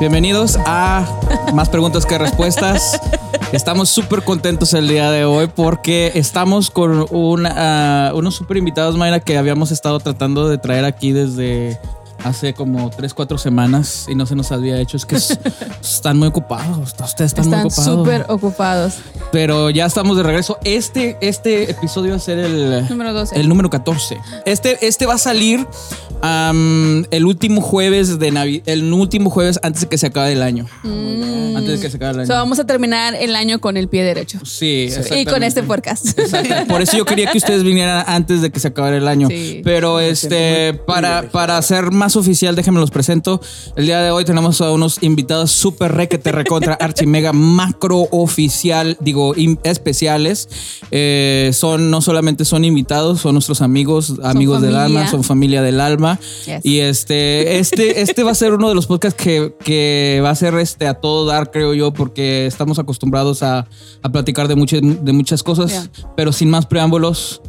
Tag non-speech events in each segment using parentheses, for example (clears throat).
Bienvenidos a Más Preguntas que Respuestas. Estamos súper contentos el día de hoy porque estamos con una, unos súper invitados, Mayra, que habíamos estado tratando de traer aquí desde hace como 3, 4 semanas y no se nos había hecho. Es que es- (laughs) están muy ocupados. Ustedes están, muy Están ocupados. súper ocupados. Pero ya estamos de regreso. Este, este episodio va a ser el Número 12. el número 14. Este, este va a salir am, el último jueves de Navidad. El último jueves antes de que se acabe el año. Antes de que se acabe el año. So, vamos a terminar el año con el pie derecho. sí, Y con este podcast. Exacto. (laughs) Por eso yo quería que ustedes vinieran antes de que se acabara el año. Sí. Pero este, para, para ser más oficial, déjenme los presento. El día de hoy tenemos a unos invitados súper requete recontra (laughs) archimega macro oficial, digo, especiales. Eh, son, no solamente son invitados, son nuestros amigos, amigos del alma, son familia del alma. Yes. Y este, este, este va a ser uno de los podcasts que, que va a ser este a todo dar, creo yo, porque estamos acostumbrados a, a platicar de muchas, de muchas cosas, Yeah. pero sin más preámbulos.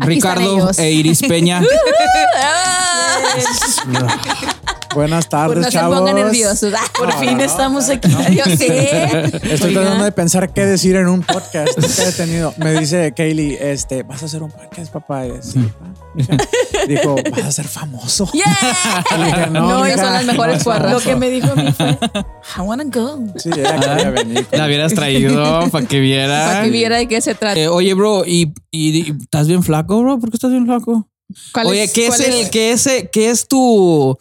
Ricardo e Iris Peña. (laughs) (laughs) Buenas tardes, (laughs) Pues no se chavos. pongan nerviosos. Ah, Por No, fin no, no, estamos aquí. (laughs) Yo sé. Estoy Oiga. tratando de pensar qué decir en un podcast. Nunca he tenido. Me dice Kaylee, este, ¿vas a hacer un podcast, papá? Sí. Dijo, vas a ser famoso. Yeah. (laughs) Dije, no, No, ellos son las mejores no, porras. Lo que me dijo a mí fue, I wanna go. Sí, ella quería venir. La hubieras traído para que viera. Para que viera de qué se trata. Eh, oye, bro, ¿y, y, y estás bien flaco, bro? ¿Por qué estás bien flaco? ¿Cuál Oye, ¿qué es, cuál el, qué es, qué es tu,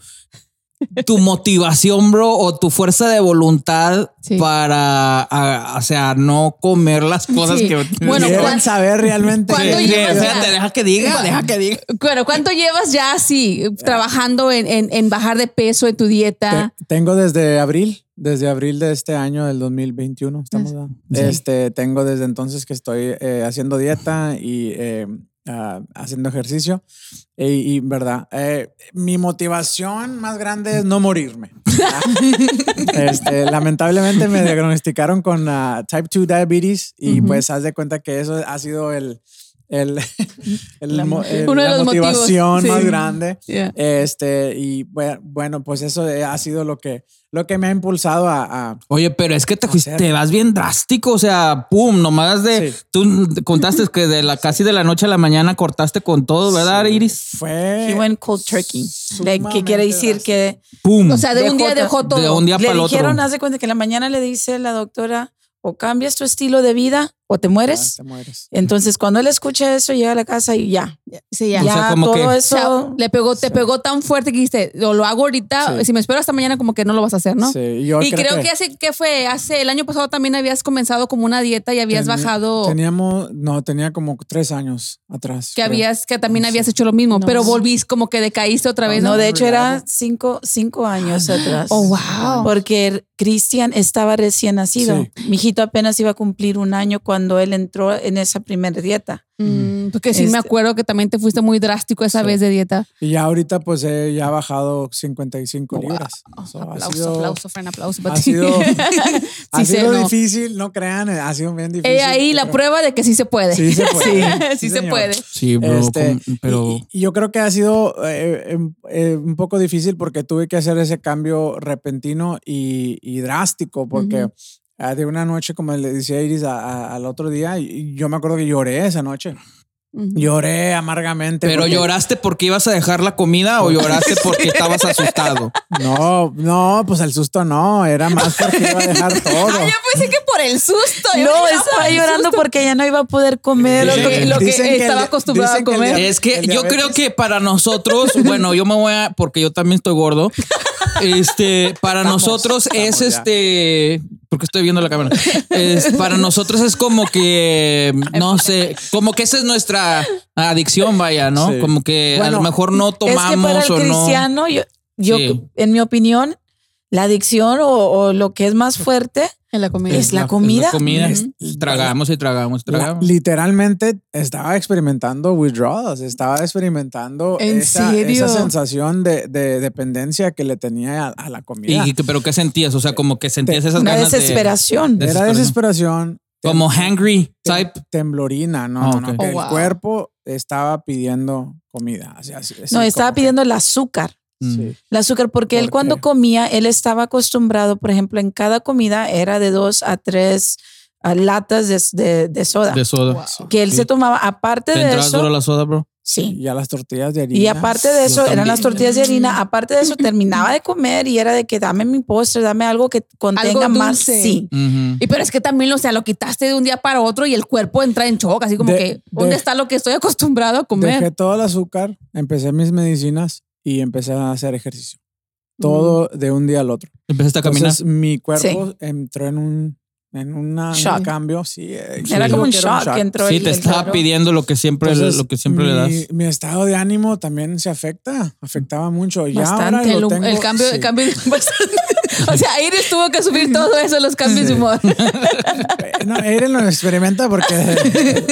tu motivación, bro, o tu fuerza de voluntad Sí. para, a- o sea, no comer las cosas Sí. que Bueno, ¿Quieren ¿cuán- saber realmente? cuándo Sí, llevas espérate, ya? deja que diga, deja que diga. Bueno, ¿cuánto llevas ya así trabajando en, en- en bajar de peso en tu dieta? Te- tengo desde abril, desde abril de este año del 2021, estamos. Sí. Este, tengo desde entonces que estoy eh, haciendo dieta y eh, ah, haciendo ejercicio. Y, y, verdad, eh, mi motivación más grande es no morirme. (laughs) este, lamentablemente me diagnosticaron con ah, type 2 diabetes y Ujú. pues haz de cuenta que eso ha sido el, el, (laughs) el La el- de la los motivos, motivación sí. más grande. Yeah. Este, y bue- bueno, pues eso eh, ha sido lo que, lo que me ha impulsado a, a- Oye, pero es que te, fuiste- Hacer. te vas bien drástico, o sea, pum, nomás de, Sí. tú contaste que de la casi de la noche a la mañana cortaste con todo, ¿verdad, Sí, Iris? Fue. He went cold turkey. Like, que quiere decir que Pum. O sea, de un día dejó todo. de un día le para el otro. dijeron, haz de cuenta que en la mañana le dice la doctora, o cambias tu estilo de vida o te Ah, mueres. te mueres. Entonces, cuando él escucha eso, llega a la casa y ya. Sí, ya. O sea, ya como todo que- O eso. sea, le pegó, te pegó tan fuerte que dijiste, o lo hago ahorita, Sí. si me espero hasta mañana como que no lo vas a hacer, ¿no? Sí, yo y creo que, hace, ¿qué fue? Hace, el año pasado también habías comenzado como una dieta y habías tenía- bajado, Teníamos, no, tenía como tres años atrás. que creo. habías, que también Sí. habías hecho lo mismo, No. pero volvís como que decaíste otra vez, ¿no? no, de hecho era cinco, cinco años (gasps) atrás. Oh, wow. Porque Cristian estaba recién nacido. Mi hijito apenas iba a cumplir un año cuando él entró en esa primera dieta. Mm, porque sí me Este- acuerdo que también te fuiste muy drástico esa Sí. vez de dieta. Y ya ahorita pues he ya bajado 55 libras. So, ha aplauso, sido, aplauso, Fran, aplauso para ha ti. sido, (laughs) ha Sí sido no. difícil, no crean, ha sido bien difícil. He ahí la pero- prueba de que sí se puede. Sí se puede. (laughs) Sí, sí se puede. Sí, bro, Este, como- pero y, y yo creo que ha sido eh, em- eh, un poco difícil porque tuve que hacer ese cambio repentino y, y drástico porque Ujú. ah, de una noche, como le decía Iris a- a- al otro día, y- yo me acuerdo que lloré esa noche. Lloré amargamente. pero porque- lloraste porque ibas a dejar la comida o lloraste (laughs) porque estabas asustado. No, no, pues el susto no, era más porque iba a dejar (laughs) todo. Ah, yo pensé que por el susto. Yo No, estaba llorando susto. porque ya no iba a poder comer. Lo, Sí. que- lo que Dicen que el estaba acostumbrado a que comer. Es que yo creo que para nosotros, (laughs) bueno, yo me voy a, porque yo también estoy gordo. Este, para Estamos, nosotros es ya. este, porque estoy viendo la cámara. Es, para nosotros es como que, no sé, como que esa es nuestra adicción, vaya, ¿no? Sí. Como que a lo mejor no es que para tomamos el o no. cristiano, yo, yo Sí. en mi opinión, la adicción o, o lo que es más fuerte En la comida. Es la comida. comida. Es- Tragamos y tragamos, y La- tragamos. literalmente estaba experimentando withdrawals, estaba experimentando ¿En esa, serio? esa sensación de, de dependencia que le tenía a, a la comida. ¿Y qué- pero qué sentías? O sea, como que sentías esas una ganas de- desesperación. de- Era desesperación. desesperación. como hangry type. temblorina, no, Ah, no, no, Oh, el cuerpo estaba pidiendo comida. así- así- así no, estaba como pidiendo el azúcar. Sí. El azúcar, porque él ¿Por cuando qué? comía, él estaba acostumbrado, por ejemplo, en cada comida era de dos a tres ah, latas de, de- de soda. De soda. que él Sí. se tomaba, aparte ¿Te de eso, la soda, bro? sí. Y ya las tortillas de harina. Y aparte de eso, eran las tortillas de harina. Aparte de eso, terminaba de comer y era de que dame mi postre, dame algo que contenga Algo más. Sí. Ujú. Y pero es que también, o sea, lo quitaste de un día para otro y el cuerpo entra en shock, así como De- que, ¿dónde de- está lo que estoy acostumbrado a comer? Dejé todo el azúcar, empecé mis medicinas y empecé a hacer ejercicio. Todo de un día al otro. Empezaste a caminar. Entonces mi cuerpo entró en un, en una- un Shock. cambio. Sí, eh, Era sí, como un que era shock que entró Sí, el- te el estaba pidiendo lo que siempre, Entonces, lo que siempre mi, le das. Mi estado de ánimo también se afecta, afectaba mucho. Ya ahora Bastante. lo el, tengo, el cambio, sí. el cambio o sea, Iris tuvo que subir todo eso, los cambios de humor. (laughs) No, Eren lo experimenta porque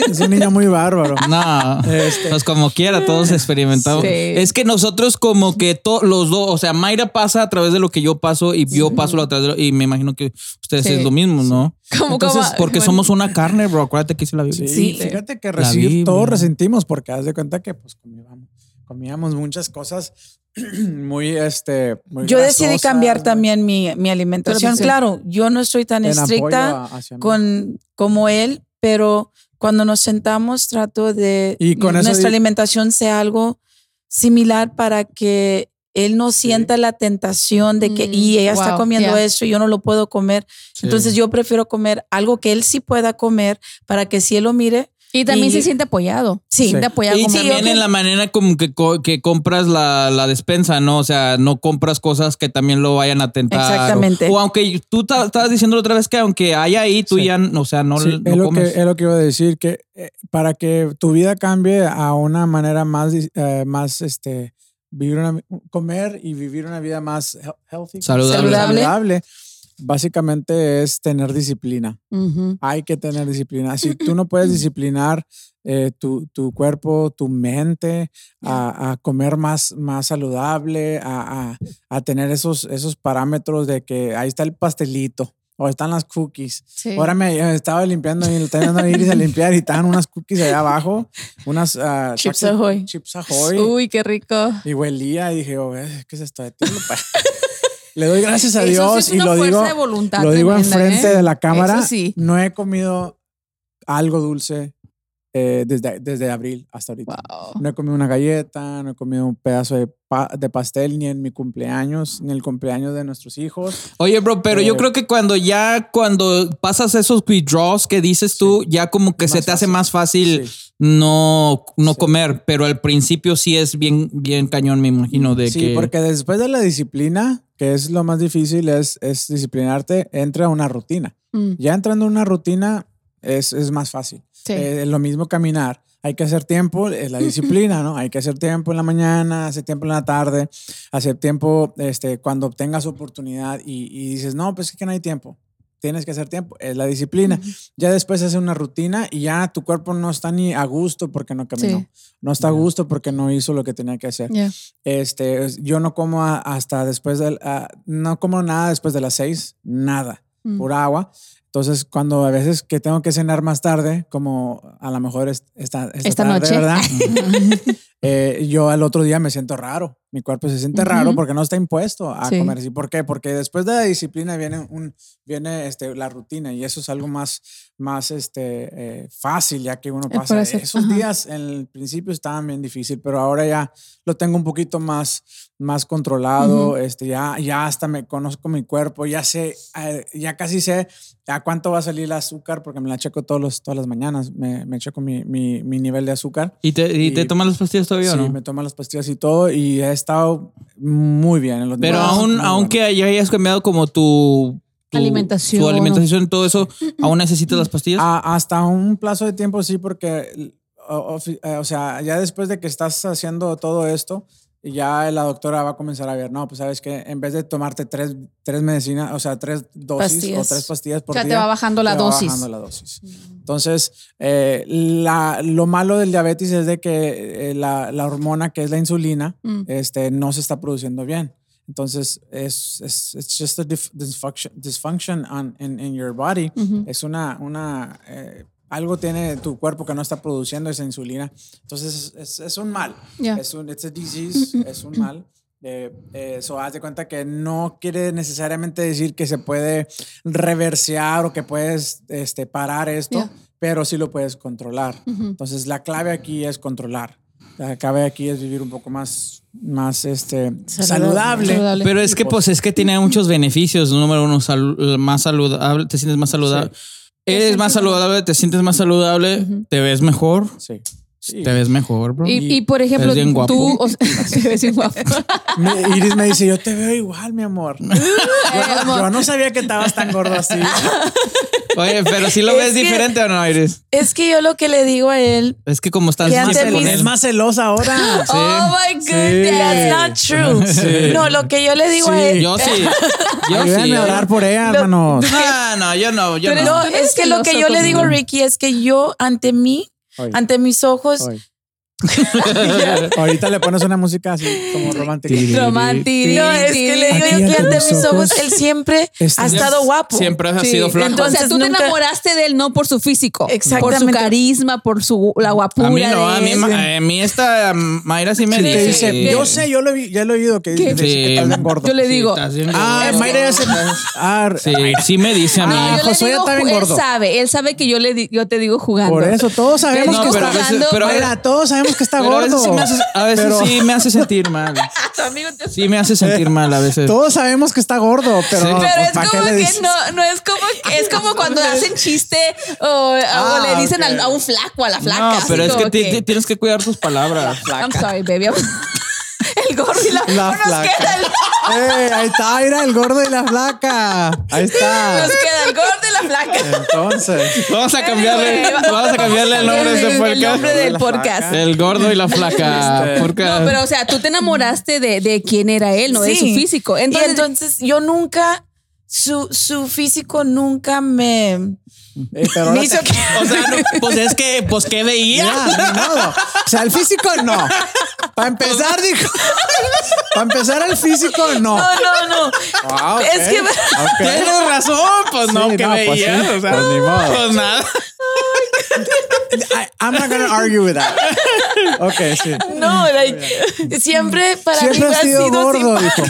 es un niño muy bárbaro. No, Este. pues como quiera, todos experimentamos. Sí. Es que nosotros como que to- los dos, o sea, Mayra pasa a través de lo que yo paso y yo paso a través de lo, y me imagino que ustedes Sí. es lo mismo, ¿no? Como, Entonces, como- Porque bueno, somos una carne, bro. Acuérdate que hice la Biblia. Sí, Sí. fíjate que La reci- Biblia. todos resentimos porque haz de cuenta que pues comíamos, comíamos muchas cosas (clears throat) muy este muy Yo decidí cambiar también mi, mi alimentación. Pero, sí. Claro, yo no estoy tan estricta a- con como él, pero cuando nos sentamos trato de Y con nuestra alimentación sea algo similar para que él no sienta la tentación de que Mm, y ella está comiendo yeah. esto y yo no lo puedo comer. Entonces yo prefiero comer algo que él sí pueda comer para que si él lo mire, Y también y- se siente apoyado. Sí. Se siente apoyado. Y como- también en la manera como que, que compras la, la despensa, ¿no? O sea, no compras cosas que también lo vayan a tentar. Exactamente. O, aunque tú ta- estabas diciendo la otra vez que aunque haya ahí, tú Sí. ya, o sea, no, Sí, no es, lo que, comes. es lo que iba a decir, que eh, para que tu vida cambie a una manera más, eh, más este, vivir una, comer y vivir una vida más he- healthy, Saludable. saludable, básicamente es tener disciplina. Ujú. Hay que tener disciplina. Si tú (clears throat) no puedes disciplinar eh, tu, tu cuerpo, tu mente, a, a comer más, más saludable, a, a- a tener esos, esos parámetros de que ahí está el pastelito o están las cookies. Sí. Ahora me estaba limpiando y a Iris a (laughs) limpiar y estaban unas cookies allá abajo, unas ah, Chips Ahoy. Chips Ahoy. Uy, qué rico. Y huelía y dije, oh, ¿qué es esto de ti? pa?" (laughs) Le doy gracias a Eso sí Dios es y una lo fuerza digo, de voluntad lo digo tremenda, enfrente ¿eh? de la cámara. Eso sí. No he comido algo dulce eh, desde, desde abril hasta ahorita. Wow. No he comido una galleta, no he comido un pedazo de, pa- de pastel ni en mi cumpleaños, ni el cumpleaños de nuestros hijos. Oye, bro, pero yo Eh, creo que cuando ya, cuando pasas esos withdrawals que dices tú, ya como que se te hace más fácil Sí. No, no Sí. comer, pero al principio sí es bien, bien cañón, me imagino, de Sí, que... porque después de la disciplina, que es lo más difícil, es, es disciplinarte, entra una rutina. Mm, Ya entrando en una rutina es, es más fácil. sí. Eh, lo mismo caminar. Hay que hacer tiempo, es la (laughs) disciplina, ¿no? Hay que hacer tiempo en la mañana, hacer tiempo en la tarde, hacer tiempo este, cuando tengas oportunidad y, y dices, no, pues es que no hay tiempo. Tienes que hacer tiempo, es la disciplina. Ya después hace una rutina y ya tu cuerpo no está ni a gusto porque no caminó. Sí. No está a gusto porque no hizo lo que tenía que hacer. Yeah. Este, yo no como hasta después del, ah, no como nada después de las seis, nada, Mm. pura agua. Entonces, cuando a veces que tengo que cenar más tarde, como a lo mejor es- esta, esta, Esta tarde, noche. ¿verdad? (laughs) Eh, yo al otro día me siento raro. Mi cuerpo se siente Ujú. raro porque no está impuesto a Sí. comer así. ¿Por qué? Porque después de la disciplina viene, un, viene este, la rutina y eso es algo más, más este, eh, fácil ya que uno pasa. Esos ajá. días en el principio estaban bien difícil, pero ahora ya lo tengo un poquito más, más controlado. este, ya, ya hasta me conozco mi cuerpo, ya sé, eh, ya casi sé a cuánto va a salir el azúcar porque me la checo todos los, todas las mañanas. Me, me checo mi, mi, mi nivel de azúcar. ¿Y te, y te y- tomas las pastillas Sí, no? me toman las pastillas y todo y he estado muy bien en los Pero aún, aunque bueno. ya hayas cambiado como tu, tu Alimentación. tu alimentación y todo eso, ¿aún necesitas las pastillas? A- hasta un plazo de tiempo sí, porque, o, eh, o sea, ya después de que estás haciendo todo esto, ya la doctora va a comenzar a ver, no, pues sabes que en vez de tomarte tres, tres medicinas, o sea, tres dosis Pastillas. o tres pastillas O por sea, día. te va bajando la te va dosis. bajando la dosis. Entonces, eh, la- lo malo del diabetes es de que eh, la, la hormona que es la insulina Mm. este, no se está produciendo bien. Entonces, es, es it's just a dysfunction, dysfunction on- in, in your body. Es una, una eh, algo tiene tu cuerpo que no está produciendo esa insulina. Entonces, es, es, es un mal. Yeah. Es un it's a disease, es un mal. Eh, eh, Eso haz de cuenta que no quiere necesariamente decir que se puede reversear o que puedes este, parar esto, Yeah. pero sí lo puedes controlar. Entonces, la clave aquí es controlar. La clave aquí es vivir un poco más, más este, saludable. Saludable. Pero es que, pues, es que tiene muchos beneficios. Número uno, salu- más saludable, te sientes más saludable. Eres más saludable, te sientes más saludable, te ves mejor. Sí. Sí. Te ves mejor, bro. Y, y, por ejemplo, Es bien guapo. tú, o sea, (laughs) te ves bien guapo. (laughs) Me- Iris me dice, yo te veo igual, mi amor. (laughs) Yo, no- yo no sabía que estabas tan gordo así. Oye, pero si lo Es ves que- diferente o no, Iris. Es que yo lo que le digo a él, Es que como estás antes con mis- Es él. más celosa ahora. (gasps) Oh my goodness. that's not true. No, lo que yo le digo a él, Yo sí. Yo Ayúdame sí. a orar por ella, hermanos. No, no, yo no, yo eres es que lo que yo le digo, conmigo. Ricky, es que yo ante mí, Ante mis ojos. (laughs) Ahorita le pones una música así como romántica. Romántico. no, es que le digo yo que ante mis ojos, él siempre este- ha estado guapo. Siempre ha sido flaco. Entonces, o sea, tú te enamoraste de él no por su físico, por su carisma, por su la guapura a mí no, a mí, a mí esta Mayra sí me dice. yo sé, yo lo vi, ya lo he oído que dice que estás gordo. Yo le digo, Ah, gordo. Mayra ya se. Ah, Sí, sí me dice a mí. Ah, le Josué digo, está bien él gordo. sabe, él sabe que yo le yo te digo jugando. Por eso todos sabemos que está jugando. pero- todos sabemos que está Pero a gordo. veces, sí me, hace, a veces Pero sí me hace sentir mal. (laughs) Sí me hace sentir mal a veces. Todos sabemos que está gordo, pero, Sí. Pero pues, es ¿para qué como que dices? no, no es como es como cuando (laughs) hacen chiste o, o Ah, le dicen ok. al- a un flaco, a la flaca. No, pero es que, ti- tienes que cuidar tus (laughs) palabras. I'm sorry, baby. El gordo y la, La nos flaca. queda el, Eh, ahí está, mira, el gordo y la flaca. Ahí está. nos queda el gordo y la flaca. Entonces. Vamos a cambiarle, vamos a cambiarle el nombre de este El podcast. nombre del podcast. El gordo y la flaca. Este. Porque- No, pero o sea, tú te enamoraste de, de quién era él, no de su físico. y Entonces, entonces yo nunca, su, su físico nunca me, Eh, pero ahora te- que... (laughs) O sea, no, pues es que, pues, ¿qué veía? Ya, ni modo. O sea, el físico no. Para empezar, dijo. Para empezar, el físico no. No, no, no. Ah, ok. Es que- Ok. Tienes razón, pues no, Sí, que no, pues veía. sí, o sea, pues ni modo. pues nada. I- I'm not gonna argue with that. Ok, sí. No, like, siempre para Siempre mí has ha sido sido gordo, dijo.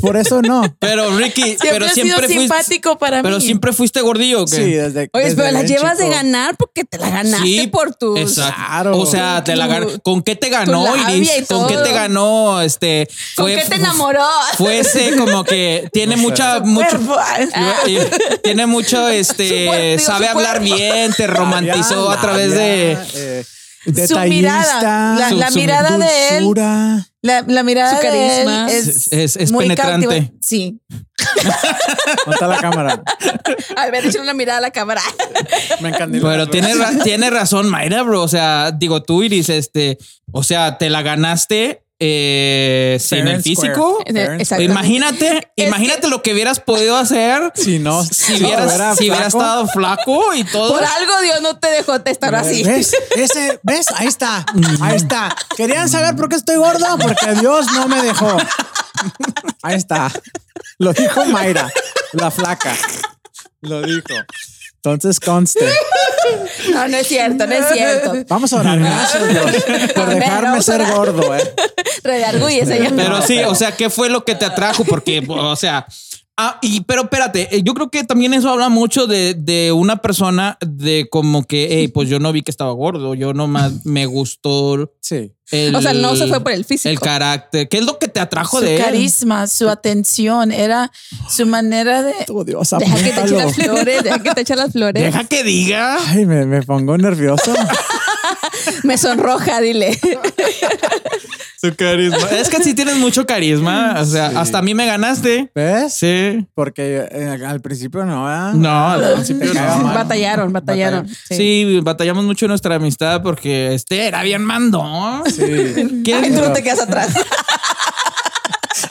Por eso no. Pero Ricky, Siempre pero siempre sido fuiste. simpático para Pero mí. siempre fuiste gordillo, ¿o qué? Sí, desde. oye, desde pero la llevas de ganar porque te la ganaste por tus. Exacto. Claro. O sea, te la gan- Tu- ¿con qué te ganó, tu y Iris? ¿Con qué te ganó? Este. ¿Con fue- qué te enamoró? Fue ese como que tiene (laughs) mucha, mucho. (laughs) Tiene mucho, este, sabe hablar cuerpo. bien, te romantizó a través de. Eh, Su detallista, mirada, la, Su- la su mirada de él, la, la mirada Su de carisma. él es, Es- es- muy penetrante. cautiva- Sí. (laughs) ¿Dónde está la cámara? A ver, échale una mirada a la cámara. (laughs) Me encanta. Pero tiene, ra- tiene razón, Mayra, bro. O sea, digo tú, Iris, este, o sea, te la ganaste eh, sin el físico. Exacto. Imagínate, imagínate lo que hubieras podido hacer Si no, si hubieras, si hubieras estado flaco y todo. Por algo Dios no te dejó te estar así. ¿Ves? Ese, ¿Ves? Ahí está. Ahí está. ¿Querían saber por qué estoy gordo? Porque Dios no me dejó. Ahí está. Lo dijo Mayra, la flaca. Lo dijo. Entonces conste. No, no es cierto, no es cierto. Vamos a orar. Gracias Dios por dejarme ser gordo. ¿eh? Redarguye, señor. Pero sí, o sea, ¿qué fue lo que te atrajo? Porque, o sea, ah, y pero espérate, eh, yo creo que también eso habla mucho de, de una persona de como que, hey, pues yo no vi que estaba gordo, yo nomás (laughs) me gustó Sí. el. O sea, no se fue por el físico. El carácter. ¿Qué es lo que te atrajo Su de él? carisma, su atención, era su manera de... Oh, Dios, Deja que te eche las flores, deja que te eche las flores. Deja que diga. Ay, me, me pongo nervioso. (laughs) (laughs) Me sonroja, dile. (laughs) Su carisma. Es que sí tienes mucho carisma. O sea, hasta a mí me ganaste. ¿Ves? Sí. Porque eh, al principio no. No, al principio no. (laughs) Batallaron, batallaron. Sí. batallamos mucho en nuestra amistad porque este era bien mandón. Sí. Ay, ¿Quién? tú no te quedas atrás.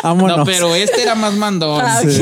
Vámonos. No, pero este era más mandón. Ah, Sí.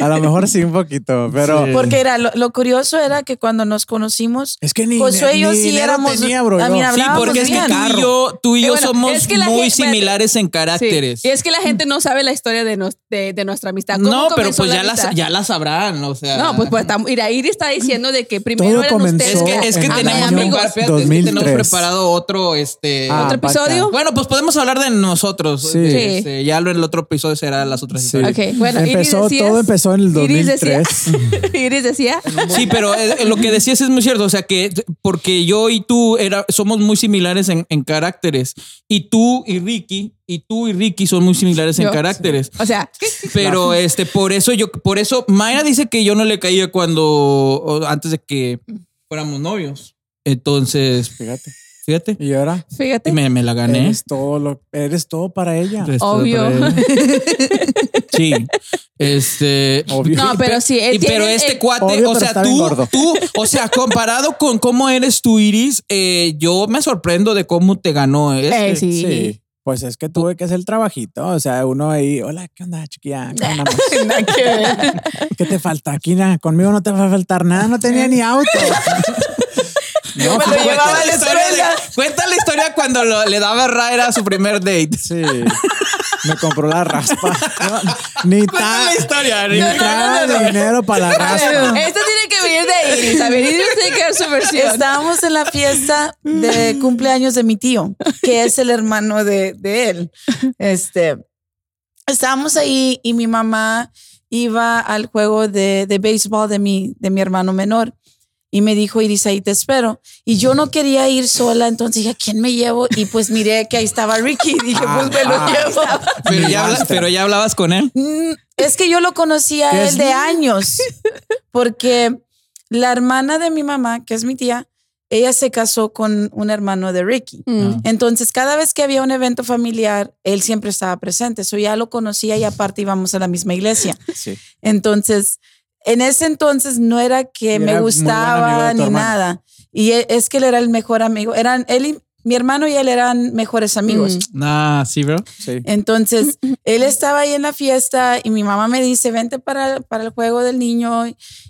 A lo mejor sí un poquito, pero Sí. Porque era lo, lo curioso era que cuando nos conocimos, es que ni, Josué y yo ni sí éramos- tenía, bro, a mí yo. hablábamos Sí, porque es que tú y yo, tú y Eh, yo bueno, somos es que la muy gente- similares en Sí. caracteres. Y es que la gente no sabe la historia de, nos- de, de nuestra amistad. ¿Cómo No, pero pues la ya la, ya la sabrán, o sea. No, pues, pues Iris está diciendo de que primero Todo eran comenzó Es ustedes. que, es que tenemos, año amigos. prepar- fíjate, es que tenemos 2003. preparado otro, este. Ah, ¿Otro acá. episodio? Bueno, pues podemos hablar de nosotros. Sí. Este, ya lo en el otro episodio será las otras Sí. historias. Ok, bueno, Iris Empezó- decías- todo empezó en el Iris decía- 2003. (laughs) Iris decía. Sí, pero eh, lo que decías es muy cierto. O sea, que porque yo y tú era, somos muy similares en, en caracteres. Y tú y Ricky, y tú y Ricky son muy similares en Yo. caracteres. O sea, Pero este, por eso yo, por eso Mayra dice que yo no le caía cuando, antes de que fuéramos novios. Entonces, Fíjate. Fíjate, Y ahora fíjate. me, me la gané. eres todo lo, eres todo para ella. Obvio. para ella. (laughs) Sí. Este. Obvio. No, pero sí, él Y- pero este él- cuate, Obvio, o sea, tú, tú, o sea, comparado con cómo eres tú, Iris, eh, yo me sorprendo de cómo te ganó este. Eh, sí. Sí. Pues es que tuve que hacer el trabajito. O sea, uno ahí, hola, ¿qué onda, chiquilla? ¿Qué (laughs) onda. (laughs) ¿Qué te falta? Aquí conmigo no te va a faltar nada, no tenía ni auto. Yo me lo Cuenta llevaba a la de- escuela. cuenta la historia cuando lo- le daba ride a su primer date. Sí. Me compró la raspa. (laughs) No, ni Cuenta ta- la historia, ni de dinero para la raspa. Esto tiene que venir de Iris. A ver, Iris tiene que dar su versión. Estábamos en la fiesta de cumpleaños de mi tío, que es el hermano de, de él. Este, estábamos ahí y mi mamá iba al juego de, de béisbol de mi, de mi hermano menor. Y me dijo, Iris, ahí te espero. Y yo no quería ir sola, entonces dije, ¿a quién me llevo? Y pues miré que ahí estaba Ricky. Dije, pues me lo Ah, llevo. Pero ya, habla- Milaste. pero ya hablabas con él. Mm, Es que yo lo conocía ¿Qué a es? él de años, porque la hermana de mi mamá, que es mi tía, ella se casó con un hermano de Ricky. Mm. Entonces, cada vez que había un evento familiar, él siempre estaba presente. Eso ya lo conocía y aparte íbamos a la misma iglesia. Sí. Entonces, en ese entonces no era que Y me era gustaba ni hermano. nada. Y e- es que él era el mejor amigo. Eran él y mi hermano y él eran mejores amigos. Mm. Ah, sí, bro. Sí. Entonces, (laughs) él estaba ahí en la fiesta y mi mamá me dice, vente para, para el juego del niño.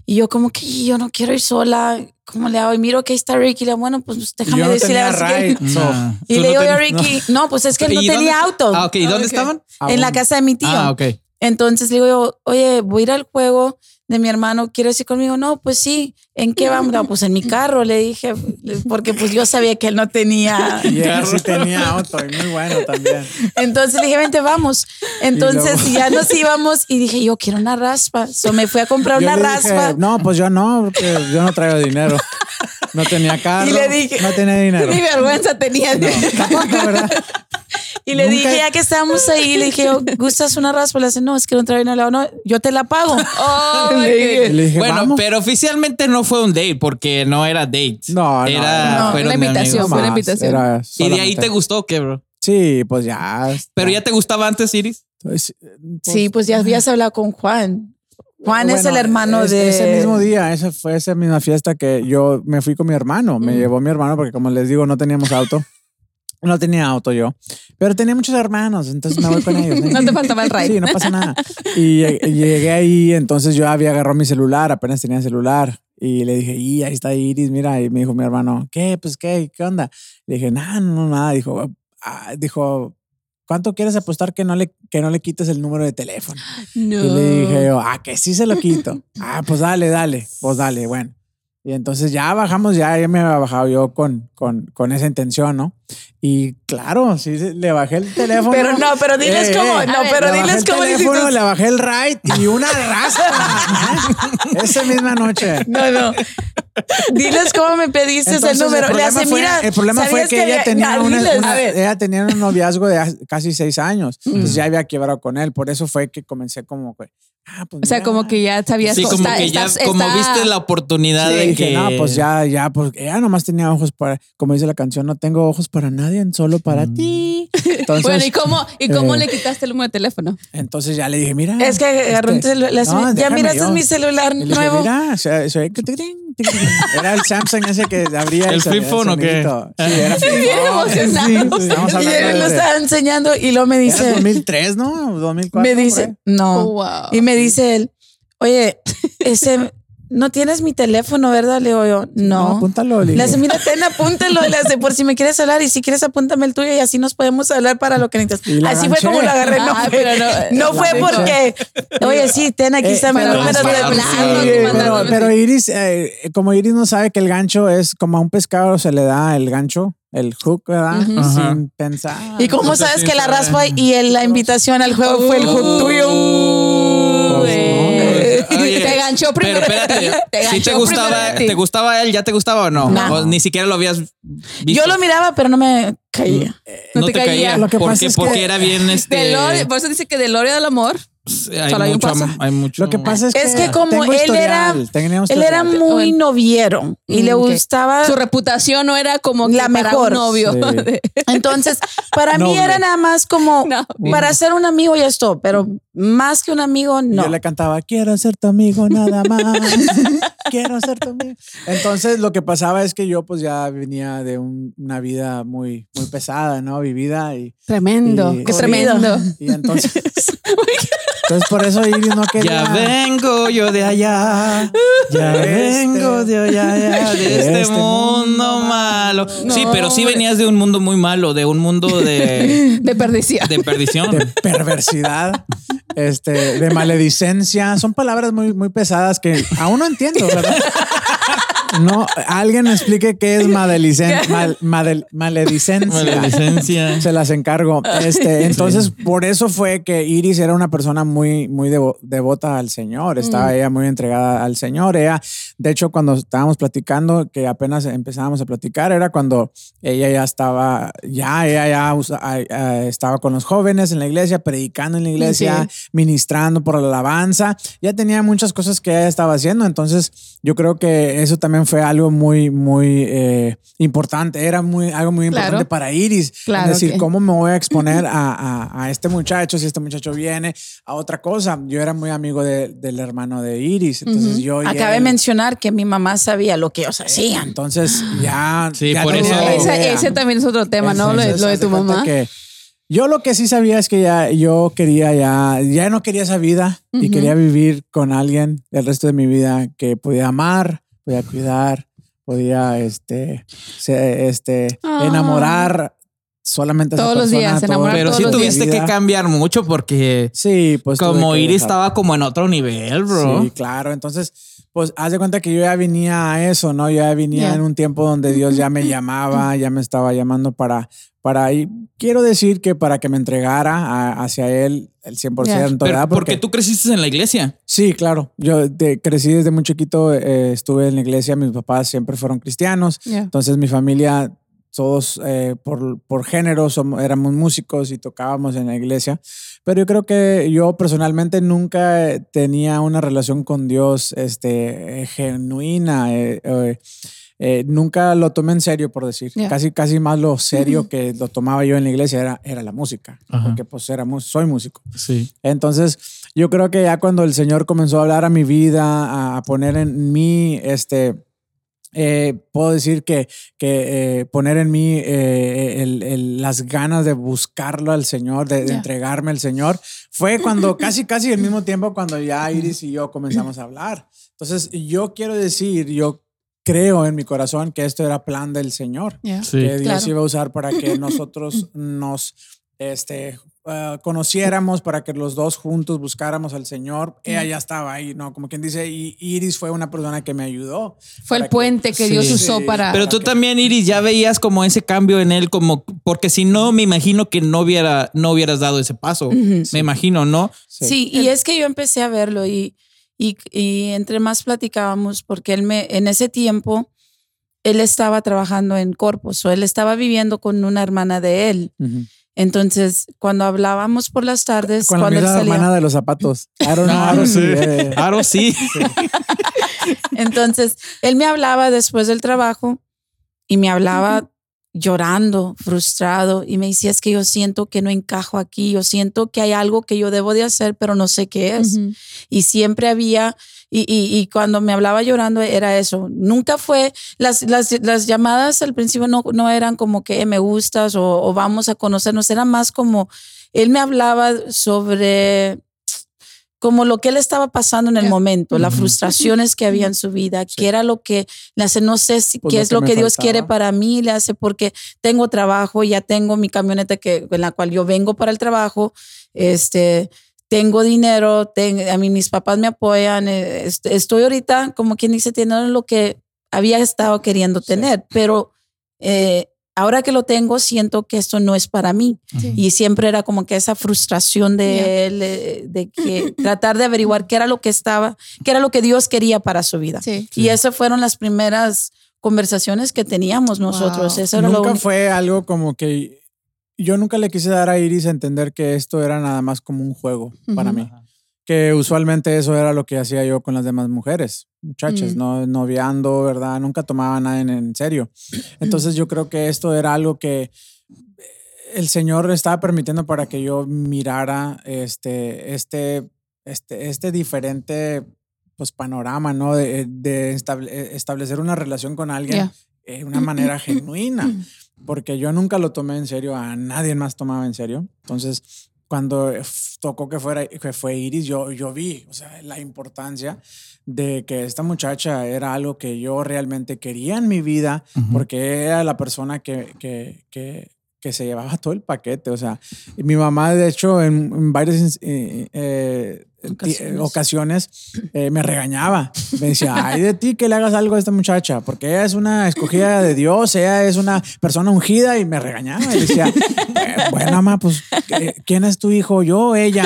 Y yo como que yo no quiero ir sola. ¿Cómo le hago? Y miro que ahí está Ricky. Y le digo, bueno, pues déjame Yo no decirle a ver si quiere". ride. (laughs) So, Nah. Y ¿Tú le no digo yo a Ricky, (laughs) no, pues es que él no ¿Y tenía dónde- auto. Ah, ok. ¿Y dónde Ok. estaban? En la aún. casa de mi tío. Ah, ok. Entonces le digo yo, oye, voy a ir al juego de mi hermano, ¿quieres ir conmigo? No, pues sí. ¿En qué vamos? No, pues en mi carro, le dije, porque pues yo sabía que él no tenía. (laughs) Y él sí tenía auto y muy bueno también. Entonces le dije, vente, vamos. Entonces luego- ya nos íbamos y dije, yo quiero una raspa. So me fui a comprar Yo una dije, raspa. no, pues yo no, porque yo no traigo dinero. No tenía carro. (laughs) Y le dije- no tenía dinero. (laughs) Ni vergüenza tenía. Tampoco, ¿verdad? Y le Nunca- dije, ya que estábamos ahí, le dije, yo, ¿gustas una raspa? Le dice, no, es que no traigo dinero. No, yo te la pago. (laughs) Oh, Le dije, Y le dije, Bueno, vamos. pero oficialmente no fue un date porque no era date. No, no, era no, una invitación, fue una invitación. era ¿Y de ahí te gustó qué, bro? Sí, pues ya. Pero ya te gustaba antes, Iris. Pues, Sí, pues ya habías hablado con Juan. Juan es el hermano es- de... Ese mismo día, esa fue esa misma fiesta que yo me fui con mi hermano. Me llevó mi hermano porque, como les digo, no teníamos auto. (laughs) No tenía auto yo, pero tenía muchos hermanos, entonces me voy con ellos. (laughs) No te faltaba el ride. Sí, no pasa nada. Y lleg- llegué ahí, entonces yo había agarrado mi celular, apenas tenía celular. Y le dije, y ahí está Iris, mira. Y me dijo mi hermano, ¿qué? Pues, ¿qué? ¿Qué onda? Le dije, nada, no, no, nada. Dijo, ah, dijo, ¿cuánto quieres apostar que no, le, que no le quites el número de teléfono? (gasps) No. Y le dije yo, ah, que sí se lo quito. (laughs) ah, pues dale, dale, pues dale, bueno. Y entonces ya bajamos, ya, ya me había bajado yo con, con, con esa intención, ¿no? Y claro, sí, sí, le bajé el teléfono. Pero no, pero diles Eh, cómo, eh, no, ver, pero le bajé diles el cómo le teléfono, hiciste. le bajé el ride y una raspa. (laughs) Esa misma noche. No, no. Diles cómo me pediste Entonces, el número. Le problema hace, fue- mira. el problema fue ¿sabías que, ella había- tenía, Ya, una- diles, una- a ver. ella tenía un noviazgo de casi seis años. Entonces ya había quebrado con él. Por eso fue que comencé como que, ah, pues O sea, mira. como que ya sabías Sí, como está- que ya, estás- como está- viste la oportunidad Sí, de dije, que. no, pues ya, ya, pues ella nomás tenía ojos para, como dice la canción, no tengo ojos para nadie, solo para Mm. ti. Entonces, (laughs) Bueno, ¿y cómo, y cómo eh, le quitaste el número de teléfono? entonces ya le dije, mira. Es que agarró un este, celular. le hace, no, ya miraste yo". mi celular le dije, nuevo. mira, te- Era el Samsung ese que abría ¿El flip phone o qué? Sí, era (laughs) flip bien. Sí, estamos Y él lo estaba enseñando y luego me Era dice, 2003, ¿no? 2004. me dice, no. Oh, wow. Y me dice él, oye, ese, no tienes mi teléfono, ¿verdad? Le digo yo, no. apúntalo. le Le hace, digo. mira, ten, apúntalo. Le hace, por si me quieres hablar y si quieres, apúntame el tuyo y así nos podemos hablar para lo que necesitas. Así fue como lo agarré. No, Ay, fue, pero no, no la fue porque, oye, sí, ten, aquí Eh, está mi pero número de pero, pero Iris, eh, como Iris no sabe que el gancho es como a un pescado se le da el gancho, el hook, ¿verdad? Sin pensar. ¿Y cómo sabes que la raspa y el- la invitación al juego fue el hook tuyo? (laughs) Oye, Te ganchó primero. Pero espérate, (laughs) Te si te gustaba. ¿te gustaba él? ¿Ya te gustaba o no? No. O ni siquiera lo habías visto. Yo lo miraba, pero no me caía. no, no te te caía. caía. Lo que porque, pasa es que- porque era bien (laughs) este. Del odio- por eso dice que del odio del amor. Hay, solo hay mucho, hay mucho. Lo que pasa es que, Es que como tengo él era, él era muy noviero y le Mm, ok. gustaba Su reputación no era como que La para mejor. un novio. Sí. (laughs) Entonces, para mí era nada más como (laughs) No. para ser un amigo y esto, pero más que un amigo, no. Yo le cantaba, quiero ser tu amigo nada más. (laughs) quiero ser tu amigo. Entonces lo que pasaba es que yo pues ya venía de un- una vida muy, muy pesada, ¿no? Vivida y, Tremendo. Y- Qué tremendo. y entonces... entonces por eso Iris no quería... Ya vengo yo de allá. Ya De vengo este- de allá, de de este, este mundo mundo malo. sí, pero sí venías de un mundo muy malo, de un mundo de, (laughs) De perdición. de perdición. de perversidad, este, de maledicencia. Son palabras muy, muy pesadas que aún no entiendo, ¿verdad? No, alguien me explique qué es madelicen, (laughs) mal- madel- maledicencia. Maledicencia. Se las encargo. Este, entonces, por eso fue que Iris era una persona muy, muy devo- devota al Señor. Estaba ella muy entregada al Señor. Ella, de hecho, cuando estábamos platicando, que apenas empezábamos a platicar, era cuando ella ya estaba, ya, ella ya usa- estaba con los jóvenes en la iglesia, predicando en la iglesia, ministrando por la alabanza. Ya tenía muchas cosas que ella estaba haciendo. Entonces, yo creo que eso también fue algo muy, muy eh, importante. Era muy, algo muy Claro. importante para Iris. Claro es decir, que- ¿cómo me voy a exponer a, a- a este muchacho si este muchacho viene a otra cosa? Yo era muy amigo de- del hermano de Iris. Entonces, yo. y Acabé de mencionar que mi mamá sabía lo que ellos hacían. Entonces, ya. Sí, ya por eso- Ese, ese también es otro tema, ¿no? Lo, de- Entonces, lo de tu mamá. que yo lo que sí sabía es que ya yo quería ya, ya no quería esa vida y quería vivir con alguien el resto de mi vida que podía amar, podía cuidar, podía este, se- este, Ah. enamorar solamente a esa Todos los persona, días, todo- enamorar Pero todos sí los días. tuviste que cambiar mucho porque Sí, pues como Iris estaba como en otro nivel, bro. Sí, claro. Entonces, pues haz de cuenta que yo ya venía a eso, ¿no? Yo ya venía en un tiempo donde Dios ya me (laughs) llamaba, ya me estaba llamando para, para, y quiero decir que para que me entregara a- hacia Él el 100%, Pero ¿verdad? porque tú creciste en la iglesia. Sí, claro. Yo de- crecí desde muy chiquito, eh, estuve en la iglesia, mis papás siempre fueron cristianos, Ya. entonces mi familia, todos eh, por, por género somos, éramos músicos y tocábamos en la iglesia, pero yo creo que yo personalmente nunca eh, tenía una relación con Dios este, genuina. eh, eh, eh, nunca lo tomé en serio, por decir. Ya. Casi, casi más lo serio que lo tomaba yo en la iglesia era, era la música, Ajá. porque pues era, mu- soy músico. Sí. Entonces, yo creo que ya cuando el Señor comenzó a hablar a mi vida, a, a poner en mí, este, eh, puedo decir que, que eh, poner en mí eh, el- el- las ganas de buscarlo al Señor, de, de Ya. entregarme al Señor, fue cuando (laughs) casi, casi al mismo tiempo cuando ya Iris y yo comenzamos a hablar. Entonces, yo quiero decir, yo creo en mi corazón que esto era plan del Señor Ya. Sí. que Dios Claro. iba a usar para que (coughs) nosotros nos este, ah, conociéramos, para que los dos juntos buscáramos al Señor. Ella ya estaba ahí, ¿no? Como quien dice, y Iris fue una persona que me ayudó. Fue el puente que Dios Sí. usó Sí. para. Pero tú también, Iris, ya veías como ese cambio en él, como porque si no, me imagino que no hubiera, no hubieras dado ese paso. Me imagino, ¿no? Sí, y es que yo empecé a verlo y, y, y entre más platicábamos, porque él me, en ese tiempo, él estaba trabajando en Corpus, o él estaba viviendo con una hermana de él. Ujú. Entonces, cuando hablábamos por las tardes, Con la cuando él misma salía, hermana de los zapatos. Aaron, Ah, Aaron, sí. sí, eh, Claro, sí. (laughs) entonces él me hablaba después del trabajo y me hablaba llorando, frustrado y me decía es que yo siento que no encajo aquí, yo siento que hay algo que yo debo de hacer, pero no sé qué es. Y siempre había Y, y, y cuando me hablaba llorando era eso. Nunca fue, las, las, las llamadas al principio no, no eran como que "Eh, me gustas o, o vamos a conocernos, era más como, él me hablaba sobre como lo que él estaba pasando en el momento, las frustraciones que había en su vida, qué era lo que le hace, no sé si, Pues qué es que lo que Dios faltaba. quiere para mí, le hace porque tengo trabajo, ya tengo mi camioneta que, en la cual yo vengo para el trabajo, este, tengo dinero, ten- a mí mis papás me apoyan, eh, est- estoy ahorita, como quien dice, teniendo lo que había estado queriendo Sí. tener, pero eh, ahora que lo tengo, siento que esto no es para mí. Sí. Y siempre era como que esa frustración de él, de que (clears throat) tratar de averiguar qué era lo que estaba, qué era lo que Dios quería para su vida. Sí. Y esas fueron las primeras conversaciones que teníamos nosotros. Wow. Eso era Nunca fue algo como que yo nunca le quise dar a Iris a entender que esto era nada más como un juego para mí. Que usualmente eso era lo que hacía yo con las demás mujeres, muchachas, Mm. no noviando, ¿verdad? Nunca tomaba nada en, en serio. (clears throat) Entonces yo creo que esto era algo que el Señor estaba permitiendo para que yo mirara este, este, este, este diferente pues, panorama, ¿no? De, de estable- establecer una relación con alguien de una manera genuina, porque yo nunca lo tomé en serio, a nadie más tomaba en serio. Entonces, cuando tocó que, fuera, que fue Iris, yo, yo vi o sea, la importancia de que esta muchacha era algo que yo realmente quería en mi vida, porque era la persona que, que, que, que se llevaba todo el paquete. O sea, mi mamá, de hecho, en, en varias eh, eh, Ocasiones. ocasiones, eh, me regañaba. Me decía, ay de ti que le hagas algo a esta muchacha, porque ella es una escogida de Dios, ella es una persona ungida y me regañaba. Y decía, "Eh, bueno, mamá, pues, ¿qué- ¿quién es tu hijo? ¿Yo o ella?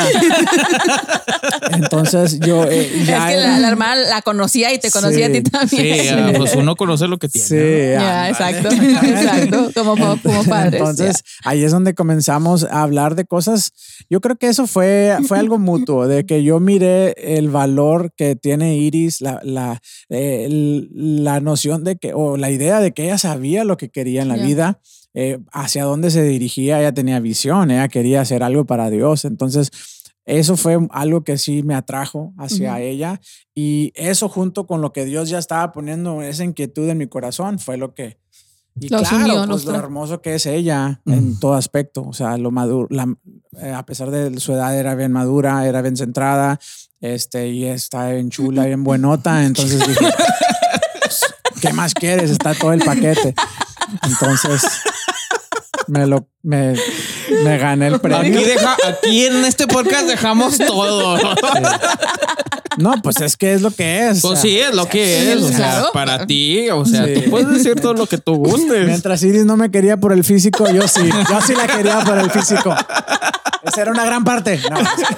Entonces yo eh, Es ya que era- la, la hermana la conocía y te conocía Sí, a ti también. Sí, ah, pues uno conoce lo que tiene. Sí, Ya, ándale. exacto, (laughs) exacto, como, como, padres. Entonces, ahí es donde comenzamos a hablar de cosas. Yo creo que eso fue, fue algo mutuo, de que yo miré el valor que tiene Iris, la, la, eh, la noción de que, o la idea de que ella sabía lo que quería en la vida, eh, hacia dónde se dirigía, ella tenía visión, ella quería hacer algo para Dios. Entonces, eso fue algo que sí me atrajo hacia ella y eso junto con lo que Dios ya estaba poniendo, esa inquietud en mi corazón, fue lo que... Y Los claro, unió, pues lo hermoso que es ella en todo aspecto, o sea, lo maduro, la- eh, a pesar de su edad era bien madura, era bien centrada, este, y está bien chula, bien buenota, (laughs) entonces dije, pues, ¿qué más quieres? Está todo el paquete. Entonces, me lo, me, me gané el premio. Aquí, deja, aquí en este podcast dejamos todo. No, pues es que es lo que es. o Pues sea, sí, es lo que es. O sea, claro. para ti, o sea, Sí. tú puedes decir todo lo que tú gustes. Mientras Iris no me quería por el físico, yo sí, yo sí la quería por el físico. Esa era una gran parte. No, es que-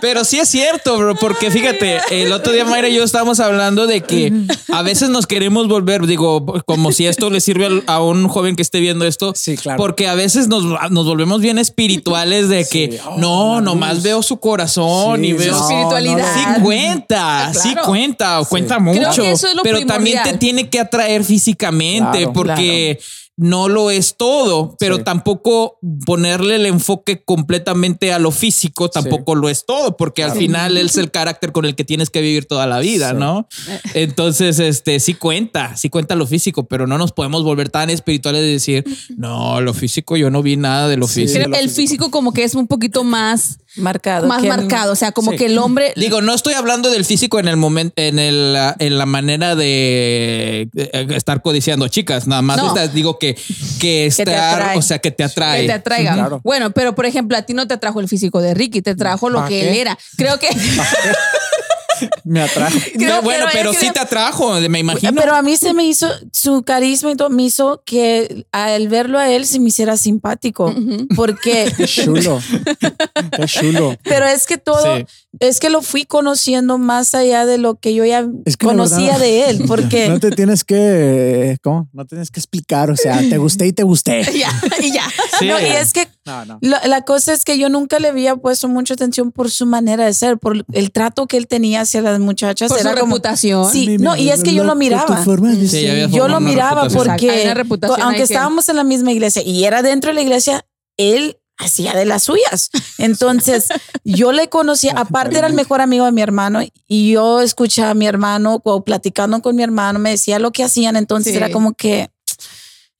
Pero sí es cierto, bro, porque fíjate, el otro día Mayra y yo estábamos hablando de que a veces nos queremos volver, digo, como si esto le sirve a un joven que esté viendo esto. Sí, claro. Porque a veces nos, nos volvemos bien espirituales de que Oh, no, nomás veo su corazón Sí, y veo no, espiritualidad. Sí cuenta, sí cuenta, o cuenta mucho. Creo que eso es lo pero también te tiene que atraer físicamente Claro, porque no lo es todo, pero Sí. tampoco ponerle el enfoque completamente a lo físico tampoco lo es todo, porque al final él es el carácter con el que tienes que vivir toda la vida, Sí. ¿no? Entonces, este sí cuenta, sí cuenta lo físico, pero no nos podemos volver tan espirituales de decir, no, lo físico, yo no vi nada de lo Sí. físico. El físico como que es un poquito más, marcado. más marcado. O sea, como Sí. que el hombre. Digo, no estoy hablando del físico en el momento, en el, en la manera de estar codiciando chicas, nada más. No. Digo que, que estar, o sea, que te atrae. que te atraiga. Sí, claro. Bueno, pero por ejemplo, a ti no te atrajo el físico de Ricky, te trajo lo ¿Para que qué? él era. Creo que. (laughs) Me atrajo. creo (laughs) No, bueno, pero es sí te atrajo, me imagino. Pero a mí se me hizo su carisma y todo, me hizo que al verlo a él se me hiciera simpático. Porque, Qué chulo. (laughs) Qué chulo. pero es que todo, Sí. Es que lo fui conociendo más allá de lo que yo ya Es que la conocía verdad- de él. (laughs) Porque No te tienes que, ¿cómo? No tienes que explicar, o sea, te gusté y te gusté. (laughs) ya, y ya. (laughs) Sí. No, y es que No, no. la, la cosa es que yo nunca le había puesto mucha atención por su manera de ser, por el trato que él tenía hacia las muchachas. Por su era como, reputación. Sí, no, y es que yo lo miraba. Sí, Yo lo miraba reputación. Porque aunque ahí que- estábamos en la misma iglesia y era dentro de la iglesia, él hacía de las suyas. Entonces, yo le conocía, (laughs) aparte era el mejor amigo de mi hermano y yo escuchaba a mi hermano o platicando con mi hermano, me decía lo que hacían, entonces Sí. era como que,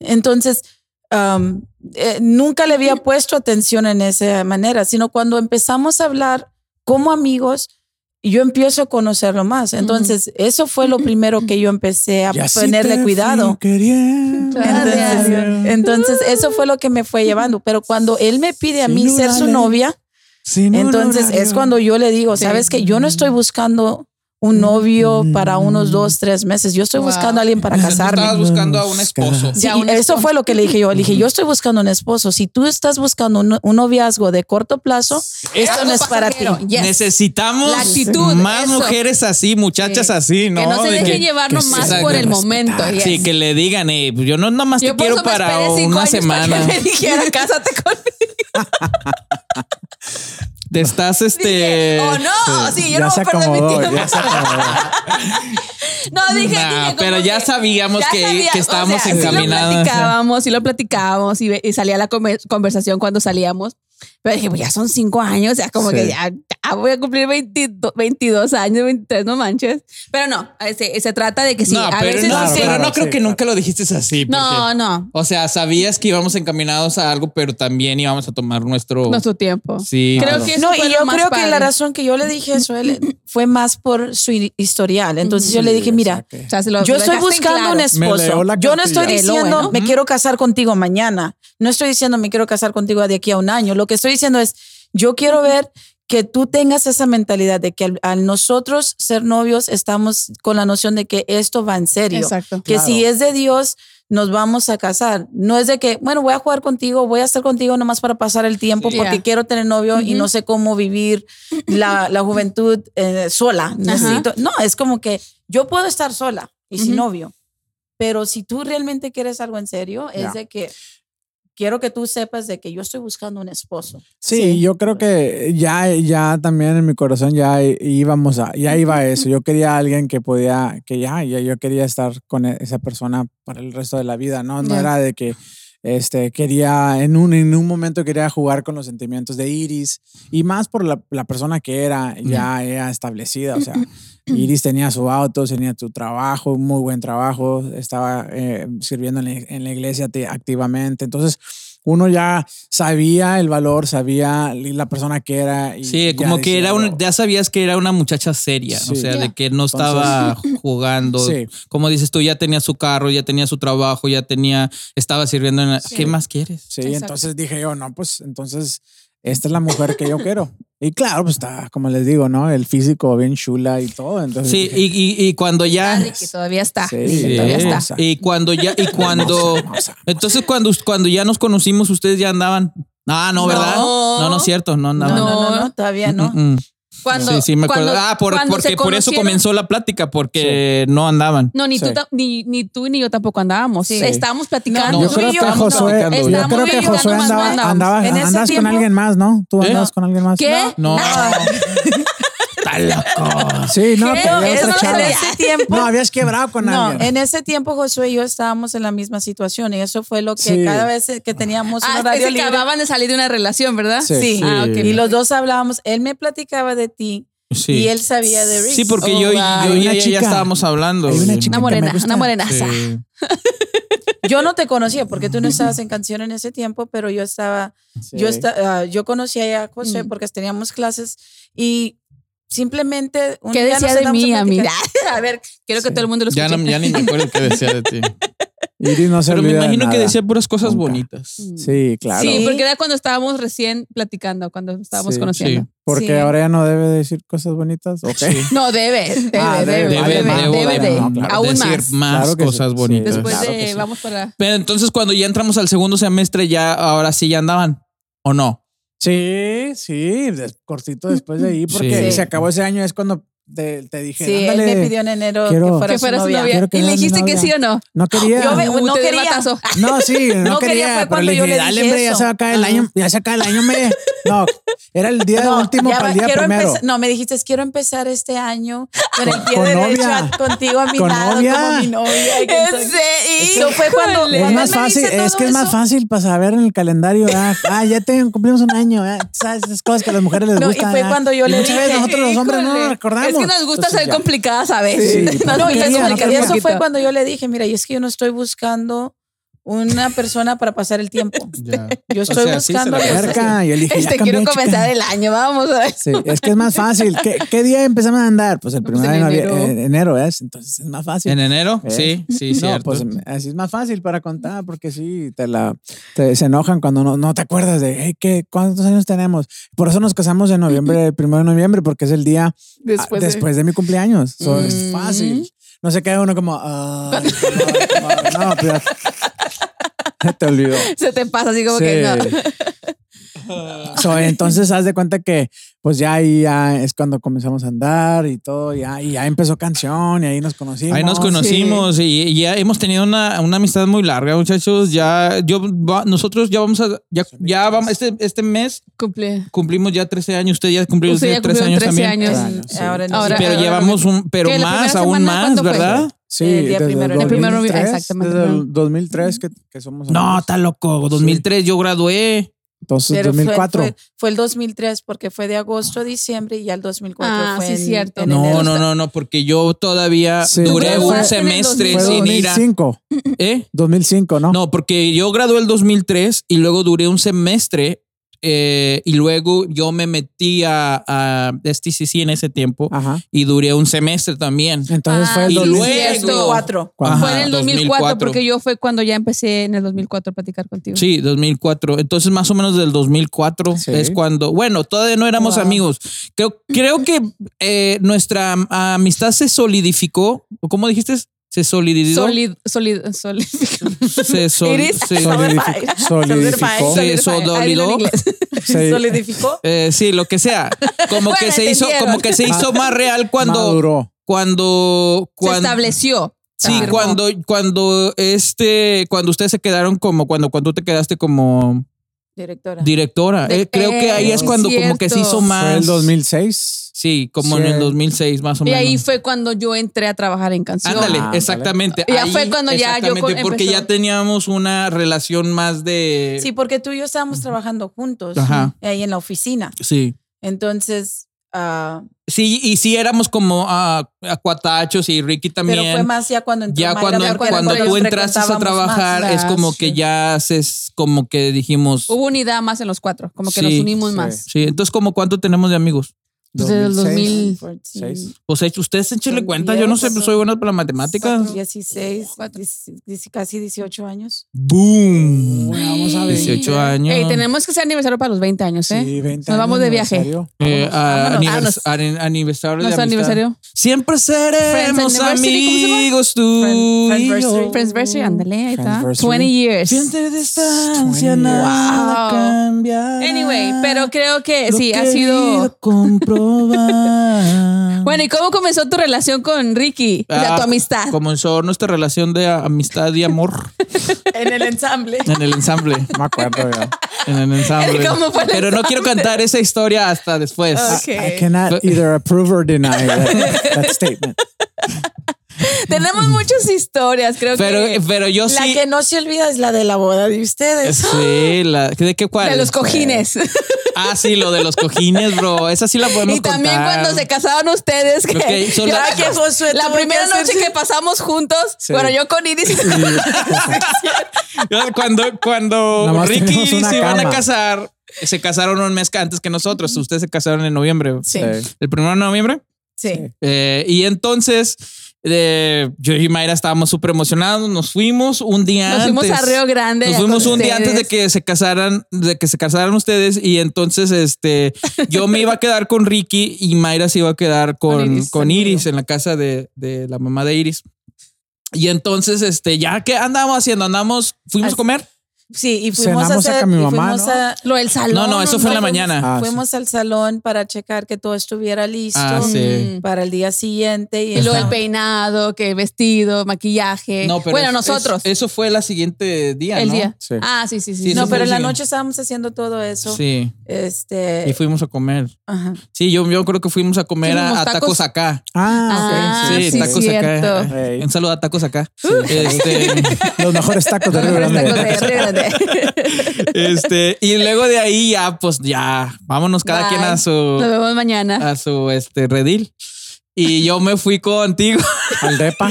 entonces, um, eh, nunca le había puesto atención en esa manera, sino cuando empezamos a hablar como amigos, yo empiezo a conocerlo más. Entonces, eso fue lo primero que yo empecé a Y así ponerle cuidado. Entonces, entonces, eso fue lo que me fue llevando. Pero cuando él me pide a Sin mí ser su novia, sin entonces es cuando yo le digo, sabes que yo no estoy buscando un novio para unos dos, tres meses. Yo estoy Wow. buscando a alguien para Tú casarme. estabas buscando a un esposo. Sí, un eso esposo. fue lo que le dije yo. Le dije, yo estoy buscando un esposo. Si tú estás buscando un, un noviazgo de corto plazo, esto no es para ti. Yes. Necesitamos La actitud, más eso. mujeres así, muchachas Sí. así, ¿no? Que no se De deje llevar que nomás se por el momento. yes. Sí, que le digan, eh, pues yo no nada más Yo te quiero para una semana. Para que me dijera, (laughs) cásate conmigo. (laughs) Te estás este. oh no, sí, yo ya no se voy a perder mi tiempo. ya se acomodó. (laughs) No, dije, Nah, dije, pero ya que- sabíamos ya que- sabía, que estábamos sí lo encaminados. platicábamos, sí lo platicábamos y, salía la conver- conversación cuando salíamos. Pero dije, pues ya son cinco años, ya como Sí. que ya, ya voy a cumplir 22, 22 años, 23, no manches. Pero no, se, se trata de que sí, no, a pero, veces no, Claro, pero no creo sí, que claro. nunca lo dijiste así. porque- No, no, O sea, sabías que íbamos encaminados a algo, pero también íbamos a tomar nuestro. nuestro tiempo. Sí, Creo claro. que eso No, fue y yo más creo que padre. la razón que yo le dije eso a él fue más por su hi- historial. Entonces yo le dije, mira, O sea, se lo- yo lo estoy buscando un claro. Leo esposo. Yo no estoy diciendo bueno. me quiero casar contigo mañana. No estoy diciendo me quiero casar contigo de aquí a un año. Lo que estoy diciendo es yo quiero ver que tú tengas esa mentalidad de que al, al nosotros ser novios estamos con la noción de que esto va en serio. Exacto. Que Claro. si es de Dios nos vamos a casar. No es de que, bueno, voy a jugar contigo, voy a estar contigo nomás para pasar el tiempo Sí. porque Yeah. quiero tener novio y no sé cómo vivir la, la juventud eh, sola. Necesito, no, es como que yo puedo estar sola y sin novio, pero si tú realmente quieres algo en serio, es de que quiero que tú sepas de que yo estoy buscando un esposo. Sí, yo creo que ya, ya también en mi corazón ya íbamos a, ya iba a eso. Yo quería a alguien que podía, que ya, ya yo quería estar con e- esa persona para el resto de la vida, ¿no? No Ya. era de que este, quería, en un, en un momento quería jugar con los sentimientos de Iris y más por la, la persona que era ya, ya establecida, o sea, (clears throat) Iris tenía su auto, tenía su trabajo, un muy buen trabajo, estaba eh, sirviendo en la, en la iglesia te- activamente. Entonces, uno ya sabía el valor, sabía la persona que era. Y Sí, como que era un, ya sabías que era una muchacha seria, o sea, de que no estaba jugando. Sí. Como dices tú, ya tenía su carro, ya tenía su trabajo, ya tenía, estaba sirviendo en la- Sí. ¿Qué más quieres? Sí, Exacto. entonces dije yo, no, pues entonces esta es la mujer que yo quiero. Y claro, pues está, como les digo, ¿no? El físico bien chula y todo. Entonces, Sí, dije, y, y, y cuando ya... Que todavía está. Sí, todavía está. Y cuando ya, y (laughs) cuando... hermosa, Entonces cuando, cuando ya nos conocimos, ustedes ya andaban... Ah, no, ¿verdad? No. No, no es cierto, no No, andaban. no, no, No. no, todavía no. Mm, mm. Cuando, sí, sí, me acuerdo. cuando- ah, por- porque por eso comenzó la plática, porque no andaban. No, ni, Sí. tú, ni, ni tú ni yo tampoco andábamos. Sí. Estábamos platicando. No, yo creo que Josué, yo creo que andaba, andaba- En ese andas con tiempo- alguien más, ¿no? Tú ¿Eh? andas con alguien más. ¿Qué? No. (laughs) (laughs) Está loco. Sí, no, ya Eso. En ese tiempo. No, habías quebrado con No, alguien. en ese tiempo Josué y yo estábamos en la misma situación y eso fue lo que Sí. cada vez que teníamos Ah, que libre. acababan de salir de una relación, ¿verdad? Sí. Sí. Ah, ok. Y los dos hablábamos, él me platicaba de ti Sí. y él sabía de Reese. Sí, porque Oh, yo, wow. yo y ella ya estábamos hablando. Hay una chica Una que me morena, gusta. una morenaza. Sí. (laughs) Yo no te conocía porque tú no estabas en canción en ese tiempo, pero yo estaba, Sí. yo esta- ah, yo conocía a José Mm. porque teníamos clases y simplemente un ¿Qué día nos decía de mí, a amiga? (laughs) A ver, quiero que Sí. todo el mundo lo Ya, escuche. no, ya ni me acuerdo qué decía de ti. (laughs) Iris no se Pero me de imagino que decía puras cosas Nunca. bonitas. Mm. Sí, claro. Sí, porque era cuando estábamos recién platicando, cuando estábamos Sí. conociendo. Sí. Porque Sí. ahora ya no debe decir cosas bonitas. Ok. No, debe, debe, Ah, debe, debe, debe, Debe, debe, de- de, no, claro. aún decir más. Claro cosas sí. bonitas. Después Claro de, vamos para... Pero entonces cuando ya entramos al segundo semestre, ya ahora sí ya andaban. ¿O no? Sí, sí, cortito después de ahí, porque Sí. se acabó ese año, es cuando te, te dije, Sí, él me pidió en enero quiero- que fuera, Que fuera su su novia. ¿Y le dijiste que sí o no? No quería. Yo no quería. (laughs) No, sí, no, No quería, quería, fue pero cuando le yo dije, le dale, dije hombre, ya se va a acabar el año, ya se acaba el año, hombre. No, era el día (laughs) No, último ya para el día primero. empezar- no, me dijiste, quiero empezar este año con el pie derecho novia. contigo a mi Con lado novia. como mi novia. (laughs) y que ¿En entonces- serio? Eso fue cuando, Es más me fácil, es que es más fácil para saber en el calendario. Ah, ya te cumplimos un año. ¿sabes? Esas cosas que a las mujeres les No, y gustan. fue cuando yo le muchas veces dije, nosotros los hombres no recordamos. Es que nos gusta Entonces, ser ya. complicadas a veces. Sí, (laughs) Nos no No, y eso, y fue cuando yo le dije, mira, y es que yo no estoy buscando una persona para pasar el tiempo. Ya. Yo estoy sea, sí se la buscando... Cerca, y yo dije, Este, cambié, quiero chica. comenzar el año, vamos a ver. Sí, es que es más fácil. ¿Qué, qué día empezamos a andar? Pues el Pues primero en de enero. en enero, ¿es? Entonces es más fácil. ¿En enero? ¿Eh? Sí, sí, no, cierto. pues así es más fácil para contar, porque sí, te la te, se enojan cuando no, no te acuerdas de hey, ¿qué, cuántos años tenemos. Por eso nos casamos en noviembre, el primero de noviembre, porque es el día Después, ah, de- después de... mi cumpleaños. So, Es Mm. fácil. No se queda uno como, "Ay, no, no, pero ya (laughs) te olvidó. se te pasa así como Sí. que no. (laughs) So, entonces haz de cuenta que pues ya ahí ya es cuando comenzamos a andar y todo, ya, y ya empezó canción y ahí nos conocimos. Ahí nos conocimos y, y ya hemos tenido una, una amistad muy larga, muchachos. Ya, yo, nosotros ya vamos a, ya, ya vamos, este, este mes Cumple. cumplimos ya 13 años. Usted ya cumplió Usted ya 13 cumplió años 13 también. años. Claro, sí. Ahora, en Ahora- pero ahora- llevamos un, pero ¿Qué, la más, aún más, cuándo fue? Sí, El día desde primero el primero de- 2003, exactamente. Desde el 2003 que, que somos No, amigos. está loco. 2003 yo gradué. Entonces, Pero fue- 2004. Fue, fue el 2003 porque fue de agosto a diciembre y ya el 2004 Ah, fue sí, en, cierto. en No, enero. no, no, no, porque yo todavía Sí. duré ¿Tú un semestre Fue sin ir a. 2005. ¿Eh? 2005, ¿no? No, porque yo gradué el 2003 y luego duré un semestre eh, y luego yo me metí a, a STCC en ese tiempo Ajá. y duré un semestre también. Entonces fue el y 2000. luego- 2004. ¿Cuándo? Fue en el 2004, 2004. porque yo fue cuando ya empecé en el 2004 a platicar contigo. Sí, 2004. Entonces, más o menos del 2004 Sí. es cuando, bueno, todavía no éramos Wow. amigos. Creo, creo que eh, nuestra amistad se solidificó. ¿O ¿Cómo dijiste? Se solidizó. Solid, solid, solid. se, sol- se- Solidificó. Solidificó. Se solidó. (laughs) Se- (laughs) solidificó. eh, sí, lo que sea. Como (laughs) que se hizo, como que se hizo más real cuando, Maduró. cuando, Se cuando, estableció. Sí, Afirmó. cuando, cuando este, cuando ustedes se quedaron como, cuando, cuando tú te quedaste como Directora. directora. De- Eh, creo que ahí es cuando como que se hizo más. Fue el 2006. Sí, como Sí. en el 2006 más o Y menos. ahí fue cuando yo entré a trabajar en canción. Ándale, Ándale. exactamente. Ya Ahí, fue cuando ya yo exactamente, con- porque ya teníamos una relación más de. Sí, porque tú y yo estábamos trabajando juntos Ajá. ahí en la oficina. Sí. Entonces, ah, Sí, y sí éramos como ah, acuatachos y Ricky también. pero fue más ya cuando entró ya Mayra, cuando, cuando nosotros tú entraste a trabajar, más. es como Ah, que sí. ya haces como que dijimos. Hubo unidad más en los cuatro, como que Sí, nos unimos sí. más. Sí, entonces, como cuánto tenemos de amigos? Desde el 2000. 2006. O sea, ustedes échenle cuenta, yo no sé, pues soy bueno para las matemáticas. 16, Cuatro. 10, 10, casi 18 años. Boom. Uy, vamos a ver. 18 años. Ey, tenemos que hacer aniversario para los 20 años, ¿eh? Sí, 20 Nos vamos de viaje. aniversario. Eh, Vámonos. anivers- ani- aniversario de Nuestro amistad. aniversario. Siempre seremos Friends anniversary, ¿cómo se llama? amigos tú. Friendsversary, ándale, ahí está. Friendsversary. 20 years. Siente distancia, 20 nada Wow. cambiará. Anyway, pero creo que Lo sí, ha sido. Bueno, ¿y cómo comenzó tu relación con Ricky? O sea, Ah, tu amistad. Comenzó nuestra relación de amistad y amor En el ensamble. en el ensamble. Me acuerdo ya. En el ensamble. ¿Cómo fue el Pero no quiero cantar esa historia hasta después. Ok. I cannot either approve or deny that, that statement. (laughs) Tenemos muchas historias, creo Pero, que. pero yo La sí. que no se olvida es la de la boda de ustedes. Sí, (gasps) la, ¿de qué cuál? De los cojines. Ah, sí, lo de los cojines, bro. Esa sí la podemos Y también contar. cuando se casaron ustedes, que, Ok, son que la- que Josué la primera que noche que pasamos juntos, Sí. bueno, yo con Iris (laughs) y Cuando, cuando Nomás Ricky y Iris se iban a casar, se casaron un mes antes que nosotros. Ustedes se casaron en noviembre. Sí. El primero de noviembre. Sí. Eh, y entonces eh, yo y Mayra estábamos súper emocionados. Nos fuimos un día nos antes. fuimos a Río Grande. Nos fuimos un día antes de que se casaran, de que se casaran ustedes y entonces este yo me iba a quedar con Ricky y Mayra se iba a quedar con, Con Iris, con Iris, conmigo. en la casa de, de la mamá de Iris. Y entonces este ya que andábamos haciendo, andamos, fuimos a comer. Sí, y fuimos a Cenamos hacer. acá mi y mamá, fuimos ¿no? a- Lo del salón. No, no, eso fue en la fuimos- mañana. Ah, sí. fuimos al salón para checar que todo estuviera listo Ah, sí. para el día siguiente. Y, Y lo del estaba- peinado, que vestido, maquillaje. No, pero bueno, es- nosotros. es- eso fue la siguiente día, el ¿no? día. Sí. Ah, sí, sí, sí. No, pero en la el noche estábamos haciendo todo eso. Sí. Este. Y fuimos a comer. ajá. Sí, yo, yo creo que fuimos a comer a, Fuimos a tacos. tacos acá. Ah, Ah, ok. sí, sí, tacos cierto. acá. Ey. Un saludo a tacos acá. Este, (laughs) Los mejores tacos de Río Grande. tacos de Río Grande. (laughs) este, y luego de ahí ya, pues ya, vámonos cada Bye. quien a Nos su, vemos mañana. a su este redil. Y yo me fui contigo. (laughs) Al depa.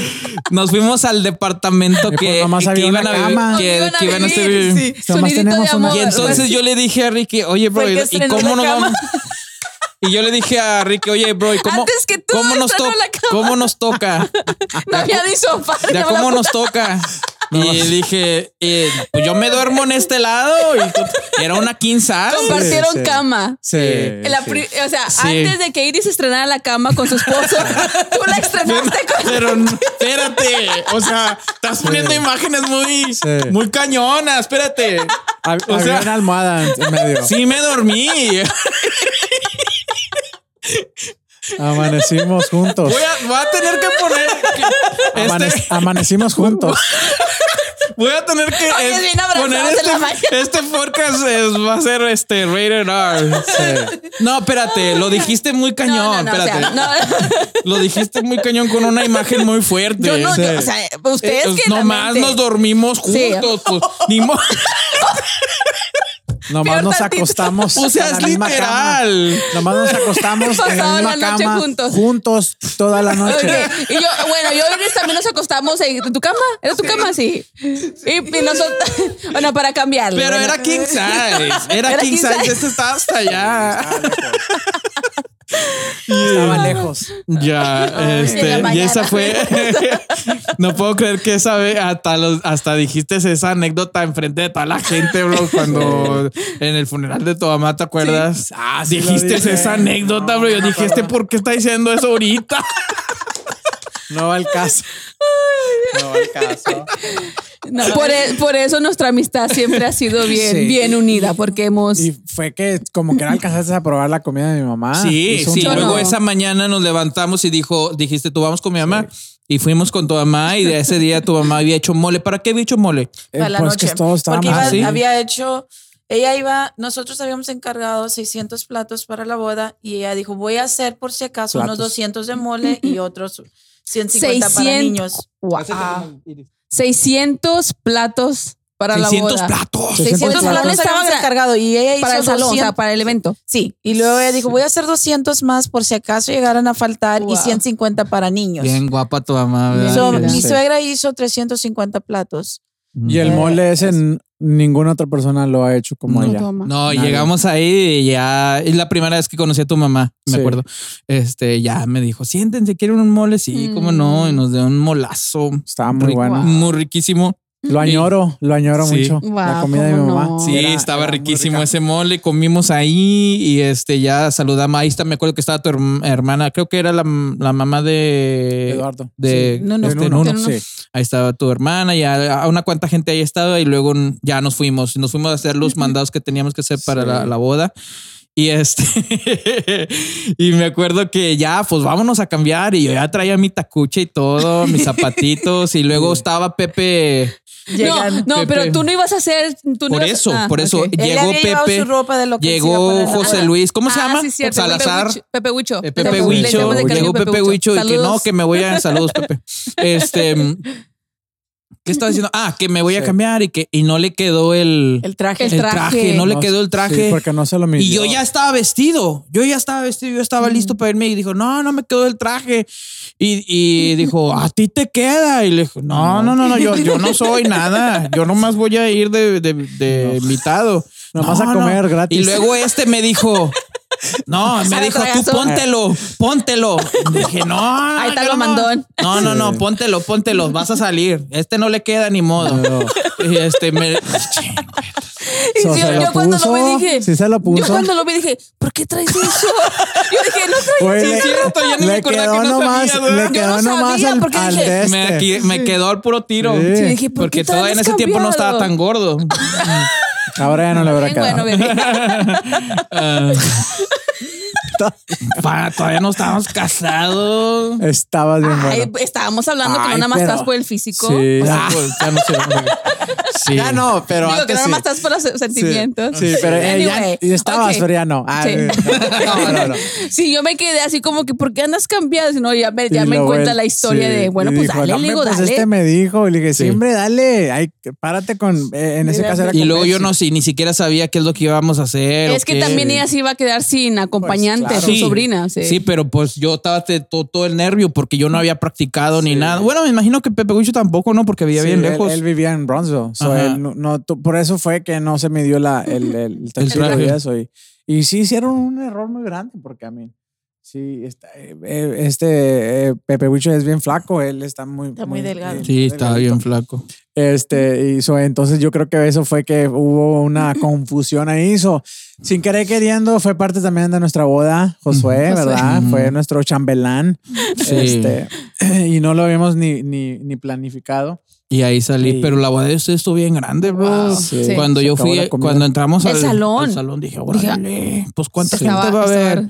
Nos fuimos al departamento Y pues que, que iban a vivir. cama. Que, Iban a que iban a vivir, sí. Tenemos de amor. Y entonces yo le dije a Ricky, oye, bro, ¿y que cómo nos cama. vamos? Y yo le dije a Ricky, oye, bro, ¿y cómo, Antes que tú cómo, nos, to- la cama. cómo nos toca? (laughs) No había ni sofá. Ya cómo nos toca. Y dije, eh, pues yo me duermo en este lado. Y era una size. Compartieron Sí, sí. cama. Sí. La sí. pri- O sea, Sí. antes de que Iris estrenara la cama con su esposo, (laughs) tú la estrenaste con. Pero espérate, o sea, estás poniendo imágenes muy, Sí. muy cañonas. Espérate. Hab- O Había sea- una almohada en en medio. Sí, me dormí. (laughs) Amanecimos juntos. Voy a, voy a tener que poner. que- Amane- este- Amanecimos juntos. (laughs) voy a tener que Oye, es- bien abrazados poner este, este podcast es- va a ser este rated R. No, espérate, lo dijiste muy cañón. No, no, no, o sea, espérate. no. (laughs) Lo dijiste muy cañón con una imagen muy fuerte. Yo no, Sí. yo, o sea, ustedes Eh, que nomás mente- nos dormimos Sí. juntos, pues ni mo- (laughs) Nomás nos acostamos O sea, en es la misma literal. cama. Nomás nos acostamos (laughs) en la Pasaban misma la noche cama juntos. juntos toda la noche. Y yo, bueno, yo también nos acostamos en tu cama. ¿Era tu cama? Sí. Y, y nosotros, (laughs) bueno, para cambiarlo. Pero bueno. era king size. (laughs) Era, Era king king size. size. Este está hasta allá. (laughs) Estaba lejos. Ya, (laughs) este, y esa fue. (laughs) no puedo creer que esa vez hasta, los, hasta dijiste esa anécdota enfrente de toda la gente, bro, cuando en el funeral de tu mamá, ¿te acuerdas? Ah, sí dijiste esa anécdota, bro. Yo No, dije, ¿este por qué está diciendo eso ahorita? No va al caso. No va al caso. No, (laughs) por, e- por eso nuestra amistad siempre ha sido bien, Sí. bien unida, porque hemos. Y fue que como que no alcanzaste a probar la comida de mi mamá. sí, sí. Yo Luego no. esa mañana nos levantamos y dijo, dijiste, tú vamos con mi mamá. Y fuimos con tu mamá y de ese día tu mamá había hecho mole. ¿Para qué había hecho mole? Eh, para la pues noche. que todo estaba Porque mal. iba- ¿sí? había hecho, ella iba, nosotros habíamos encargado 600 platos para la boda y ella dijo, voy a hacer por si acaso unos Platos. 200 de mole y otros 150 para 600. niños. Wow. 600 platos para 600 la boda. platos. 600 600 platos. estaban encargado y ella hizo para el salón, o 200. sea, para el evento. Sí, y luego ella dijo, voy a hacer 200 más por si acaso llegaran a faltar y Wow. 150 para niños. Bien guapa tu mamá. So, mi suegra hizo 350 platos. Y el mole ese ninguna otra persona lo ha hecho como No. ella. toma. No, Nadie. llegamos ahí y ya es la primera vez que conocí a tu mamá, me Sí. acuerdo. Este, ya me dijo, siéntense, ¿quieren un mole? Sí, cómo no, y nos dio un molazo. Estaba muy rico, bueno. Muy riquísimo. Lo añoro, lo añoro Sí. mucho. Wow, la comida de mi mamá. no. Sí, Era- estaba era riquísimo ese mole. Comimos ahí y este ya saludamos. Ahí está, me acuerdo que estaba tu herm- hermana, creo que era la, la mamá de Eduardo. De, Sí, Nuno. este, De Nuno, sí. Ahí estaba tu hermana, ya a una cuanta gente ahí estaba y luego ya nos fuimos. Nos fuimos a hacer los (laughs) mandados que teníamos que hacer para Sí. la, la boda. Y este, (laughs) y me acuerdo que ya, pues vámonos a cambiar. Y yo ya traía mi tacuche y todo, mis (laughs) zapatitos. Y luego estaba Pepe. No, Llegan. no, Pepe. pero tú no ibas a hacer. Tú no Por ibas- eso, ah, por eso llegó Pepe. su ropa de lo que se iba a Llegó. José. Luis. ¿Cómo se Ah, llama? sí, cierto, Salazar. Pepe Huicho. Pepe Huicho. Eh, llegó Pepe Huicho y que no, que me voy a saludos, Pepe. (laughs) Este, ¿qué estaba diciendo? Ah, que me voy a Sí. cambiar y que y no le quedó el, El traje. el traje. no le No, quedó el traje. sí, porque no se lo midió. y yo ya estaba vestido, yo ya estaba vestido, yo estaba listo para irme y dijo, no, no me quedó el traje. Y, y (laughs) dijo, a ti te queda. Y le dijo, no, no, no, no, yo, yo no (laughs) soy nada. Yo nomás voy a ir de, de, de invitado. Nomás No, a no. comer gratis. Y luego este me dijo, No, me dijo, tú póntelo, póntelo. Dije, no. (laughs) Ahí está yo lo no. mandón. No, no, no, póntelo, póntelo, vas a salir. Este no le queda ni modo. Y este me. (laughs) Y So, yo, ¿se lo yo cuando lo vi puso? dije. Sí se lo puso. Yo cuando lo vi dije, ¿por qué traes eso? (laughs) Yo dije, no traes eso. le, es cierto, ya ni me le acordaba quedó que no nomás, sabía, le Yo quedó no nomás sabía al, porque al dije- este. Me, aquí- me quedó al puro tiro. Sí. Sí, dije, ¿por Porque todavía en ese tiempo no estaba tan gordo. Ahora ya no le habrá quedado. bueno, bebé. (laughs) Ah. Todavía no estábamos casados. Estabas bien Ay, bueno. estábamos hablando que Ay, no nada más pero- estás por el físico. Sí. Ah, pues, ya no sé. Sí. Ya no, pero Digo que antes no sí. nada más estás por los sentimientos. Sí, pero eh, ya- Anyway, y estabas, ok. pero ya no. Ah, Sí. eh, (laughs) no, no, no. Sí, yo me quedé así como que, ¿por qué andas cambiado? Si no, ya me, ya me él- la historia sí, de, bueno, pues dijo, dale, "No, le digo, pues dale. este me dijo, y le dije, Sí. siempre dale, ay, párate con, eh, en ese Mira, caso era Y luego yo no sé, ni siquiera sabía qué es lo que íbamos a hacer. Es que también ella se iba a quedar sin acompañante, claro. su Sí. sobrina. Sí. Sí, pero pues yo estaba de todo, todo el nervio porque yo no había practicado ni nada. Bueno, me imagino que Pepe Huicho tampoco, ¿no? Porque vivía Sí, bien él- lejos. Él, vivía en Bronzeville. so él no, por eso fue que no se midió la, el, el, el traje. eso. Y, y sí hicieron un error muy grande porque a mí. Sí, está, eh, eh, este eh, Pepe Huicho es bien flaco, él está muy, Está muy delgado. sí, estaba bien flaco. Este, y so, entonces yo creo que eso fue que hubo una (laughs) confusión ahí. So, sin querer queriendo, fue parte también de nuestra boda, Josué. ¿verdad? Ujú. Fue nuestro chambelán. Sí. Este, (clears throat) y no lo habíamos ni, ni, ni planificado. Y ahí salí, Sí. pero la boda de usted estuvo bien grande, bro. Wow. Sí. Cuando Se yo fui, cuando entramos El al salón. al salón, dije, órale, pues cuánta gente va a estaba- haber.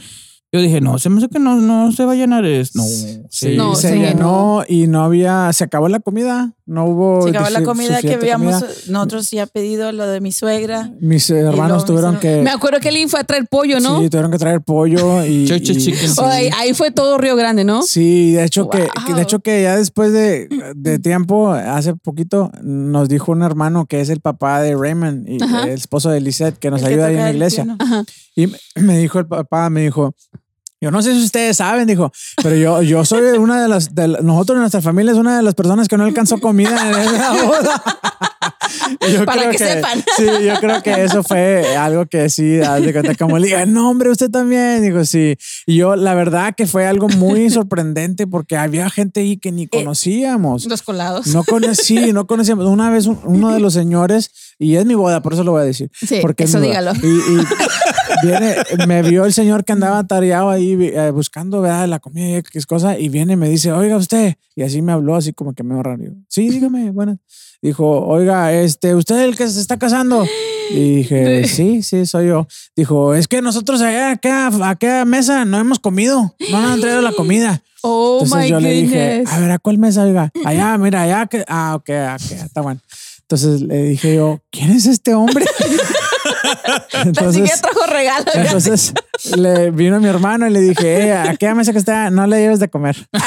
Yo dije, no, se me hace que no, no se va a llenar esto. No, Sí, No, se se llenó y no había, se acabó la comida, no hubo. Se acabó la comida que habíamos comida. nosotros ya pedido, lo de mi suegra. Mis hermanos luego tuvieron que, Me acuerdo que Lynn fue a traer pollo, ¿no? sí, tuvieron que traer pollo y. (laughs) Y- sí. O ahí, ahí fue todo Río Grande, ¿no? Sí, de hecho que, Wow. que- de hecho que ya después de, de (laughs) tiempo, hace poquito, nos dijo un hermano que es el papá de Raymond y Ajá. el esposo de Lisette, que nos el que ayuda ahí en la iglesia. Y me dijo el papá, me dijo, yo no sé si ustedes saben, dijo, pero yo, yo soy una de las, de nosotros, nuestra familia es una de las personas que no alcanzó comida en esa boda. (laughs) Yo Para creo que sepan. Sí, yo creo que eso fue algo que sí, de cuenta, como le diga, no, hombre, usted también. Digo, sí. Y yo, la verdad que fue algo muy sorprendente porque había gente ahí que Eh, ni conocíamos. Los colados. No conocí, no conocíamos. Una vez un- uno de los señores, y es mi boda, por eso lo voy a decir. Sí, porque es eso dígalo. Y, y viene, me vio el señor que andaba tareado ahí eh, buscando, ¿verdad? La comida y qué cosa, y viene y me dice, oiga usted, y así me habló, así como que me raro. Yo, Sí, dígame, bueno. Dijo, oiga, este, ¿usted es el que se está casando? Y dije, sí, sí, soy yo. Dijo, es que nosotros allá, acá, a aquella mesa no hemos comido, no nos han traído la comida. Oh Entonces my yo le dije, goodness. a ver, ¿a cuál mesa, oiga? Allá, mira, allá. Que... Ah, ok, ok, está bueno. Entonces le dije yo, ¿quién es este hombre? (laughs) Así que trajo regalo. entonces le vino mi hermano y le dije, eh, ¿a aquella mesa que está? No le lleves de comer. (laughs)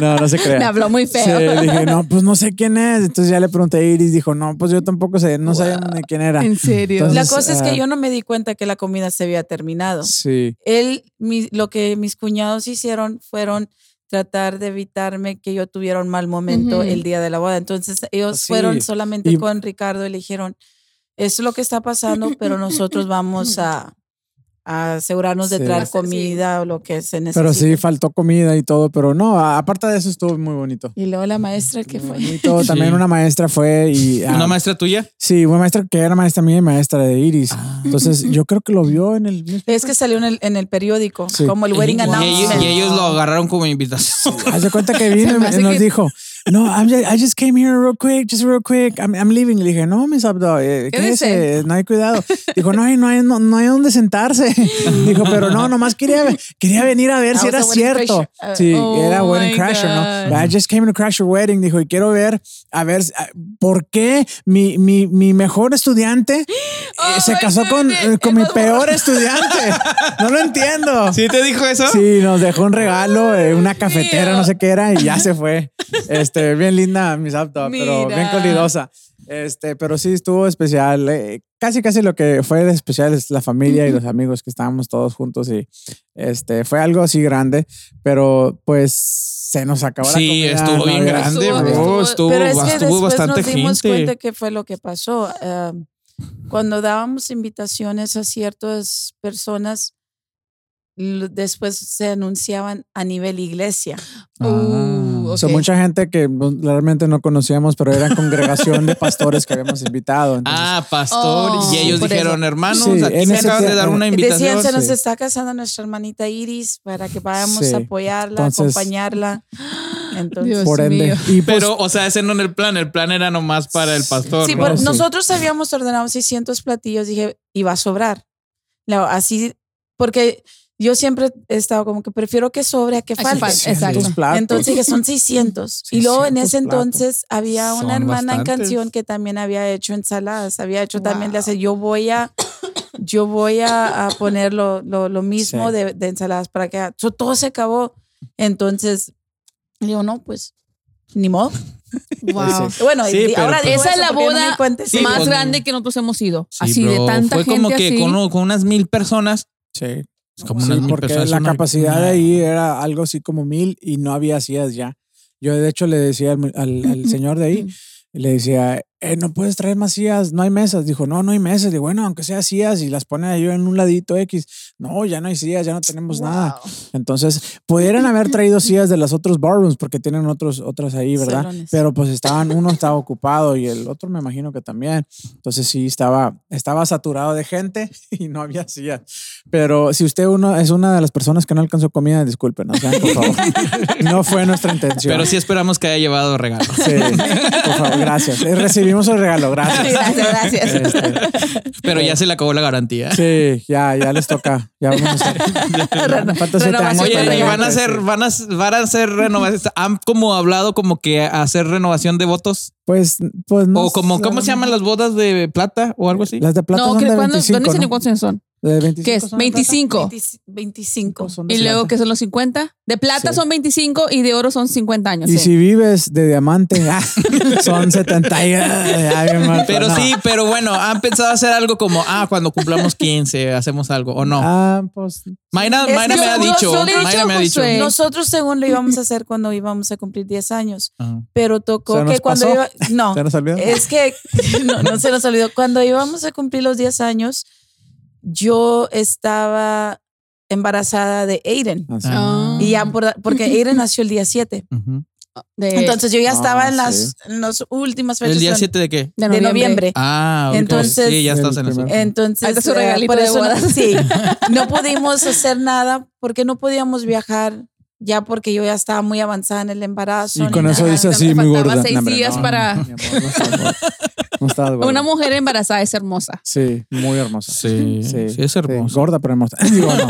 no, no se crea. Me habló muy Sí, feo. le dije, no, pues no sé quién es. Entonces ya le pregunté a Iris, dijo, no, pues yo tampoco sé, no sabíamos ni quién era. En serio. Entonces, La cosa es ah, que yo no me di cuenta que la comida se había terminado. Sí. Él, mi- lo que mis cuñados hicieron fueron tratar de evitarme que yo tuviera un mal momento el día de la boda. Entonces ellos Sí. fueron solamente Y- con Ricardo y le dijeron, eso es lo que está pasando, pero nosotros vamos (clears throat) a, a asegurarnos de Sí. traer Sí. comida o lo que se necesite. Pero sí, faltó comida y todo, pero no, aparte de eso estuvo muy bonito. Y luego la maestra que fue. Bonito. (laughs) Sí. También una maestra fue y... ah, ¿Una maestra tuya? Sí, una maestra que era maestra mía y maestra de Iris. Ah. Entonces, yo creo que lo vio en el. Es que salió en el, en el periódico, Sí. como el wedding y ellos, announcement. y ellos lo agarraron como invitación. Haz de cuenta que vino y nos que- dijo, no, I'm just- I just came here real quick, just real quick. I'm, I'm leaving. Le dije, no, Miss Abdo, eh, Quédese. no hay cuidado. Dijo, no hay, no hay, no, no hay dónde sentarse. (laughs) Dijo, pero no, nomás quería, quería venir a ver Ah, si era cierto. crasher. Ah, Sí, Oh era wedding crasher, God. ¿no? I just came to crash your wedding. Dijo, y quiero ver, a ver, ah, ¿por qué mi, mi, mi mejor estudiante eh, Oh se casó con, eh, con mi peor estudiante? No lo entiendo. ¿Sí te dijo eso? Sí, nos dejó un regalo, eh, una cafetera, no sé qué era, y ya se fue. Este, bien linda, Miss Apto, pero bien colidosa. Este, pero sí estuvo especial. eh, casi, casi lo que fue de especial es la familia y los amigos que estábamos todos juntos y este, fue algo así grande, pero pues se nos acabó la Sí, comida. estuvo bien grande, Estuvo- bro. estuvo- Estuvo, Pero es que estuvo después bastante nos dimos gente. cuenta que fue lo que pasó. Ah, cuando dábamos invitaciones a ciertas personas, después se anunciaban a nivel iglesia. Uh, O sea, ok. mucha gente que no- realmente no conocíamos, pero eran congregación de (laughs) pastores que habíamos invitado. entonces- Ah, pastor. Oh, y ellos dijeron, eso. hermanos, Sí, aquí ese acaban de dar una en- Decían, invitación. se nos sí. está casando nuestra hermanita Iris para que vayamos Sí. a apoyarla, Entonces- acompañarla. (gasps) Entonces, Dios por ende. mío. Y pues, Pero, o sea, ese no era el plan. El plan era nomás para el pastor. Sí, ¿no? pero sí. nosotros habíamos ordenado 600 platillos, dije, iba a sobrar. La- así, porque yo siempre he estado como que prefiero que sobre a que que falte. falte, 600 exacto. platos. Entonces dije, son 600. (laughs) y luego en 600 ese platos. entonces había Son una hermana en bastantes. canción que también había hecho ensaladas, había hecho también, le Wow. hace, yo voy a, yo voy a, a (laughs) poner lo, lo, lo mismo Sí. de, de ensaladas para que so, todo se acabó. Entonces, digo, no, pues, ni modo. (laughs) Wow. Bueno, Sí, y pero ahora Esa es la no boda cuentes Sí, más con- grande que nosotros hemos ido. Sí, así de bro, tanta Fue gente como que así. con, con unas mil personas. Sí. Como Sí, unas porque personas, la una- capacidad de una- ahí era algo así como mil y no había sillas ya. Yo de hecho le decía al, al- al (laughs) señor de ahí, le decía, "Eh, no puedes traer más sillas, no hay mesas. Dijo, no, no hay mesas. Digo, bueno, aunque sea sillas y las pone ahí en un ladito X. No, ya no hay sillas, ya no tenemos nada. Entonces, pudieran haber traído sillas de los otros barrooms porque tienen otros, otras ahí, ¿verdad? Salones. Pero pues estaban, uno estaba ocupado y el otro me imagino que también. Entonces sí, estaba, estaba saturado de gente (laughs) y no había sillas. Pero si usted uno es una de las personas que no alcanzó comida, disculpen, o sea, por favor. (laughs) No fue nuestra intención. Pero sí esperamos que haya llevado regalo. Sí, por favor, gracias. Eh, Recibimos el regalo, gracias. Gracias, gracias. Este, Pero ya se le acabó la garantía. sí, ya, ya les toca. Ya vamos a hacer. (laughs) Renovación Oye, y van a hacer, van a, van a hacer renovación. Han como hablado como que hacer renovación de votos. Pues, pues no. o como, ¿cómo se llaman las bodas de plata o algo así? Las de plata No, son que de ¿cuándo, 25, ¿dónde dicen ¿no? cuántos años son? ¿De 25 ¿Qué es? son de plata? 25. 25. son de Y luego que son los 50. De plata Sí. son 25 y de oro son 50 años. Y sí. si vives de diamante, (laughs) ah, son 70 y bien muerto, Pero no. sí, pero bueno, han pensado hacer algo como, ah, cuando cumplamos 15 hacemos algo o no. Ah, pues Mayra, Mayra me ha dicho, Mayra dicho me ha dicho. Nosotros según lo íbamos a hacer cuando íbamos a cumplir 10 años, Ah. pero tocó ¿Se nos que cuando pasó? iba, no, ¿Se nos olvidó? es que (laughs) no, no se nos olvidó. Cuando íbamos a cumplir los 10 años, yo estaba embarazada de Aiden. Ah. Y ya por- porque Aiden nació el día 7. Ujú. De- Entonces yo ya Ah, estaba en sí. las, en las últimas fechas ¿El día de- 7 de qué? de de noviembre. Ah, ok. Entonces- sí, ya estás en eso. Entonces, su eh, regalito por de eso no- bodas. sí, no pudimos hacer nada porque no podíamos viajar ya porque yo ya estaba muy avanzada en el embarazo. Y con eso nada. dice Me así, muy gorda. seis No, días no, para- no estás (laughs) gorda. Una mujer embarazada es hermosa. Sí, muy hermosa. Sí, sí, es hermosa. gorda, pero hermosa. (laughs) Digo, no.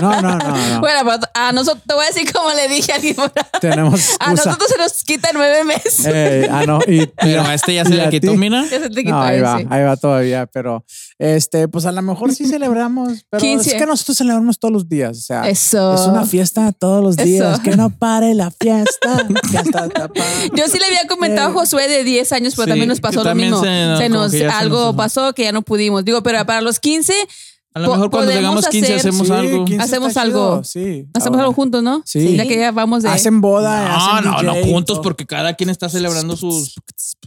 No, no, no, no. Bueno, pero a nosotros, te voy a decir como le dije a alguien. Tenemos (laughs) A nosotros se nos quita nueve meses. Eh, ah, no. Y, Pero a este ya se le quitó, ti. mira. Ya se te quitó No, ahí va, ahí va todavía, pero este, pues a lo mejor sí (laughs) celebramos, pero 15. es que nosotros celebramos todos los días, o sea, Eso. es una fiesta todos los Eso. días, que no pare la fiesta. (laughs) Yo sí le había comentado a Josué de 10 años, pero Sí, también nos pasó lo mismo. se- nos, algo nos- pasó que ya no pudimos. Digo, pero para los 15 A lo mejor cuando llegamos 15 hacer- hacemos Sí, algo. 15 Hacemos algo. chido, sí. hacemos ahora. algo juntos, ¿no? Sí. Ya que ya vamos de. Hacen boda, No, hacen no, no DJ juntos todo. porque cada quien está celebrando sus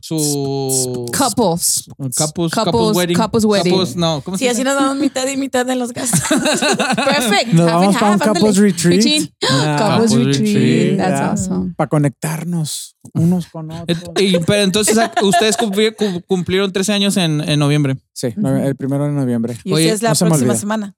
su couples. couples, Couples- couples wedding. couples wedding. Couples, no, ¿cómo Sí, se así nos damos mitad y mitad en los gastos. (laughs) Perfect. Nos Half vamos para un couples retreat. Pichín. Ah, (gasps) Couples Couples retreat. retreat. That's awesome. Para conectarnos unos con (laughs) otros. Y- pero entonces ustedes cumpli- cu- cumplieron 13 años en, en noviembre. Sí, el primero de noviembre. Y Oye, es la no se me próxima olvida. semana.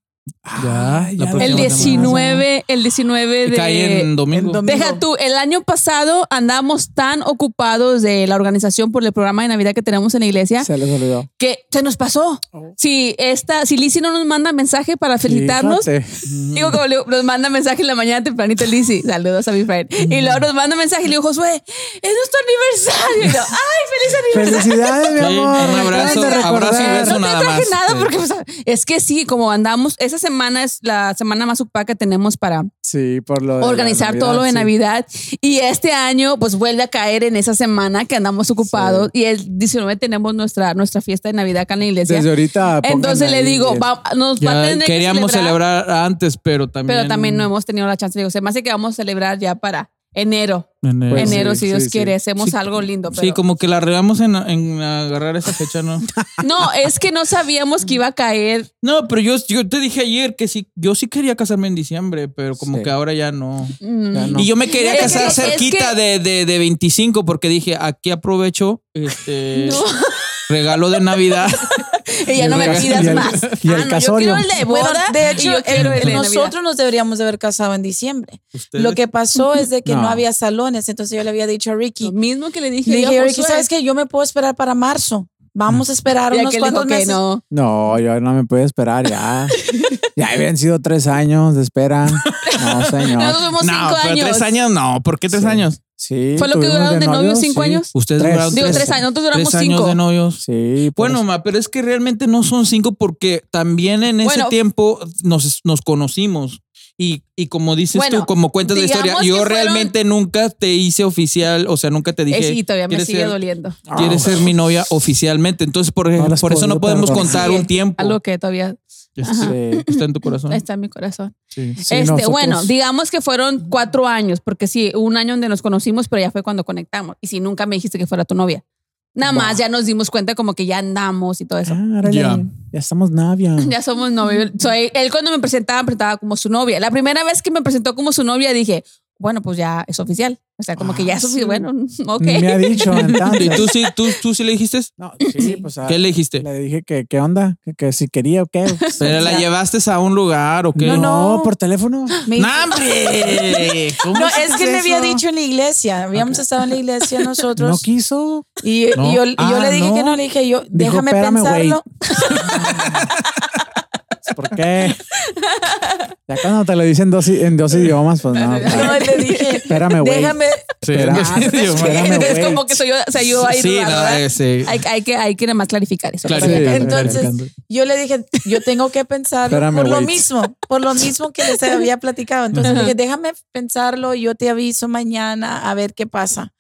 Ya, próxima El semana. 19, el 19 de. Cae en domingo. domingo. Deja tú, el año pasado andamos tan ocupados de la organización por el programa de Navidad que tenemos en la iglesia Se les olvidó. que se nos pasó. Oh. Si esta, si Lizzy no nos manda mensaje para felicitarnos, Fíjate. digo como le digo, nos manda mensaje en la mañana tempranito Lizzy, saludos a mi friend. Y luego nos manda mensaje y le digo, Josué, es nuestro aniversario. Y yo, ay, feliz aniversario. Felicidades, mi Sí, amor. un me abrazo, abrazo y beso. No te nada traje más. nada Sí. porque pues, es que sí, como andamos, esa semana es la semana más ocupada que tenemos para Sí, por lo organizar todo lo de sí. Navidad. Y este año, pues vuelve a caer en esa semana que andamos ocupados. Y el 19 tenemos nuestra, nuestra fiesta de Navidad acá en la iglesia. Desde ahorita. Entonces le digo, va- nos va a tener que queríamos celebrar, celebrar antes, pero también. pero también no hemos tenido la chance. Digo, se me hace que vamos a celebrar ya para Enero. Enero. Pues Enero, sí, si Dios sí, quiere, sí. hacemos Sí, algo lindo. Sí, como que la regamos en, en agarrar esa fecha, ¿no? (laughs) No, es que no sabíamos que iba a caer. No, pero yo, yo te dije ayer que sí, yo sí quería casarme en diciembre, pero como Sí. que ahora ya no. Mm. Ya no. Y yo me quería Es casar que- es cerquita que- de, de, de 25 porque dije, aquí aprovecho este (laughs) No. regalo de Navidad. (laughs) (laughs) Y ya no me pidas y el- más. y el Ah, no, yo quiero el de Bueno, boda. de y hecho, yo quiero el- el de Navidad. nosotros nos deberíamos de haber casado en diciembre. Ustedes- Lo que pasó es de que no. No. había salones, entonces yo le había dicho a Ricky, Lo mismo que le dije, le dije, Ricky. ¿sabes qué? Yo me puedo esperar para marzo. Vamos a esperar Y unos cuantos que meses. no. No, yo no me puedo esperar ya. (laughs) ya habían sido tres años de espera. (laughs) No, señor. No, cinco pero años. tres años no. ¿Por qué tres Sí. años? Sí. ¿Fue lo que duraron de novios, cinco sí. años? Ustedes Tres. duraron Digo, tres, tres años, nosotros duramos tres años cinco. de novios. Sí. Bueno, ma, pero es que realmente no son cinco porque también en ese Bueno. tiempo nos, nos conocimos. Y, y como dices Bueno, tú, como cuentas la historia, yo fueron- realmente nunca te hice oficial, o sea, nunca te dije. Eh, sí, todavía me ¿quieres sigue ser- doliendo. Quieres ser mi novia oficialmente. Entonces, por, No por eso no podemos contar Sí, un tiempo. Algo que todavía Está, Sí. está en tu corazón. está en mi corazón. Sí. Sí, este, nosotros- bueno, digamos que fueron cuatro años, porque sí, un año donde nos conocimos, pero ya fue cuando conectamos. Y si nunca me dijiste que fuera tu novia. Nada Va. más ya nos dimos cuenta como que ya andamos y todo eso. Ah, Ya. ya. estamos novia. (laughs) Ya somos novios. Soy, él cuando me presentaba, me presentaba como su novia. La primera vez que me presentó como su novia dije, bueno, pues ya es oficial. O sea, como que ya Ah, es oficial. sí. Bueno, (laughs) ok. Me ha dicho (laughs) entonces. ¿Y tú sí, tú, tú sí le dijiste? No, sí, pues ah, ¿Qué le dijiste? le dije que qué onda, que, que si quería o qué. (laughs) ¿Pero la llevaste a un lugar o qué? No, No. por teléfono. Me- ¡No, hombre! ¿Cómo No, es que me había dicho en la iglesia. Habíamos estado en la iglesia nosotros. No quiso. Y, y No. yo, y yo Ah, le dije no. que no, le dije yo, Dijo, déjame pensarlo. ¿Por qué? Ya cuando te lo dicen dos, i- en dos idiomas, pues no. (laughs) No, le dije, Espérame, güey. déjame. Sí. Espérame, es como que soy yo, o sea, yo ahí Sí, no, ¿verdad? eh, sí. hay, hay que, hay que nada más clarificar eso. Claro, Sí, Entonces, clarificando. yo le dije, yo tengo que pensarlo Espérame, por lo mismo, por lo mismo que les había platicado. Entonces le dije, déjame pensarlo, yo te aviso mañana a ver qué pasa.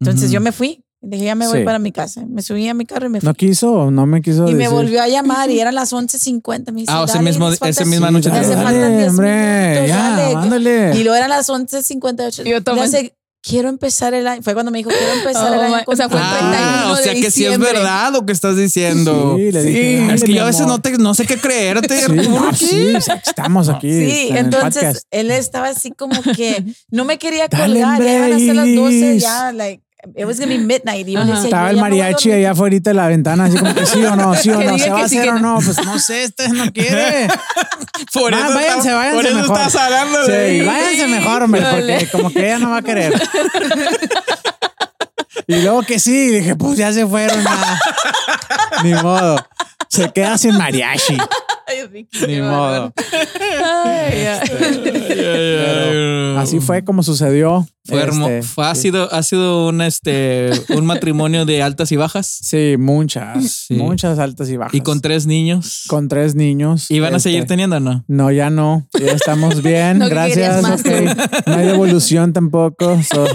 Entonces yo me fui. Dije, ya me voy Sí. para mi casa. Me subí a mi carro y me fui. No quiso, no me quiso y me decir. volvió a llamar y eran las 11.50. Me dice, Ah, o sea, "Dale, mismo- esa misma Sí, noche te le hace dijo, dale, falta 10 hombre, minutos, ya, dale". ándale. Y luego eran las 11.58. Yo tomé- hace, quiero empezar el año. Fue cuando me dijo, quiero empezar Oh, el año. o sea, con- fue el Ah, 31 o sea de que sí es verdad lo que estás diciendo. Sí, le dije, es "Dale, que yo a veces amor". no, te, no sé qué creerte. Sí, ¿Por no, sí, sí, estamos aquí. Sí, en entonces él estaba así como que no me quería Dale, colgar. Ya iban a ser las 12, hombre. ya, like, it was gonna be midnight. Y Ajá. decía, Estaba el mariachi allá afuera de la ventana, así como que sí o no, sí o (laughs) no, se va a sí, hacer o no. no, pues no sé, este no (laughs) quiere. Por Va, eso váyanse, está- váyanse Por eso mejor. estás hablando Sí, de váyanse mejor, hombre, porque como que ella no va a querer. (laughs) Y luego que sí, dije, pues ya se fueron. ya. Ni modo. Se queda sin mariachi. Ay, Ricky, Ni modo. Ay. Pero así fue como sucedió. Fue Este, fue- ha sí. sido, ha sido un, este, un matrimonio de altas y bajas. Sí, muchas, Sí. muchas altas y bajas. Y con tres niños. Con tres niños. ¿Y van a Este, seguir teniendo o no? No, ya no. Ya estamos (laughs) bien. No Gracias. ok. No hay devolución tampoco. So,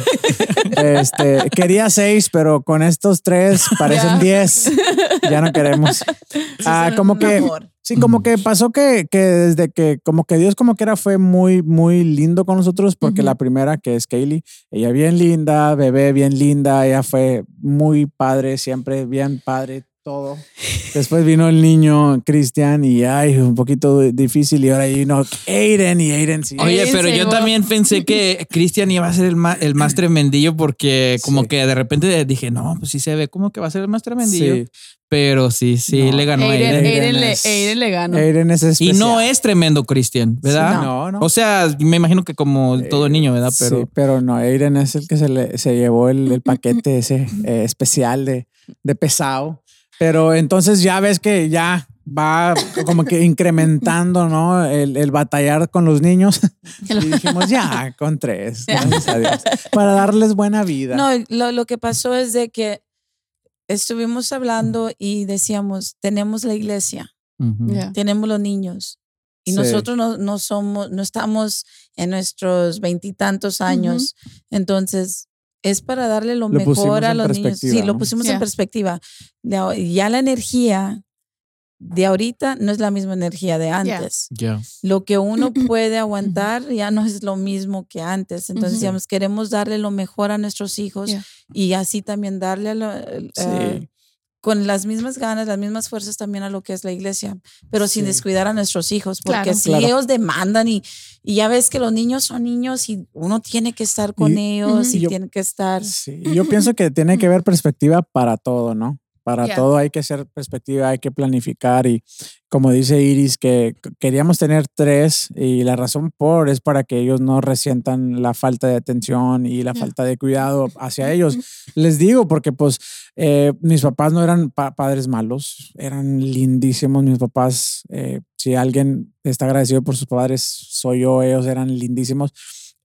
este, quería seis, pero con estos tres parecen diez. Ya no queremos. Ah, como que amor. Sí, como que pasó que, que desde que como que Dios como que era fue muy muy lindo con nosotros porque la primera que es Kaylee, ella bien linda, bebé bien linda, ella fue muy padre, siempre bien padre todo. Después vino el niño Cristian y ay, un poquito difícil y ahora vino Aiden y Aiden sí. Oye, pero yo también pensé que Cristian iba a ser el más, el más tremendillo porque como Sí. que de repente dije, no, pues sí se ve como que va a ser el más tremendillo. Sí. Pero sí, sí, No. le ganó Aiden, Aiden. Aiden le, Aiden le ganó. Aiden es Y especial. no es tremendo Cristian, ¿verdad? Sí, no, no. O sea, me imagino que como todo niño, ¿verdad? Pero Sí, pero no, Aiden es el que se, le, se llevó el, el paquete ese eh, especial de, de pesado. Pero entonces ya ves que ya va como que incrementando, ¿no? El, el batallar con los niños. (laughs) Y dijimos, ya, con tres, gracias a Dios. Para darles buena vida. No, lo, lo que pasó es de que estuvimos hablando y decíamos, tenemos la iglesia, tenemos los niños. Y Sí. nosotros no, no somos, no estamos en nuestros veintitantos años. Entonces, es para darle lo, mejor a los niños. Sí, lo pusimos en perspectiva. Ya, la energía de ahorita no es la misma energía de antes. Ya. Lo que uno (clears throat) puede aguantar ya no es lo mismo que antes. Entonces, digamos, queremos darle lo mejor a nuestros hijos Yeah. y así también darle a lo- eh, Sí. Con las mismas ganas, las mismas fuerzas también a lo que es la iglesia, pero sin Sí. descuidar a nuestros hijos, porque Claro. si Claro. ellos demandan y, y ya ves que los niños son niños y uno tiene que estar con Y- ellos y Yo- tiene que estar... Sí, y yo pienso que tiene que haber perspectiva para todo, ¿no? Para todo hay que hacer perspectiva, hay que planificar y como dice Iris, que queríamos tener tres y la razón por es para que ellos no resientan la falta de atención y la Ya. falta de cuidado hacia ellos. (laughs) Les digo porque pues eh, mis papás no eran pa- padres malos, eran lindísimos mis papás. eh, si alguien está agradecido por sus padres, soy yo, ellos eran lindísimos.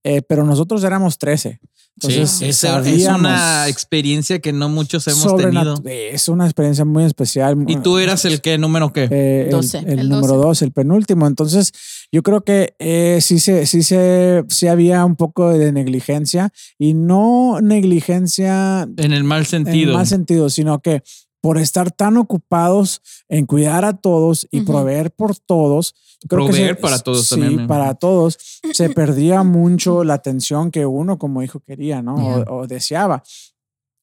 Eh, pero nosotros éramos 13. Entonces, sí, esa es una experiencia que no muchos hemos tenido. Es una experiencia muy especial. ¿Y tú eras el que número qué? Eh, el- Doce. El, El número doce. dos, el penúltimo. Entonces, yo creo que eh, sí, se, sí, se, sí había un poco de negligencia y no negligencia en el mal en sentido. mal sentido, sino que por estar tan ocupados en cuidar a todos y proveer por todos, creo que Proveer se- para todos sí, también, para todos, se (laughs) perdía mucho la atención que uno como hijo quería, ¿no? Yeah. O, o deseaba.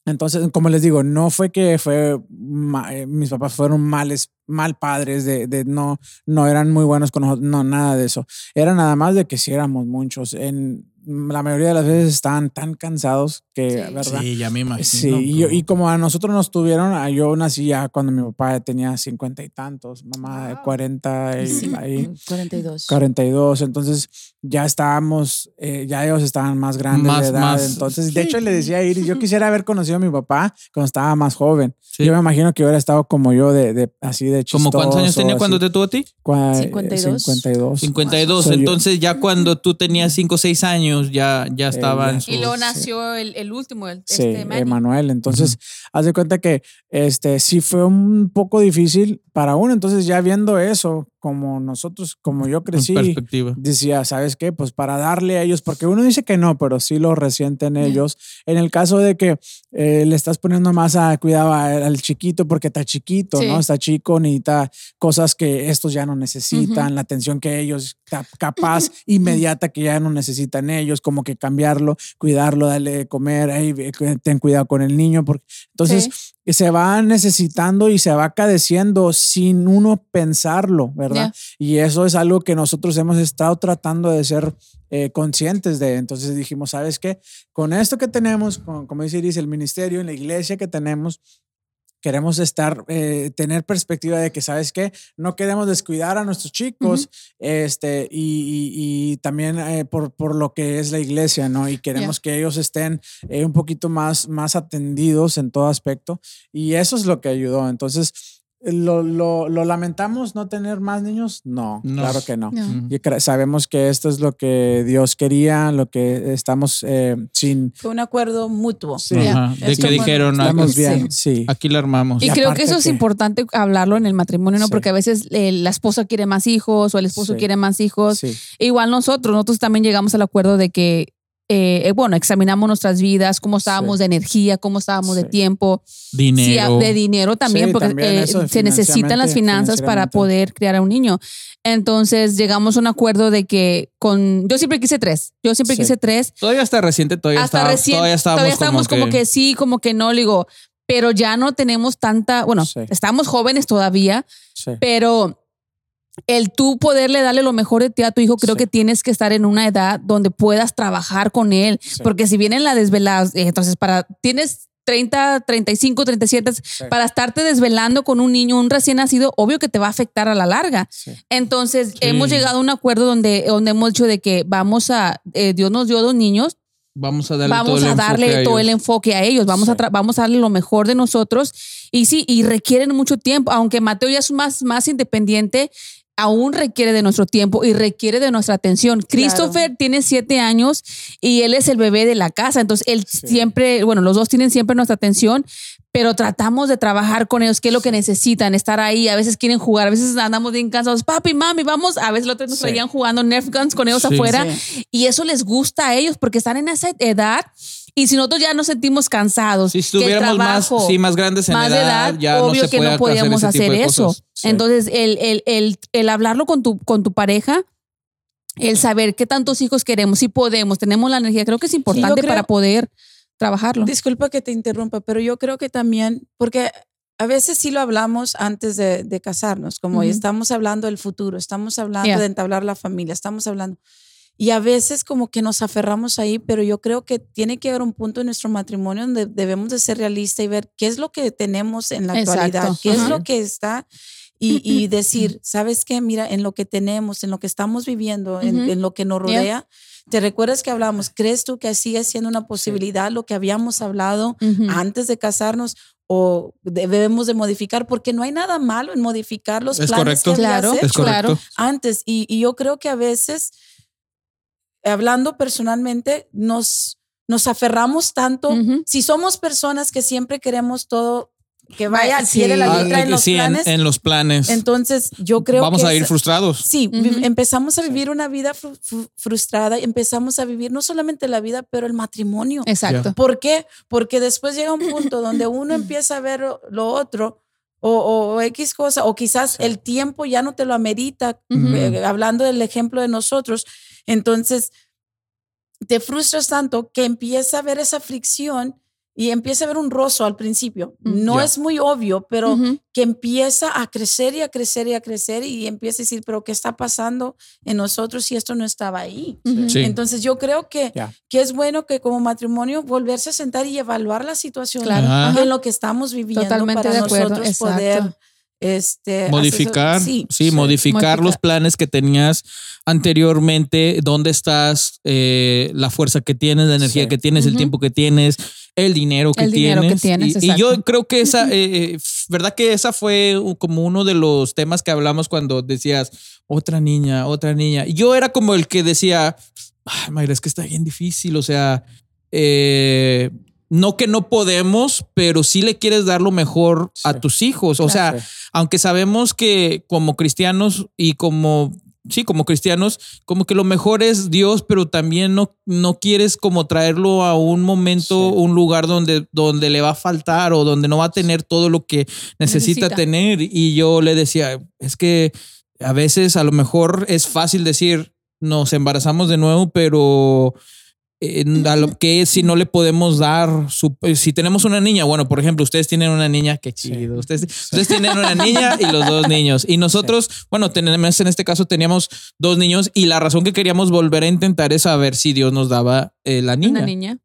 Entonces, como les digo, no fue que fue ma- eh, mis papás fueron males, mal padres, de, de no, no eran muy buenos con nosotros, no, nada de eso. Era nada más de que sí éramos muchos. En la mayoría de las veces estaban tan cansados que, Sí. ¿verdad? Sí, ya me imagino. Sí, y, yo- y como a nosotros nos tuvieron, a- yo nací ya cuando mi papá tenía cincuenta y tantos, mamá de Wow. 40 y Sí, ahí, 42. 42, entonces ya estábamos, eh, ya ellos estaban más grandes Más- de edad, más- entonces de hecho le decía a Iris, yo (laughs) quisiera haber conocido a mi papá cuando estaba más joven, Sí. yo me imagino que hubiera estado como yo de, de así de chistoso. ¿Cómo cuántos años tenía así, cuando te tuvo a ti? cua- eh, 52. 52. 52. Soy yo. Entonces ya cuando tú tenías 5 o 6 años ya, ya estaba ya. en Y luego Sí. nació el, el último, el, Sí, este. Emanuel. Entonces, haz de cuenta que este sí fue un poco difícil para uno. Entonces, ya viendo eso, como nosotros, como yo crecí, perspectiva. decía, ¿sabes qué? Pues para darle a ellos, porque uno dice que no, pero sí lo resienten ellos. En el caso de que eh, le estás poniendo más a cuidado al chiquito porque está chiquito, Sí. ¿no? Está chico, necesita cosas que estos ya no necesitan, la atención que ellos, ca- capaz, (laughs) inmediata que ya no necesitan ellos, como que cambiarlo, cuidarlo, darle de comer, "Ey, ve, cu- ten cuidado con el niño, porque entonces se va necesitando y se va cadeciendo sin uno pensarlo, ¿verdad? Y eso es algo que nosotros hemos estado tratando de ser eh, conscientes de. Entonces dijimos, ¿sabes qué? Con esto que tenemos, con, como dice Iris, el ministerio, en la iglesia que tenemos, queremos estar, eh, tener perspectiva de que, ¿sabes qué? No queremos descuidar a nuestros chicos este, y, y- y también eh, por, por lo que es la iglesia, ¿no? Y queremos que ellos estén eh, un poquito más, más atendidos en todo aspecto y eso es lo que ayudó. Entonces, ¿lo, lo, lo lamentamos no tener más niños? No, claro que no. Y sabemos que esto es lo que Dios quería, lo que estamos eh, sin... Fue un acuerdo mutuo. Sí. Ajá, De que dijeron, "Ah, Estamos bien, sí. aquí la armamos. Y, Y creo que eso es que- importante hablarlo en el matrimonio, ¿no? Sí. Porque a veces eh, la esposa quiere más hijos o el esposo Sí. quiere más hijos. Sí, Igual nosotros, nosotros también llegamos al acuerdo de que, eh, eh, bueno, examinamos nuestras vidas, cómo estábamos Sí. de energía, cómo estábamos de Sí. tiempo, Dinero. Sí, de dinero también, Sí, porque también eh, se necesitan las finanzas para poder criar a un niño. Entonces llegamos a un acuerdo de que con, yo siempre quise tres, yo siempre Sí. quise tres, Todavía está reciente, todavía hasta está, recién, todavía estábamos, estábamos como, que, sí, como que no, le digo, pero ya no tenemos tanta, bueno, Sí. estamos jóvenes todavía, sí. pero el tú poderle darle lo mejor de ti a tu hijo, creo Sí. que tienes que estar en una edad donde puedas trabajar con él, Sí. porque si vienen la desvelada, eh, entonces para, tienes 30, 35, 37, Sí. para estarte desvelando con un niño, un recién nacido, obvio que te va a afectar a la larga. Entonces, hemos llegado a un acuerdo donde, donde hemos dicho de que vamos a, eh, Dios nos dio dos niños, Vamos a darle todo vamos el a enfoque darle todo el enfoque a ellos, vamos, Sí. a vamos a darle lo mejor de nosotros. Y sí, y requieren mucho tiempo, aunque Mateo ya es más, más independiente, aún requiere de nuestro tiempo y requiere de nuestra atención. Christopher tiene siete años y él es el bebé de la casa, entonces él Sí. siempre, bueno, los dos tienen siempre nuestra atención, pero tratamos de trabajar con ellos, qué es lo que necesitan, estar ahí, a veces quieren jugar, a veces andamos bien cansados, papi, mami, vamos, a veces los otros nos Sí. traían jugando Nerf Guns con ellos Sí. afuera Sí. y eso les gusta a ellos porque están en esa edad Y si nosotros ya nos sentimos cansados, Si estuviéramos más, sí, más grandes en más edad, edad, ya obvio no se que puede no podíamos hacer, eso. Sí. Entonces, el, el, el, el hablarlo con tu, con tu pareja, el saber qué tantos hijos queremos, si podemos, tenemos la energía, creo que es importante creo- para poder trabajarlo. Disculpa que te interrumpa, pero yo creo que también, porque a veces sí lo hablamos antes de, de casarnos, como estamos hablando del futuro, estamos hablando Yeah. de entablar la familia, estamos hablando. Y a veces como que nos aferramos ahí, pero yo creo que tiene que haber un punto en nuestro matrimonio donde debemos de ser realistas y ver qué es lo que tenemos en la Exacto. actualidad, qué es Ajá. lo que está y, y (laughs) decir, ¿sabes qué? Mira, en lo que tenemos, en lo que estamos viviendo, en, Ujú. en lo que nos Yeah. rodea, ¿te recuerdas que hablamos? ¿Crees tú que sigue siendo una posibilidad lo que habíamos hablado? Ujú. antes de casarnos o debemos de modificar porque no hay nada malo en modificar los Es planes correcto. que Claro, hecho Es correcto. antes y, y yo creo que a veces hablando personalmente nos nos aferramos tanto si somos personas que siempre queremos todo que vaya al pie de la Sí. letra Ah, en los sí, planes en, los planes. entonces yo creo Vamos que a ir es- frustrados. Sí, empezamos a vivir una vida fru- fru- frustrada, empezamos a vivir no solamente la vida, pero el matrimonio. Exacto. ¿Por qué? Porque después llega un punto (coughs) donde uno empieza a ver lo otro o, o- o X cosa, o quizás el tiempo ya no te lo amerita, eh, hablando del ejemplo de nosotros. Entonces, te frustras tanto que empieza a ver esa fricción y empieza a ver un rozo al principio. Mm. No es muy obvio, pero que empieza a crecer y a crecer y a crecer y empieza a decir, pero ¿qué está pasando en nosotros si esto no estaba ahí? Sí. Entonces yo creo que, que es bueno que como matrimonio volverse a sentar y evaluar la situación Claro. En lo que estamos viviendo Totalmente para de acuerdo, nosotros exacto. poder este, modificar, sí, sí, modificar Modificar. los planes que tenías anteriormente, dónde estás, eh, la fuerza que tienes, la energía Sí. que tienes, el tiempo que tienes, el dinero que El dinero tienes. que tienes, y, y yo creo que esa, eh, eh, verdad que esa fue como uno de los temas que hablamos cuando decías otra niña, otra niña. Y yo era como el que decía, Ay, Mayra, es que está bien difícil, o sea, eh, no que no podemos, pero sí le quieres dar lo mejor a tus hijos. O sea, Sí. aunque sabemos que como cristianos y como, sí, como cristianos, como que lo mejor es Dios, pero también no, no quieres como traerlo a un momento, Sí. un lugar donde, donde le va a faltar o donde no va a tener todo lo que necesita, Necesita. tener. Y yo le decía, es que a veces a lo mejor es fácil decir, nos embarazamos de nuevo, pero eh, a lo que si no le podemos dar su, eh, si tenemos una niña, bueno, por ejemplo, ustedes tienen una niña, qué Sí. chido. Ustedes, ustedes tienen una niña y los dos niños. Y nosotros, bueno, tenemos en este caso teníamos dos niños y la razón que queríamos volver a intentar es saber si Dios nos daba eh, la niña. Una niña.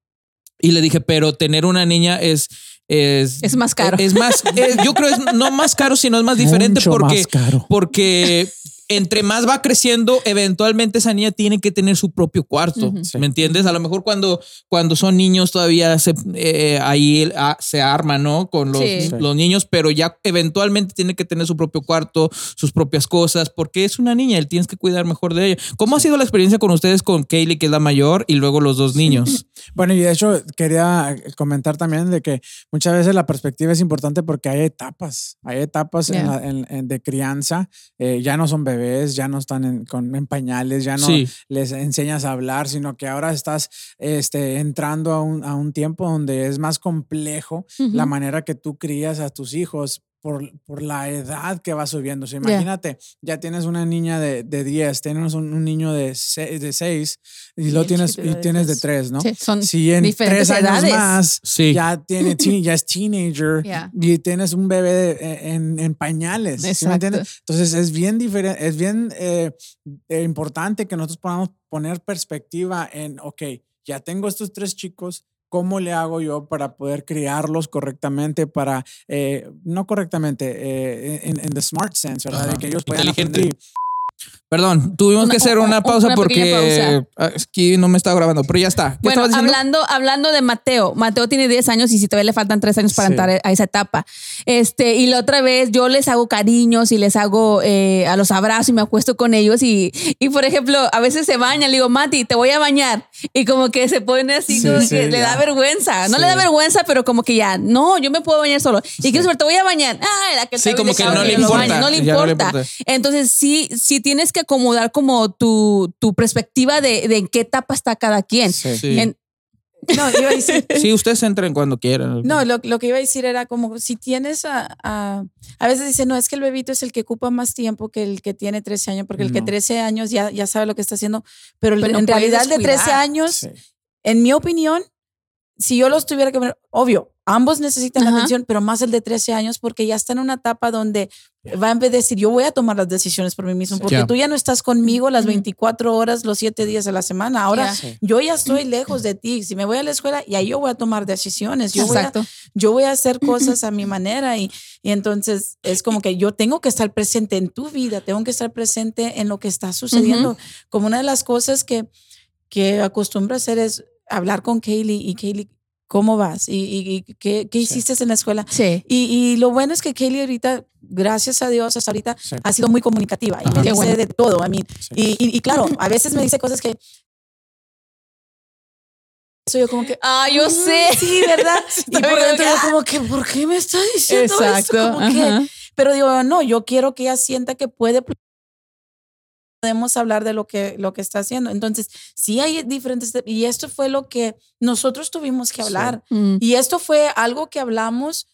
Y le dije, pero tener una niña es es, Es más caro. Es más, es- yo creo es no más caro, sino es más (laughs) diferente Mucho porque más caro. porque entre más va creciendo, eventualmente esa niña tiene que tener su propio cuarto. Sí. ¿Me entiendes? A lo mejor cuando, cuando son niños todavía se, eh, ahí ah, se arma, ¿no? Con los, Sí. los niños, pero ya eventualmente tiene que tener su propio cuarto, sus propias cosas, porque es una niña, él tienes que cuidar mejor de ella. ¿Cómo ha sido la experiencia con ustedes con Kaylee, que es la mayor, y luego los dos niños? (laughs) Bueno, y de hecho quería comentar también de que muchas veces la perspectiva es importante porque hay etapas, hay etapas en Yeah. la- en- en- de crianza, eh, ya no son bebés, ya no están en, con, en pañales, ya no Sí. les enseñas a hablar, sino que ahora estás este, entrando a un, a un tiempo donde es más complejo la manera que tú crías a tus hijos. Por, por la edad que va subiendo. O sea, Yeah. imagínate, ya tienes una niña de, de 10, tienes un, un niño de 6, de seis, y Y lo tienes, y de tienes de tres. 3, ¿no? Sí, son si en diferentes tres años edades. más Sí. ya tiene (laughs) ya es teenager Yeah. y tienes un bebé de- en, en pañales ¿sí me entiendes? entonces es bien diferente es bien eh, eh, importante que nosotros podamos poner perspectiva en ok ya tengo estos tres chicos ¿Cómo le hago yo para poder criarlos correctamente? Para, eh, no correctamente, eh, en, en the smart sense, ¿verdad? Ajá, De que ellos puedan aprender. Perdón, tuvimos Una- que hacer una- una pausa una porque ah, aquí no me estaba grabando, pero ya está. ¿Qué Bueno, hablando, hablando de Mateo, Mateo tiene 10 años y si todavía le faltan 3 años para Sí. entrar a esa etapa. Este, y la otra vez yo les hago cariños y les hago eh, a los abrazos y me acuesto con ellos y, y por ejemplo, a veces se bañan, le digo, Mati, te voy a bañar. Y como que se pone así, Sí, como sí, que le da vergüenza. No le da vergüenza, pero como que ya, no, yo me puedo bañar solo. Y quiero saber, te voy a bañar. Ay, la que Sí, como que no le importa, No le ya no le importa. importa. Entonces, sí, sí tienes que acomodar como tu, tu perspectiva de, de en qué etapa está cada quien. Sí. Sí. En- No, iba a decir. Sí, ustedes entren cuando quieran. No, lo, lo que iba a decir era como si tienes a, a. A veces dicen, no, es que el bebito es el que ocupa más tiempo que el que tiene 13 años, porque el que No. 13 años ya, ya sabe lo que está haciendo. Pero, Pero en realidad, el de 13 descuidar. años, Sí. en mi opinión, si yo los tuviera que ver, obvio, ambos necesitan Ajá. atención, pero más el de 13 años porque ya está en una etapa donde va a en vez de decir, yo voy a tomar las decisiones por mí mismo, porque Ya. tú ya no estás conmigo las Ujú. 24 horas, los 7 días de la semana. Ahora. Sí. yo ya estoy (clears throat) lejos de ti. Si me voy a la escuela, ya yo voy a tomar decisiones. Yo voy a, Exacto. yo voy a hacer (clears throat) cosas a mi manera y, y entonces es como que yo tengo que estar presente en tu vida, tengo que estar presente en lo que está sucediendo. Como una de las cosas que, que acostumbro a hacer es hablar con Kaylee y Kaylee, ¿cómo vas? ¿Y, y- y qué, qué Sí. hiciste en la escuela? Sí. Y, y lo bueno es que Kaylee ahorita, gracias a Dios, hasta ahorita Sí. ha sido muy comunicativa y me dice bueno. de todo a mí. Sí. Y, claro, a veces me dice cosas que... Soy yo como que, Ah, yo "Mm, sé. Sí, ¿verdad? (laughs) y por dentro como yo que, como que, ¿por qué me está diciendo Exacto. esto? Como que- pero digo, no, yo quiero que ella sienta que puede podemos hablar de lo que, lo que está haciendo. Entonces, sí hay diferentes, y esto fue lo que nosotros tuvimos que Sí. hablar. Mm. Y esto fue algo que hablamos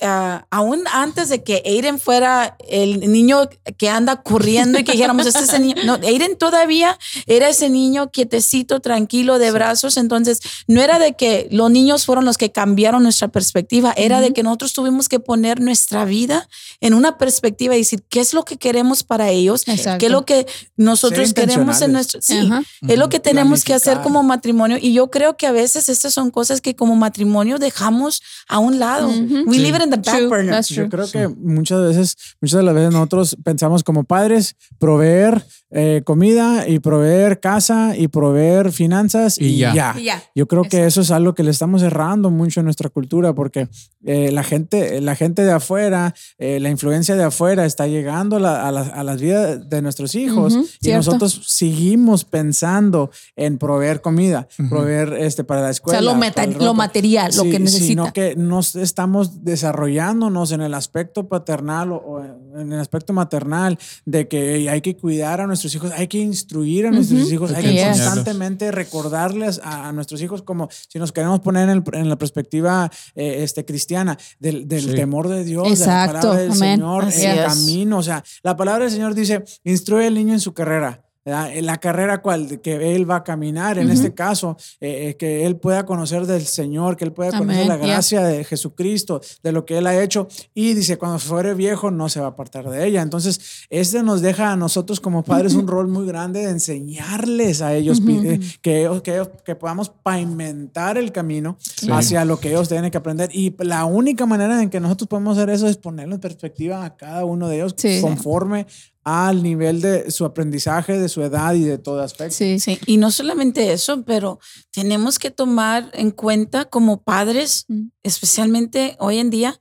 ah, aún antes de que Aiden fuera el niño que anda corriendo y que dijéramos, este es el niño. No, Aiden todavía era ese niño quietecito, tranquilo, de brazos. Entonces, no era de que los niños fueron los que cambiaron nuestra perspectiva, era de que nosotros tuvimos que poner nuestra vida en una perspectiva y decir, ¿qué es lo que queremos para ellos? Exacto. ¿Qué es lo que nosotros Ser queremos en nuestro... Sí, Ajá. es lo que tenemos que hacer como matrimonio y yo creo que a veces estas son cosas que como matrimonio dejamos a un lado. Ujú. We Sí. In the back True, burner. that's Yo true. creo que muchas veces, muchas de las veces nosotros pensamos como padres proveer eh, comida y proveer casa y proveer finanzas y, Y ya. ya. Y ya. Yo creo que eso es algo que le estamos errando mucho en nuestra cultura porque eh, la gente, la gente de afuera, eh, la influencia de afuera está llegando a, la- a las- a las vidas de nuestros hijos Ujú, y cierto. nosotros seguimos pensando en proveer comida, proveer este para la O escuela. sea, lo, meta- lo material, lo Sí, que necesita. Sino que nos estamos desarrollándonos en el aspecto paternal o, o en el aspecto maternal de que hay que cuidar a nuestros hijos, hay que instruir a nuestros hijos, hay que constantemente recordarles a, a nuestros hijos como si nos queremos poner en, el- en la perspectiva eh, este, cristiana del, del Sí. temor de Dios, de Exacto. la palabra del Amén. Señor, Así el es. camino. O sea, la palabra del Señor dice, instruye al niño en su carrera. La carrera cual que él va a caminar, en este caso, eh, eh, que él pueda conocer del Señor, que él pueda conocer la yeah. gracia de Jesucristo, de lo que él ha hecho. Y dice, cuando fuere viejo no se va a apartar de ella. Entonces, este nos deja a nosotros como padres un rol muy grande de enseñarles a ellos, pi- eh, que, ellos- que, ellos- que podamos pavimentar el camino hacia lo que ellos tienen que aprender. Y la única manera en que nosotros podemos hacer eso es ponerlo en perspectiva a cada uno de ellos Sí. conforme al nivel de su aprendizaje, de su edad y de todo aspecto. Sí. Sí, y no solamente eso, pero tenemos que tomar en cuenta como padres, especialmente hoy en día,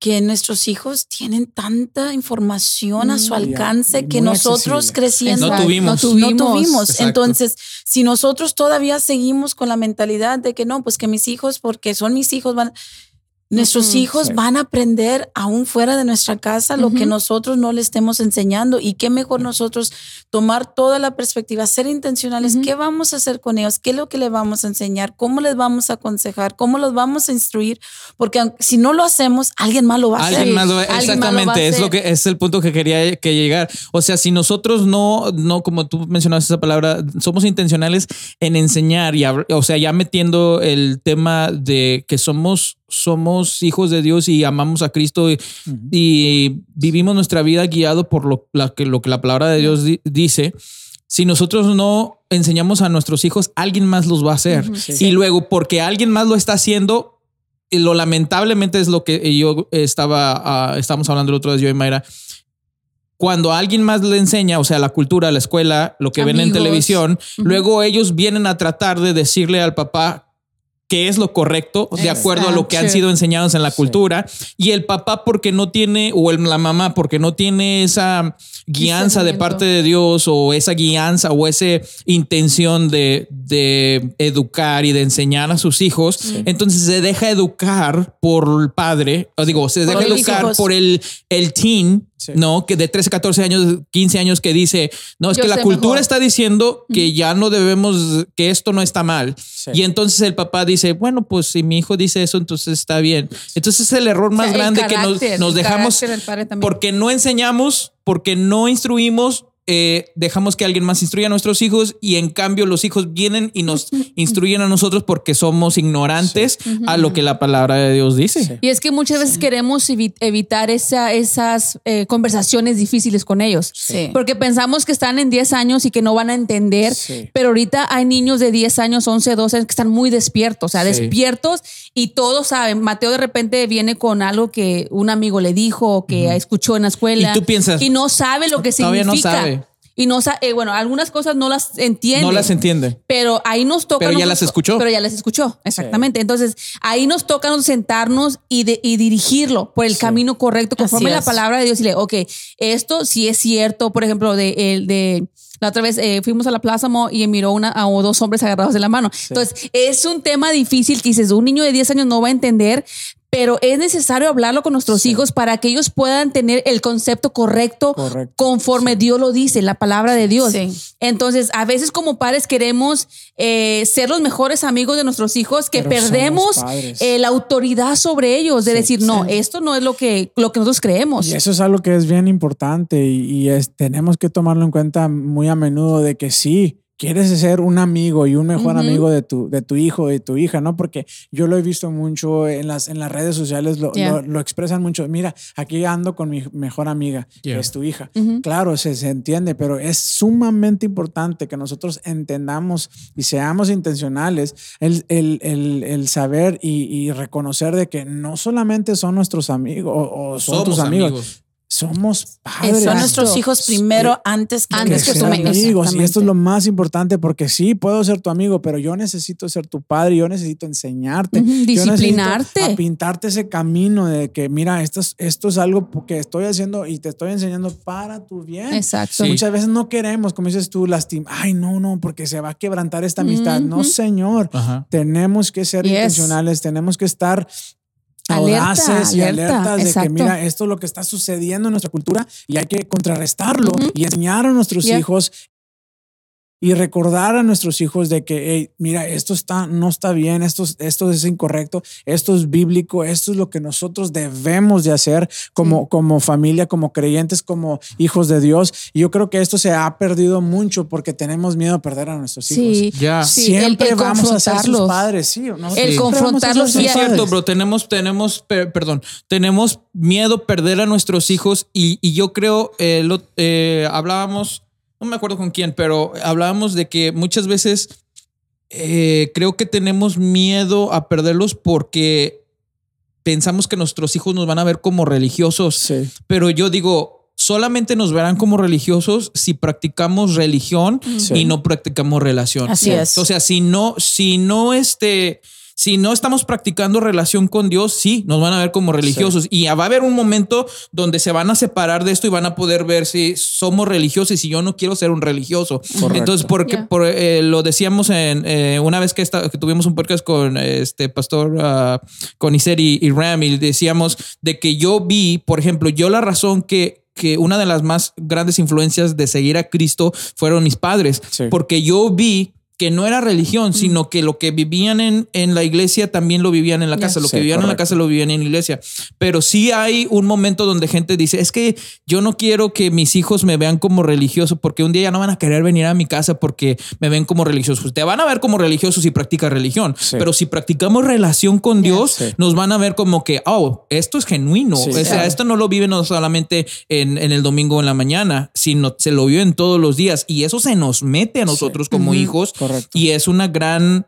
que nuestros hijos tienen tanta información a su alcance que nosotros accesible. creciendo No tuvimos. No no tuvimos. Entonces, si nosotros todavía seguimos con la mentalidad de que no, pues que mis hijos, porque son mis hijos, van, nuestros hijos Sí. van a aprender aún fuera de nuestra casa lo que nosotros no le estemos enseñando. Y qué mejor nosotros tomar toda la perspectiva, ser intencionales. ¿Qué vamos a hacer con ellos? ¿Qué es lo que les vamos a enseñar? ¿Cómo les vamos a aconsejar? ¿Cómo los vamos a instruir? Porque si no lo hacemos, alguien más lo va a hacer. Alguien más lo- alguien más lo exactamente, es lo que es el punto que quería que llegar. O sea, si nosotros no, no, como tú mencionaste esa palabra, somos intencionales en enseñar y, o sea, ya metiendo el tema de que somos, somos hijos de Dios y amamos a Cristo y, y vivimos nuestra vida guiado por lo, la, que, lo que la palabra de Dios di- dice. Si nosotros no enseñamos a nuestros hijos, alguien más los va a hacer. Sí. Y luego, porque alguien más lo está haciendo, y lo lamentablemente es lo que yo estaba, ah, estábamos hablando el otro día, yo y Mayra. Cuando alguien más le enseña, o sea, la cultura, la escuela, lo que ven en Amigos. televisión, luego ellos vienen a tratar de decirle al papá qué es lo correcto de acuerdo a lo que han sido enseñados en la Sí. cultura y el papá porque no tiene o el- la mamá porque no tiene esa guianza de parte de Dios o esa guianza o esa intención de, de educar y de enseñar a sus hijos, entonces se deja educar por el padre, o digo, se deja educar por el, el teen Sí. No, que de 13, 14 años, 15 años que dice, no, es Yo que la cultura mejor. está diciendo que ya no debemos, que esto no está mal. Sí. Y entonces el papá dice, bueno, pues si mi hijo dice eso, entonces está bien. Entonces es el error más O sea, el grande que nos, dejamos porque no enseñamos, porque no instruimos. Eh, dejamos que alguien más instruya a nuestros hijos y en cambio los hijos vienen y nos (laughs) instruyen a nosotros porque somos ignorantes a lo que la palabra de Dios dice. Sí. Y es que muchas veces queremos evi- evitar esa, esas eh, conversaciones difíciles con ellos. Sí. Porque pensamos que están en 10 años y que no van a entender. Sí. Pero ahorita hay niños de 10 años, 11, 12 años que están muy despiertos, o sea, Sí. despiertos y todos saben. Mateo de repente viene con algo que un amigo le dijo o que escuchó en la escuela. Y tú piensas, Y no sabe lo que todavía no significa. sabe. Y no sabe, bueno, algunas cosas no las entiende. No las entiende. Pero ahí nos toca. Pero ya nosotros- las escuchó. Pero ya las escuchó, exactamente. Entonces, ahí nos toca nos sentarnos y, de- y dirigirlo por el camino correcto, conforme la palabra de Dios. Y le, ok, esto sí es cierto. Por ejemplo, de, el de la otra vez eh, fuimos a la Plaza Mo y miró una, a dos hombres agarrados de la mano. Entonces, es un tema difícil que dices, un niño de 10 años no va a entender. Pero es necesario hablarlo con nuestros hijos para que ellos puedan tener el concepto correcto, Correcto. conforme Dios lo dice, la palabra de Dios. Sí. Entonces, a veces como padres queremos eh, ser los mejores amigos de nuestros hijos, que Pero perdemos eh, la autoridad sobre ellos, de decir, no, esto no es lo que, lo que nosotros creemos. Y eso es algo que es bien importante y, y es, tenemos que tomarlo en cuenta muy a menudo de que sí, quieres ser un amigo y un mejor amigo de tu, de tu hijo, de tu hija, ¿no? Porque yo lo he visto mucho en las, en las redes sociales, lo, Yeah. lo- lo expresan mucho. Mira, aquí ando con mi mejor amiga, Yeah. que es tu hija. Claro, se, se entiende, pero es sumamente importante que nosotros entendamos y seamos intencionales el, el- el- el saber y, y reconocer de que no solamente son nuestros amigos o, o son tus amigos, somos padres. Son nuestros hijos primero antes que, Antes que que ser amigos. Y esto es lo más importante porque sí, puedo ser tu amigo, pero yo necesito ser tu padre, yo necesito enseñarte. Ujú, yo necesito disciplinarte. A pintarte ese camino de que, mira, esto es, esto es algo que estoy haciendo y te estoy enseñando para tu bien. Exacto. Sí. Muchas veces no queremos, como dices tú, lastimar. Ay, no, no, porque se va a quebrantar esta amistad. No, señor. Ajá. Tenemos que ser Yes. intencionales, tenemos que estar Alerta, audaces y alerta, alertas de exacto. que mira, esto es lo que está sucediendo en nuestra cultura y hay que contrarrestarlo y enseñar a nuestros Yeah. hijos y recordar a nuestros hijos de que, hey, mira, esto está, no está bien, esto, es- esto es incorrecto, esto es bíblico, esto es lo que nosotros debemos de hacer como, como familia, como creyentes, como hijos de Dios. Y yo creo que esto se ha perdido mucho porque tenemos miedo a perder a nuestros hijos. Sí, Ya. sí, Siempre el, el vamos a ser sus padres, sí. nosotros El confrontarlos y- Es cierto, bro. Tenemos, tenemos, per- perdón, tenemos miedo a perder a nuestros hijos y, y yo creo, eh, lo- eh, hablábamos, no me acuerdo con quién, pero hablábamos de que muchas veces eh, creo que tenemos miedo a perderlos porque pensamos que nuestros hijos nos van a ver como religiosos. Sí. Pero yo digo, solamente nos verán como religiosos si practicamos religión Sí. y no practicamos relación. Así es. O sea, si no, si no este, si no estamos practicando relación con Dios, sí, nos van a ver como religiosos. Y va a haber un momento donde se van a separar de esto y van a poder ver si somos religiosos y si yo no quiero ser un religioso. Correcto. Entonces, porque por, eh, lo decíamos en eh, una vez que, tuvimos un podcast con este pastor, ah, con Iser y, y Ram, y decíamos de que yo vi, por ejemplo, yo la razón que que una de las más grandes influencias de seguir a Cristo fueron mis padres, Sí. porque yo vi que no era religión, sino que lo que vivían en, en la iglesia también lo vivían en la casa, lo que vivían en la casa lo vivían en la iglesia. Pero sí hay un momento donde gente dice, es que yo no quiero que mis hijos me vean como religioso, porque un día ya no van a querer venir a mi casa porque me ven como religioso. Te van a ver como religioso si practicas religión, Sí. pero si practicamos relación con Dios, Sí. nos van a ver como que, oh, esto es genuino. O sea, claro. esto no lo vive no solamente en, en el domingo en la mañana, sino se lo vio en todos los días. Y eso se nos mete a nosotros como hijos. Correcto. Y es una gran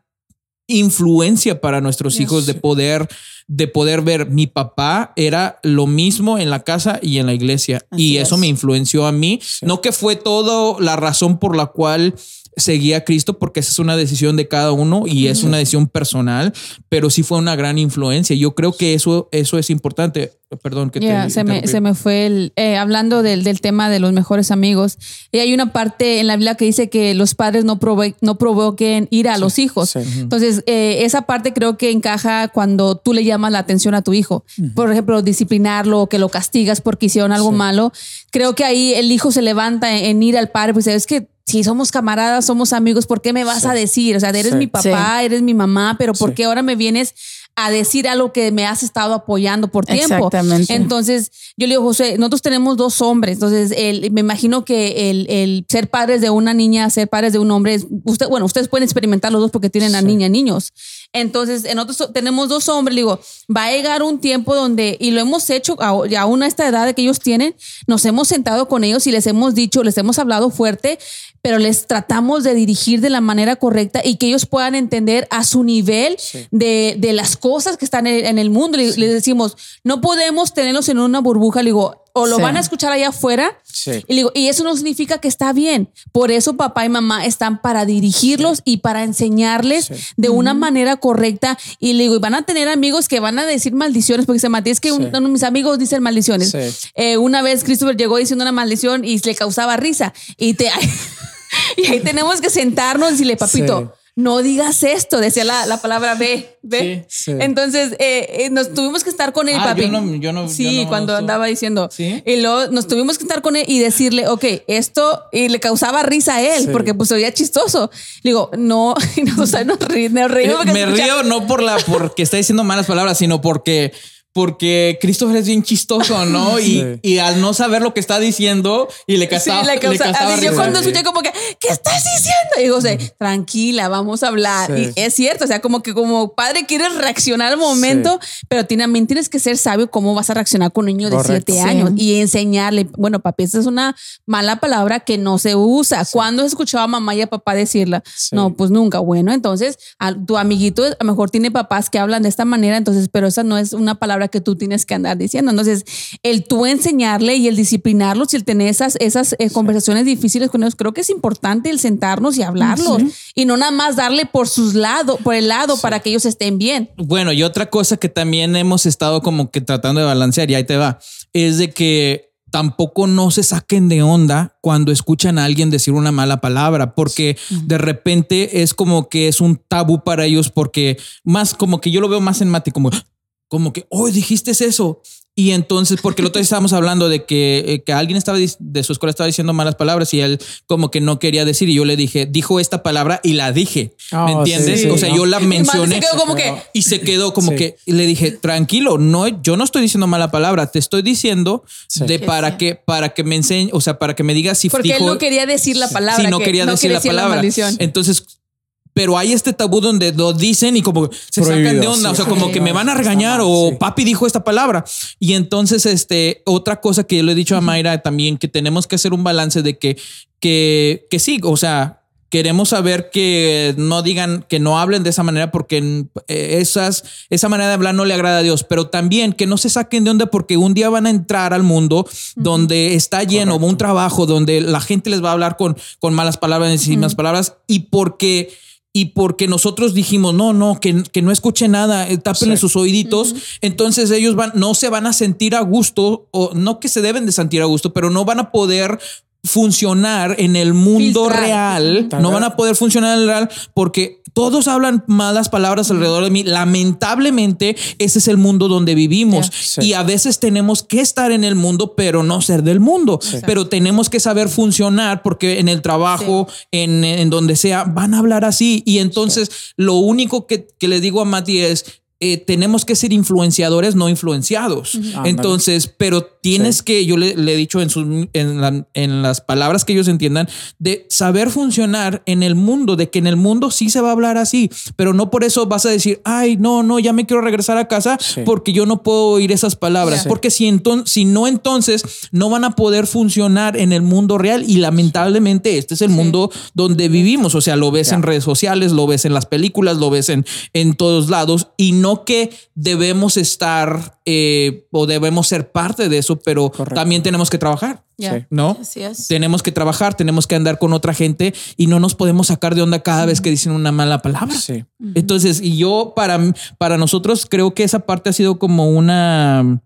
influencia para nuestros Yes. hijos de poder de poder ver mi papá era lo mismo en la casa y en la iglesia Así y eso es. me influenció a mí Sí. no que fue todo la razón por la cual seguí a Cristo porque esa es una decisión de cada uno y es una decisión personal, pero sí fue una gran influencia. Yo creo que eso, eso es importante. Perdón que Ya, te se, me, se me fue el. eh, hablando del, del tema de los mejores amigos. Y hay una parte en la Biblia que dice que los padres no, prove- no provoquen ira a los hijos. sí. Entonces, eh, esa parte creo que encaja cuando tú le llamas la atención a tu hijo. Por ejemplo, disciplinarlo o que lo castigas porque hicieron algo malo. Creo que ahí el hijo se levanta en, en ir al padre, pues es que. Si somos camaradas, somos amigos, ¿por qué me vas a decir? O sea, eres Sí. mi papá, eres mi mamá, pero ¿por qué ahora me vienes a decir algo que me has estado apoyando por tiempo? Exactamente. Entonces, yo le digo, José, nosotros tenemos dos hombres. Entonces, el, me imagino que el, el ser padres de una niña, ser padres de un hombre, usted, bueno, ustedes pueden experimentar los dos porque tienen a niña, niños. Entonces, en nosotros tenemos dos hombres, le digo, va a llegar un tiempo donde, y lo hemos hecho aún a esta edad que ellos tienen, nos hemos sentado con ellos y les hemos dicho, les hemos hablado fuerte, pero les tratamos de dirigir de la manera correcta y que ellos puedan entender a su nivel de, de las cosas que están en, en el mundo. Le- Les decimos, no podemos tenerlos en una burbuja, le digo, o lo Sí. van a escuchar allá afuera. Sí. Y, le digo, y eso no significa que está bien. Por eso papá y mamá están para dirigirlos y para enseñarles Sí. de una manera correcta. Y le digo, y van a tener amigos que van a decir maldiciones, porque se Matías que un- Sí. uno de mis amigos dicen maldiciones. Sí. Eh, una vez Christopher llegó diciendo una maldición y le causaba risa. Y, te, (laughs) (laughs) y ahí tenemos que sentarnos y decirle, papito. Sí. No digas esto, decía la, la palabra ve, ve. Sí, sí. Entonces, eh, eh, nos tuvimos que estar con él, Ah, papi. yo no- yo no- sí, yo no cuando andaba diciendo. ¿Sí? Y luego nos tuvimos que estar con él y decirle, ok, esto, y le causaba risa a él, porque pues se oía chistoso. Le digo, no, (laughs) y nos, o sea, nos Eh, reímos porque me escucha- río no por la porque está diciendo malas palabras, sino porque porque Christopher es bien chistoso, ¿no? (laughs) Sí. Y, y al no saber lo que está diciendo y le Sí, causaba, le le causa- así yo cuando escuché como que, ¿qué estás diciendo? Y digo, tranquila, vamos a hablar. Sí. Y es cierto, o sea, como que como padre quieres reaccionar al momento, pero también tienes que ser sabio cómo vas a reaccionar con un niño de Correcto. siete Sí. años y enseñarle, bueno, papi, esta es una mala palabra que no se usa. ¿Cuándo has escuchado a mamá y a papá decirla? Sí. No, pues nunca. Bueno, entonces a- tu amiguito a lo mejor tiene papás que hablan de esta manera, entonces, pero esa no es una palabra que tú tienes que andar diciendo. Entonces, el tú enseñarle y el disciplinarlos y el tener esas, esas eh, conversaciones difíciles con ellos, creo que es importante el sentarnos y hablarlos y no nada más darle por sus lados, por el lado para que ellos estén bien. Bueno, y otra cosa que también hemos estado como que tratando de balancear, y ahí te va, es de que tampoco no se saquen de onda cuando escuchan a alguien decir una mala palabra, porque de repente es como que es un tabú para ellos, porque más como que yo lo veo más en Mati, como, como que, hoy dijiste eso. Y entonces, porque el otro día (laughs) estábamos hablando de que, eh, que alguien estaba de su escuela estaba diciendo malas palabras y él como que no quería decir. Y yo le dije, dijo esta palabra y la dije. ¿Me Oh, entiendes? sí, o sea, ¿no? yo la Y mencioné. se quedó como que, Y se quedó como Sí. que y le dije, tranquilo, no, yo no estoy diciendo mala palabra, te estoy diciendo de para que, para que me enseñe, o sea, para que me digas si porque él no quería decir la palabra. si no que quería decir la palabra. Entonces, pero hay este tabú donde lo dicen y como se sacan de onda, sí. o sea, como Sí. que me van a regañar mal, o sí. papi dijo esta palabra. Y entonces, este, otra cosa que yo le he dicho a Mayra también, que tenemos que hacer un balance de que, que, que sí, o sea, queremos saber que no digan, que no hablen de esa manera porque eh, esas, esa manera de hablar no le agrada a Dios, pero también que no se saquen de onda porque un día van a entrar al mundo donde está lleno, un trabajo donde la gente les va a hablar con, con malas palabras, encima palabras y porque y porque nosotros dijimos, no, no, que, que no escuche nada, eh, tápenle Sí. sus oíditos, entonces ellos van, no se van a sentir a gusto, o no que se deben de sentir a gusto, pero no van a poder funcionar en el mundo Filtrar. real, no van a poder funcionar en el real porque todos hablan malas palabras alrededor de mí. Lamentablemente, ese es el mundo donde vivimos Sí. y a veces tenemos que estar en el mundo, pero no ser del mundo, pero tenemos que saber funcionar porque en el trabajo, en, en donde sea, van a hablar así. Y entonces lo único que, que le digo a Mati es, eh, tenemos que ser influenciadores, no influenciados. Entonces, pero tienes Sí. que, yo le, le he dicho en, sus, en, la- en las palabras que ellos entiendan, de saber funcionar en el mundo, de que en el mundo sí se va a hablar así, pero no por eso vas a decir, ay, no, no, ya me quiero regresar a casa Sí. porque yo no puedo oír esas palabras. Sí. Porque si, enton- si no, entonces no van a poder funcionar en el mundo real y lamentablemente este es el mundo donde vivimos. O sea, lo ves en redes sociales, lo ves en las películas, lo ves en, en todos lados y no no que debemos estar eh, o debemos ser parte de eso, pero también tenemos que trabajar. Yeah. ¿No? Así es. Tenemos que trabajar, tenemos que andar con otra gente y no nos podemos sacar de onda cada vez que dicen una mala palabra. Sí. Entonces, y yo para, para nosotros creo que esa parte ha sido como una,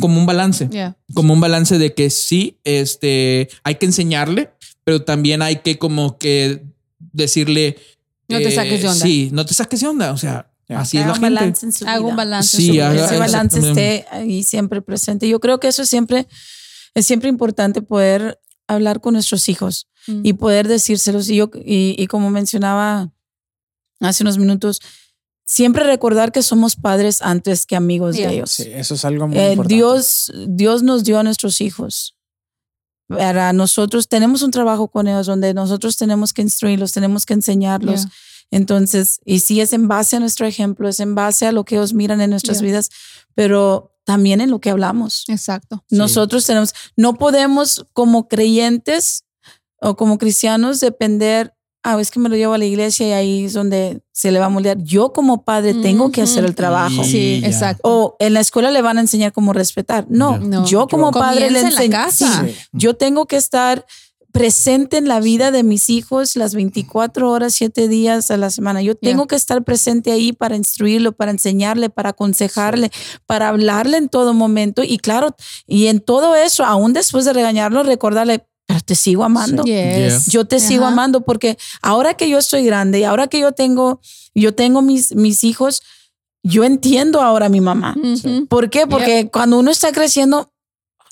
como un balance, Yeah. como un balance de que sí, este, hay que enseñarle, pero también hay que como que decirle. eh, No te saques de onda. Sí, no te saques de onda. O sea, Ya. así es Haga la un gente. balance en su Hago un vida. balance. Sí, en su haga- vida. ese balance esté ahí siempre presente. Yo creo que eso siempre es siempre importante poder hablar con nuestros hijos Mm. y poder decírselos. Y, yo, y, y como mencionaba hace unos minutos, siempre recordar que somos padres antes que amigos Yeah. de ellos. Sí, eso es algo muy Eh, importante. Dios, Dios nos dio a nuestros hijos. Para nosotros tenemos un trabajo con ellos donde nosotros tenemos que instruirlos, tenemos que enseñarlos. Yeah. Entonces, y sí es en base a nuestro ejemplo, es en base a lo que ellos miran en nuestras Yeah. vidas, pero también en lo que hablamos. Exacto. Nosotros tenemos, no podemos como creyentes o como cristianos depender, ah, es que me lo llevo a la iglesia y ahí es donde se le va a moldear. Yo como padre tengo que Ujú. hacer el trabajo. Sí, ya. exacto. O en la escuela le van a enseñar cómo respetar. No. No. yo como padre le en enseño. casa. sí, yo tengo que estar presente en la vida de mis hijos las 24 horas, 7 días a la semana. Yo tengo que estar presente ahí para instruirlo, para enseñarle, para aconsejarle, para hablarle en todo momento. Y claro, y en todo eso, aún después de regañarlo, recordarle, pero te sigo amando. Yes. Yo te sigo amando porque ahora que yo estoy grande y ahora que yo tengo, yo tengo mis, mis hijos, yo entiendo ahora a mi mamá. ¿Por qué? Porque cuando uno está creciendo,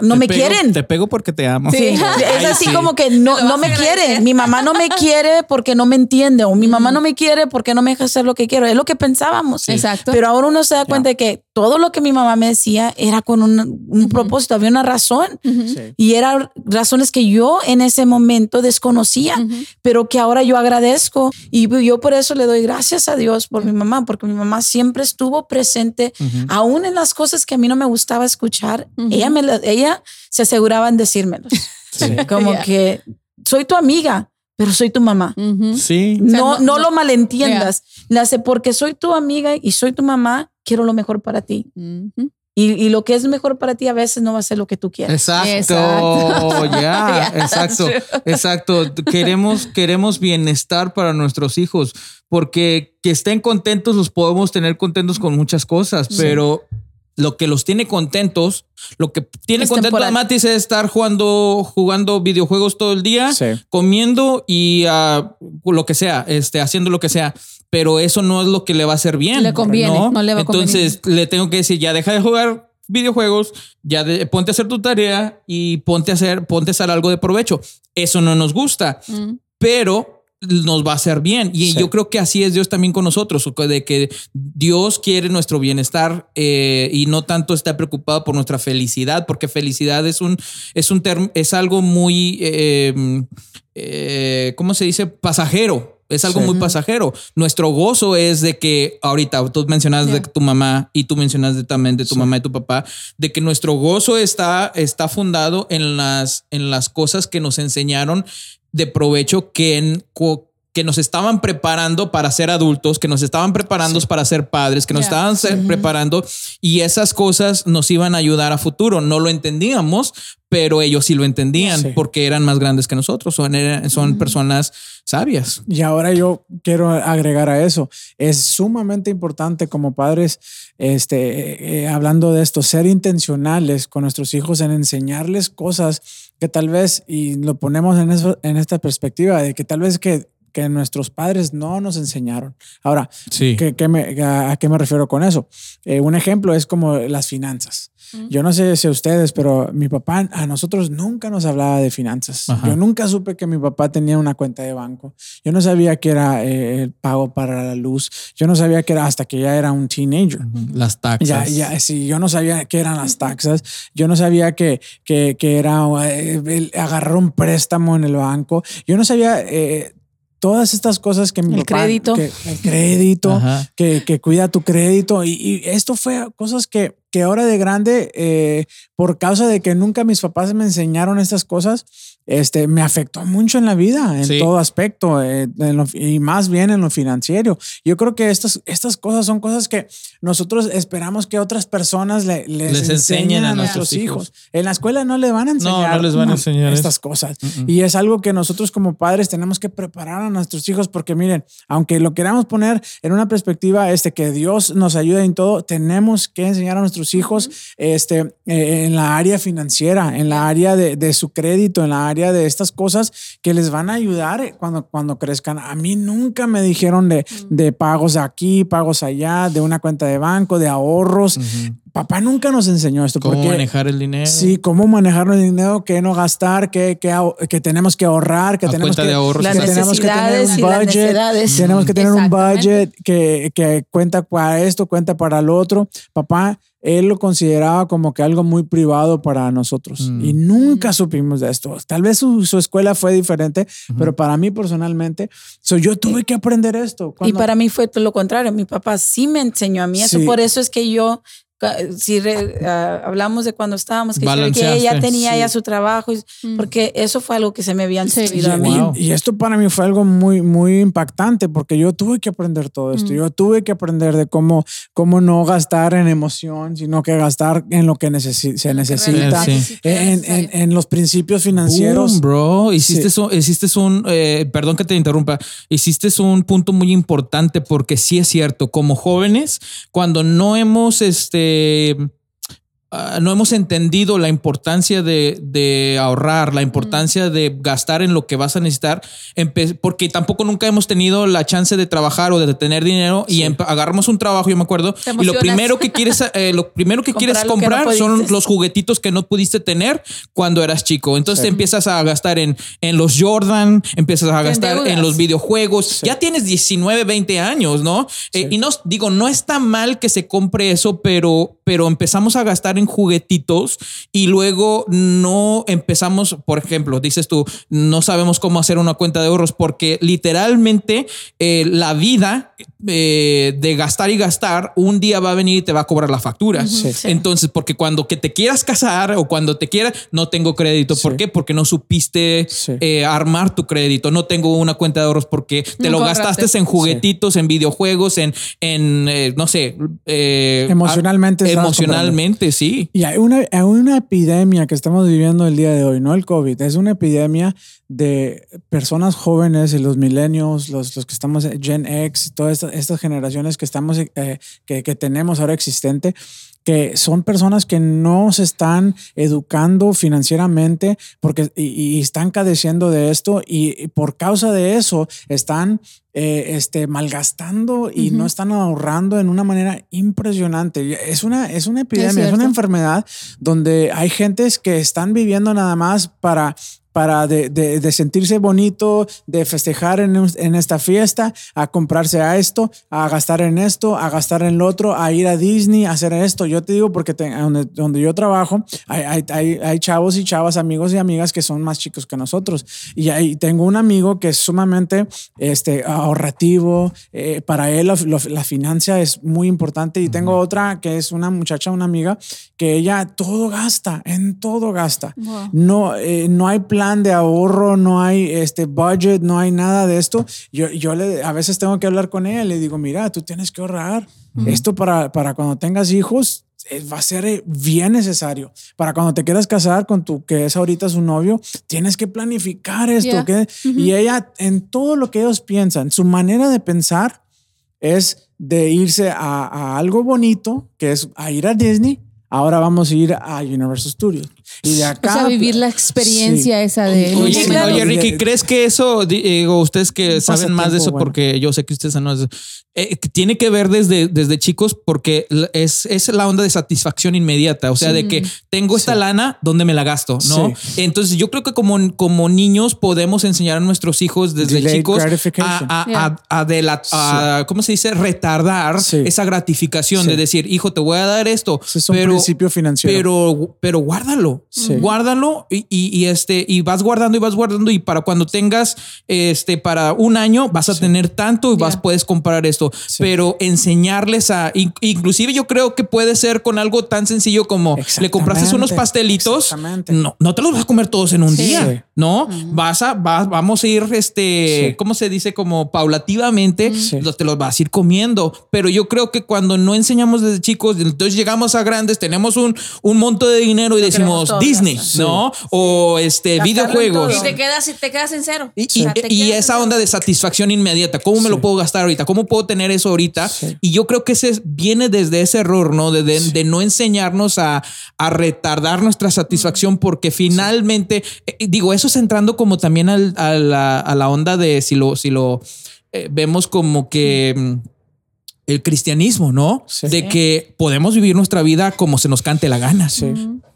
no Te me pego- quieren. Te pego porque te amo. Sí, es así sí. como que no, no me quiere. Mi mamá no me (laughs) quiere porque no me entiende. O mi mamá no me quiere porque no me deja hacer lo que quiero. Es lo que pensábamos. Exacto. Pero ahora uno se da cuenta de que todo lo que mi mamá me decía era con un, un propósito, había una razón. Y eran razones que yo en ese momento desconocía, pero que ahora yo agradezco. Y yo por eso le doy gracias a Dios por mi mamá, porque mi mamá siempre estuvo presente, aún en las cosas que a mí no me gustaba escuchar. Ella, me la- se aseguraba en decírmelos. (laughs) Sí. (laughs) Como Yeah. que soy tu amiga, pero soy tu mamá. Sí. sea, No, no- no, no- lo malentiendas. La sé porque soy tu amiga y soy tu mamá, quiero lo mejor para ti. Y, y lo que es mejor para ti a veces no va a ser lo que tú quieres. Exacto, Exacto. (laughs) ya, Yeah, exacto, exacto. Queremos, queremos bienestar para nuestros hijos, porque que estén contentos los podemos tener contentos con muchas cosas, pero lo que los tiene contentos, lo que tiene Es contento a. Matis es estar jugando, jugando videojuegos todo el día, Sí. comiendo y ah, lo que sea, este, haciendo lo que sea. Pero eso no es lo que le va a hacer bien. Le conviene, no le va a convenir. Entonces le tengo que decir, ya deja de jugar videojuegos, ya de- ponte a hacer tu tarea y ponte a hacer, ponte a hacer algo de provecho. Eso no nos gusta, Mm. pero nos va a hacer bien. Y Sí. yo creo que así es Dios también con nosotros, de que Dios quiere nuestro bienestar eh, y no tanto está preocupado por nuestra felicidad, porque felicidad es un, es un term- es algo muy, eh, eh, ¿cómo se dice? Pasajero. Es algo Sí. muy pasajero. Nuestro gozo es de que ahorita tú mencionas de tu mamá y tú mencionas de, también de tu mamá y tu papá, de que nuestro gozo está, está fundado en las, en las cosas que nos enseñaron de provecho que, en- que nos estaban preparando para ser adultos, que nos estaban preparando para ser padres, que nos estaban ser- preparando y esas cosas nos iban a ayudar a futuro. No lo entendíamos, pero ellos sí lo entendían Sí. porque eran más grandes que nosotros, son, son personas sabias. Y ahora yo quiero agregar a eso. Es sumamente importante como padres, este, eh, hablando de esto, ser intencionales con nuestros hijos en enseñarles cosas que tal vez, y lo ponemos en, eso, en esta perspectiva, de que tal vez que, que nuestros padres no nos enseñaron. Ahora, Sí. ¿qué, qué me, a, a qué me refiero con eso? Eh, un ejemplo es como las finanzas. Yo no sé si a ustedes, pero mi papá a nosotros nunca nos hablaba de finanzas. Ajá. Yo nunca supe que mi papá tenía una cuenta de banco. Yo no sabía que era eh, el pago para la luz. Yo no sabía que era hasta que ya era un teenager. Las taxas. Ya, ya, sí, yo no sabía qué eran las taxas. Yo no sabía que, que, que era eh, agarrar un préstamo en el banco. Yo no sabía eh, todas estas cosas que mi El papá- crédito. que- el crédito, Ajá. que, que cuida tu crédito. Y, y esto fue cosas que que ahora de grande, eh, por causa de que nunca mis papás me enseñaron estas cosas, este, me afectó mucho en la vida, en todo aspecto, eh, y más bien en lo financiero. Yo creo que estas, estas cosas son cosas que nosotros esperamos que otras personas les, enseñen a, nuestros hijos. En la escuela no les van a enseñar, no, les van a enseñar estas cosas. Y es algo que nosotros como padres tenemos que preparar a nuestros hijos porque miren, aunque lo queramos poner en una perspectiva este, que Dios nos ayude en todo, tenemos que enseñar a nuestros hijos este, eh, en la área financiera, en la área de, de su crédito, en la área de estas cosas que les van a ayudar cuando, cuando crezcan. A mí nunca me dijeron de, de pagos aquí, pagos allá, de una cuenta de banco, de ahorros. Papá nunca nos enseñó esto. ¿Cómo manejar el dinero? Sí, cómo manejar el dinero, qué no gastar, qué, que tenemos que ahorrar, que, tenemos que, de ahorros, que tenemos que tener un budget. Tenemos que tener un budget que, que cuenta para esto, cuenta para lo otro. Papá, él lo consideraba como que algo muy privado para nosotros y mm. nunca supimos de esto. Tal vez su, escuela fue diferente, pero para mí personalmente, yo tuve que aprender esto. Y para mí fue todo lo contrario. Mi papá sí me enseñó a mí eso. Por eso es que yo si ah, hablamos de cuando estábamos, que, que ella tenía ya su trabajo, mm. porque eso fue algo que se me había enseñado a mí. Y, esto para mí fue algo muy, muy impactante, porque yo tuve que aprender todo esto. Mm. Yo tuve que aprender de cómo, cómo no gastar en emoción, sino que gastar en lo que se necesita, en, en, en, los principios financieros. bro, hiciste, un, hiciste un eh, perdón que te interrumpa, hiciste un punto muy importante, porque sí es cierto, como jóvenes, cuando no hemos, este, eh, Ah, no hemos entendido la importancia de, ahorrar, la importancia de gastar en lo que vas a necesitar, porque tampoco nunca hemos tenido la chance de trabajar o de tener dinero y agarramos un trabajo, yo me acuerdo, y lo primero que quieres, eh, lo primero que quieres comprar son los juguetitos que no pudiste tener cuando eras chico. Entonces te empiezas a gastar en, en los Jordan, empiezas a gastar en los videojuegos. Ya tienes 19, 20 años, ¿no? Eh, y no digo, no está mal que se compre eso, pero, pero empezamos a gastar en juguetitos y luego no empezamos, por ejemplo, dices tú, no sabemos cómo hacer una cuenta de ahorros porque literalmente eh, la vida eh, de gastar y gastar, un día va a venir y te va a cobrar la factura. Entonces, porque cuando que te quieras casar o cuando te quieras, no tengo crédito. ¿Por qué? Porque no supiste eh, armar tu crédito. No tengo una cuenta de ahorros porque te lo gastaste en juguetitos, en videojuegos, en, en no sé. emocionalmente. Emocionalmente, sí. Y hay una, hay una epidemia que estamos viviendo el día de hoy, no el COVID, es una epidemia de personas jóvenes y los milenios, los, los que estamos Gen X, todas estas, generaciones que estamos, eh, que, que tenemos ahora existente, que son personas que no se están educando financieramente porque y, están cadeciendo de esto y, por causa de eso están eh, este, malgastando y no están ahorrando en una manera impresionante. Es una, es una epidemia, es una enfermedad donde hay gentes que están viviendo nada más para para de, de, sentirse bonito, de festejar en, en, esta fiesta, a comprarse a esto, a gastar en esto, a gastar en lo otro, a ir a Disney, a hacer esto. Yo te digo porque donde, donde, yo trabajo hay, hay, hay, chavos y chavas, amigos y amigas que son más chicos que nosotros. Y ahí tengo un amigo que es sumamente este, ahorrativo, eh, para él la financia es muy importante. Y tengo otra que es una muchacha, una amiga, que ella todo gasta, en todo gasta. No, eh, no hay plan plan de ahorro, no hay este budget, no hay nada de esto. Yo, yo le, a veces tengo que hablar con ella, le digo, mira, tú tienes que ahorrar. Esto para, para cuando tengas hijos eh, va a ser eh, bien necesario. Para cuando te quieras casar con tu que es ahorita su novio, tienes que planificar esto. Y ella, en todo lo que ellos piensan, su manera de pensar es de irse a, a algo bonito, que es a ir a Disney. Ahora vamos a ir a Universal Studios. Y de acá. O vivir la experiencia esa de. Oye, Ricky, ¿crees que eso, digo, ustedes que saben más de eso, porque yo sé que ustedes no eh, tiene que ver desde, desde chicos porque es, es la onda de satisfacción inmediata. O sea, de que tengo esta lana, ¿dónde me la gasto? No. Entonces, yo creo que como, como niños podemos enseñar a nuestros hijos desde chicos a, a, ¿cómo se dice? Retardar esa gratificación de decir, hijo, te voy a dar esto. Es un pero, principio financiero. Pero, pero guárdalo guárdalo. Guárdalo y, y, este, y vas guardando y vas guardando. Y para cuando tengas este, para un año, vas a tener tanto y vas, puedes comprar esto. Pero enseñarles a, inclusive yo creo que puede ser con algo tan sencillo como le compraste unos pastelitos. No, no te los vas a comer todos en un día, no vas a, vas, vamos a ir, este, ¿cómo se dice? Como paulativamente, te los vas a ir comiendo. Pero yo creo que cuando no enseñamos desde chicos, entonces llegamos a grandes, tenemos un, un monto de dinero y decimos Disney, ¿no? O este videojuegos. Y te quedas, y te quedas en cero. Y, esa onda de satisfacción inmediata, ¿cómo me lo puedo gastar ahorita? ¿Cómo puedo tener eso ahorita? Y yo creo que ese viene desde ese error, ¿no? De, de, no enseñarnos a, a, retardar nuestra satisfacción porque finalmente, eh, digo, eso entrando como también a, la, a, la, onda de si lo, si lo eh, vemos como que mm, el cristianismo, ¿no? De que podemos vivir nuestra vida como se nos cante la gana.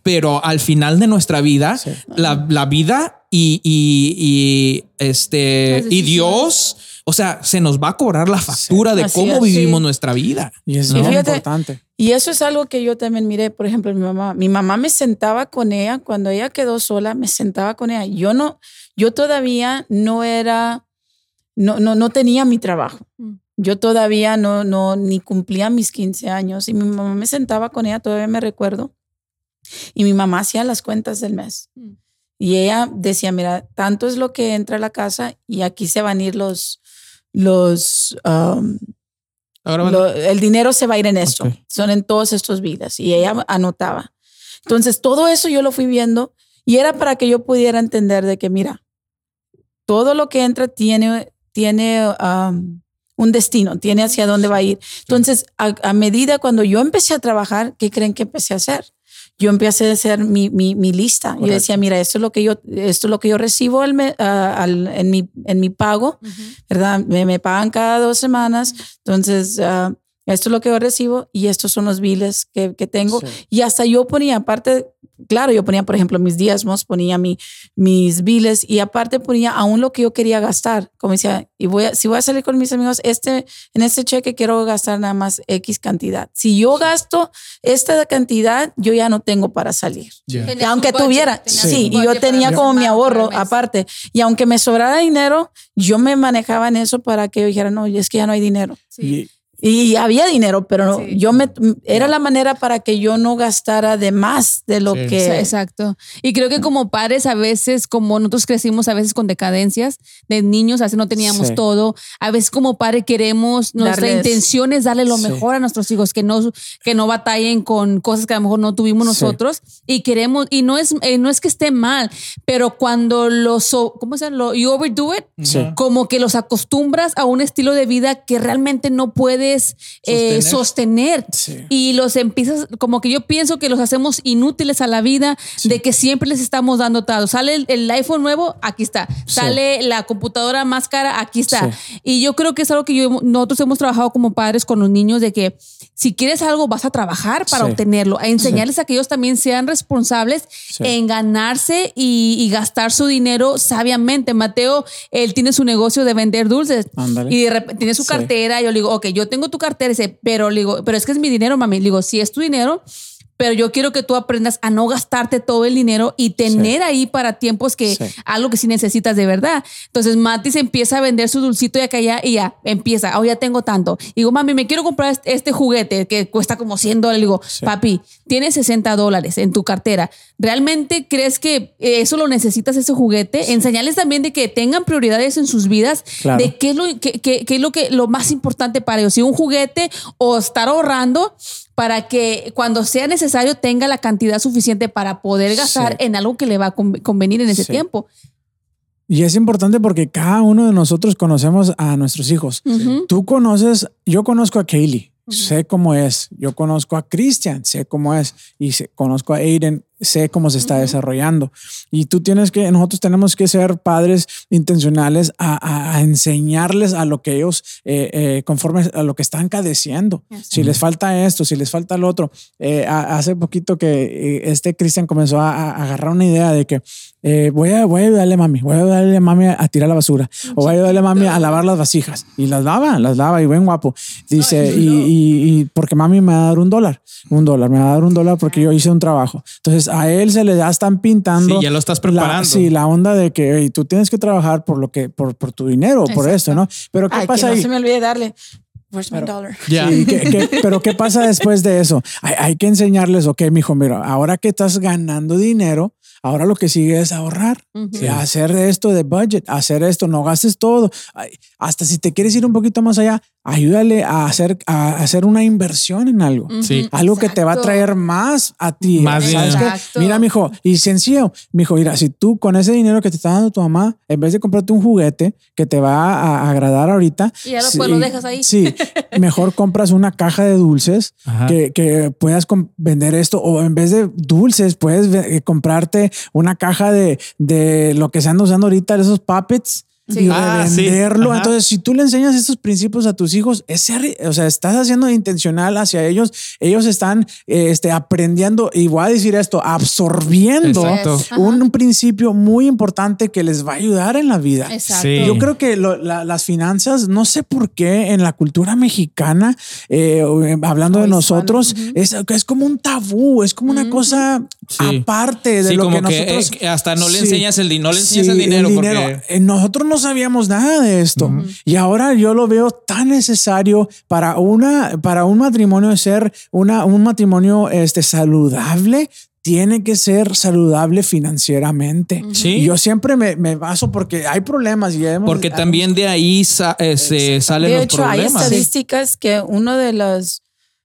Pero al final de nuestra vida, la, la, vida y, y, y este y Dios, o sea, se nos va a cobrar la factura de cómo vivimos nuestra vida. Y es muy importante. Y eso es algo que yo también miré, por ejemplo, mi mamá. Mi mamá me sentaba con ella cuando ella quedó sola, me sentaba con ella. Yo no, yo todavía no era, no, no, no tenía mi trabajo. Mm. Yo todavía no, no, ni cumplía mis 15 años y mi mamá me sentaba con ella, todavía me recuerdo, y mi mamá hacía las cuentas del mes. Mm. Y ella decía, mira, tanto es lo que entra a la casa y aquí se van a ir los, los, um, el dinero se va a ir en esto, son en todos estos vidas. Y ella anotaba. Entonces, todo eso yo lo fui viendo y era para que yo pudiera entender de que, mira, todo lo que entra tiene, tiene um, un destino, tiene hacia dónde va a ir. Entonces, a, medida cuando yo empecé a trabajar, ¿qué creen que empecé a hacer? Yo empecé a hacer mi, mi, mi lista. Yo decía, mira, esto es lo que yo, esto es lo que yo recibo al, al, en, mi, en mi pago, ¿verdad? Me, me, pagan cada dos semanas. Entonces, uh, esto es lo que yo recibo y estos son los biles que, que tengo. Y hasta yo ponía, aparte, claro, yo ponía, por ejemplo, mis diezmos, ponía mi, mis biles y aparte ponía aún lo que yo quería gastar. Como decía, y voy a, si voy a salir con mis amigos, este, en este cheque quiero gastar nada más X cantidad. Si yo gasto esta cantidad, yo ya no tengo para salir. Aunque tuviera, sí, y yo tenía como mi ahorro aparte. Y aunque me sobrara dinero, yo me manejaba en eso para que yo dijera, no, es que ya no hay dinero. Sí. Y había dinero, pero yo me era la manera para que yo no gastara de más de lo que. Exacto. Y creo que como padres, a veces, como nosotros crecimos a veces con decadencias de niños, a veces no teníamos todo. A veces, como padre, queremos, nuestra intención es darle lo mejor a nuestros hijos, que no, que no batallen con cosas que a lo mejor no tuvimos nosotros. Y queremos, y no es, eh, no es que esté mal, pero cuando los, ¿cómo se llama? Lo, you overdo it, como que los acostumbras a un estilo de vida que realmente no puede eh, sostener, y los empiezas, como que yo pienso que los hacemos inútiles a la vida, de que siempre les estamos dando todo. Sale el, iPhone nuevo, aquí está. Sale la computadora más cara, aquí está. Y yo creo que es algo que yo, nosotros hemos trabajado como padres con los niños, de que si quieres algo, vas a trabajar para obtenerlo, a enseñarles a que ellos también sean responsables en ganarse y, gastar su dinero sabiamente. Mateo, él tiene su negocio de vender dulces y de repente tiene su cartera. Y yo le digo, ok, yo tengo tu cartera, dice, pero le digo, pero es que es mi dinero, mami. Le digo, si es tu dinero, pero yo quiero que tú aprendas a no gastarte todo el dinero y tener ahí para tiempos que algo que sí necesitas de verdad. Entonces Mati se empieza a vender su dulcito y acá ya y ya empieza, oh, ya tengo tanto. Y digo, mami, me quiero comprar este, este juguete que cuesta como 100 dólares. Digo, papi, tienes 60 dólares en tu cartera. ¿Realmente crees que eso lo necesitas, ese juguete? Enseñarles también de que tengan prioridades en sus vidas, de qué es, lo, qué, qué, qué es lo, que, lo más importante para ellos, si un juguete o estar ahorrando para que cuando sea necesario tenga la cantidad suficiente para poder gastar en algo que le va a convenir en ese tiempo. Y es importante porque cada uno de nosotros conocemos a nuestros hijos. Tú conoces, yo conozco a Kaylee, sé cómo es. Yo conozco a Christian, sé cómo es. Y conozco a Aiden, sé cómo se está desarrollando. Y tú tienes que, nosotros tenemos que ser padres intencionales a, enseñarles a lo que ellos, eh, eh, conforme a lo que están cadeciendo. Si les falta esto, si les falta lo otro. Eh, hace poquito que este Cristian comenzó a, agarrar una idea de que voy, a, voy a ayudarle a mami, voy a ayudarle a mami a tirar la basura, o voy a ayudarle a mami a lavar las vasijas. Y las lava, las lava y buen guapo. Dice, y, y, porque mami me va a dar un dólar, un dólar, me va a dar un dólar porque yo hice un trabajo. Entonces, a él se le ya están pintando. Sí, ya lo estás la- preparando. sí, la onda de que hey, tú tienes que trabajar por lo que, por, por tu dinero, por Exacto. esto, ¿no? Pero ¿qué Ay, pasa que no ahí? se me olvide darle. Where's my dollar? Ya. Sí, ¿qué- qué- pero ¿qué pasa después de eso? Hay, hay que enseñarles, ok, mijo, mira, ahora que estás ganando dinero, ahora lo que sigue es ahorrar, Ujú. Sí, hacer esto de budget, hacer esto, no gastes todo. Ay, Hasta si te quieres ir un poquito más allá, ayúdale a hacer, a hacer una inversión en algo. Sí. Algo que te va a traer más a ti. Más ¿Sabes. Mira, mijo, y sencillo, mijo, mira, si tú con ese dinero que te está dando tu mamá, en vez de comprarte un juguete que te va a agradar ahorita, Y ya lo- sí, pues lo dejas ahí. Sí, (laughs) mejor compras una caja de dulces que, que puedas vender esto o en vez de dulces puedes comprarte una caja de, de lo que se andan usando ahorita, esos puppets. Sí. Y Ah, sí. revenderlo. Ajá. Entonces, si tú le enseñas estos principios a tus hijos, ese, o sea, estás haciendo intencional hacia ellos. Ellos están eh, este, aprendiendo, y voy a decir esto, absorbiendo un, un principio muy importante que les va a ayudar en la vida. Exacto. Sí. Yo creo que lo- la- las finanzas, no sé por qué en la cultura mexicana, eh, eh, hablando de nosotros, es, es como un tabú, es como una cosa Sí. aparte de Sí, lo como que que, nosotros. eh, hasta no le Sí. enseñas el, no le enseñas Sí, el dinero, porque Eh, Nosotros no sabíamos nada de esto. Y ahora yo lo veo tan necesario para una para un matrimonio ser una un matrimonio este saludable tiene que ser saludable financieramente. Sí. Y yo siempre me, me baso porque hay problemas y hemos- porque también de ahí sa- se salen De los hecho, hay estadísticas que uno de las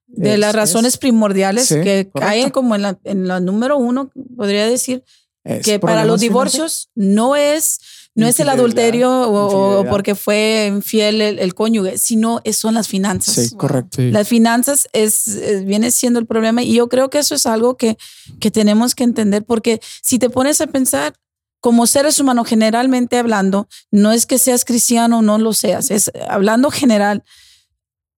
de Es- las razones es- primordiales Sí, que correcto. caen como en la, en la número uno, podría decir, es que para los divorcios no es no es el adulterio o- porque fue infiel el, el cónyuge, sino es- son las finanzas. Sí, correcto. Sí. Las finanzas es, es- viene siendo el problema y yo creo que eso es algo que, que tenemos que entender porque si te pones a pensar como seres humanos generalmente hablando, no es que seas cristiano o no lo seas, es hablando general.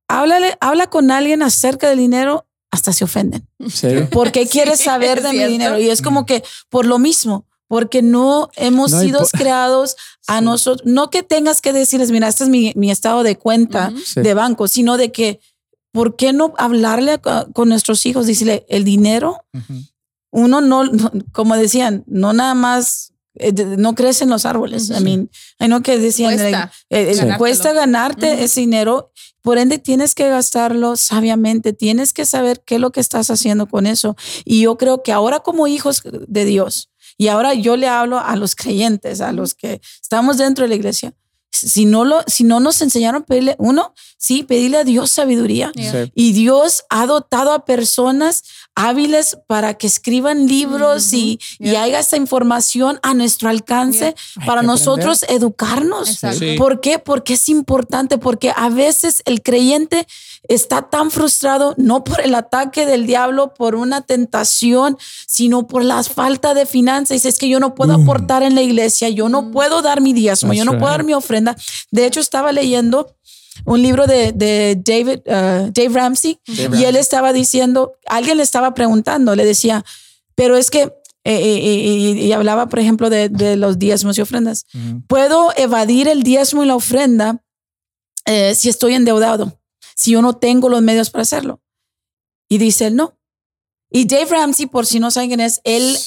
Háblale, habla con alguien acerca del dinero, hasta se ofenden. Sí. ¿Por qué quieres Sí, saber de mi cierto. dinero? Y es como que por lo mismo, porque no hemos No, sido (laughs) creados a Sí. nosotros, no que tengas que decirles, mira, este es mi, mi estado de cuenta Ujú. Sí. de banco, sino de que, ¿por qué no hablarle a- con nuestros hijos? Decirle, el dinero, Ujú. uno no, no- como decían, no nada más, eh, no crecen los árboles. I Ujú. mean, I know que decían, Cuesta eh, eh, cuesta ganarte Ujú. ese dinero, por ende tienes que gastarlo sabiamente, tienes que saber qué es lo que estás haciendo con eso. Y yo creo que ahora como hijos de Dios, y ahora yo le hablo a los creyentes, a los que estamos dentro de la iglesia, si no, lo, si no nos enseñaron a pedirle, uno, sí, pedirle a Dios sabiduría. Sí. Y Dios ha dotado a personas hábiles para que escriban libros y, y Yeah. haya esta información a nuestro alcance para nosotros educarnos. Sí. ¿Por qué? Porque es importante, porque a veces el creyente está tan frustrado, no por el ataque del diablo, por una tentación, sino por la falta de finanzas. Dice, es que yo no puedo aportar en la iglesia, yo no puedo dar mi diezmo, yo no puedo dar mi ofrenda. De hecho, estaba leyendo un libro de, de David, uh, Dave Ramsey y él estaba diciendo, alguien le estaba preguntando, le decía, pero es que, eh, eh, y, y hablaba, por ejemplo, de, de los diezmos y ofrendas. Ujú. ¿Puedo evadir el diezmo y la ofrenda eh, si estoy endeudado? Si yo no tengo los medios para hacerlo. Y dice él, no. Y Dave Ramsey, por si no saben quién es, él,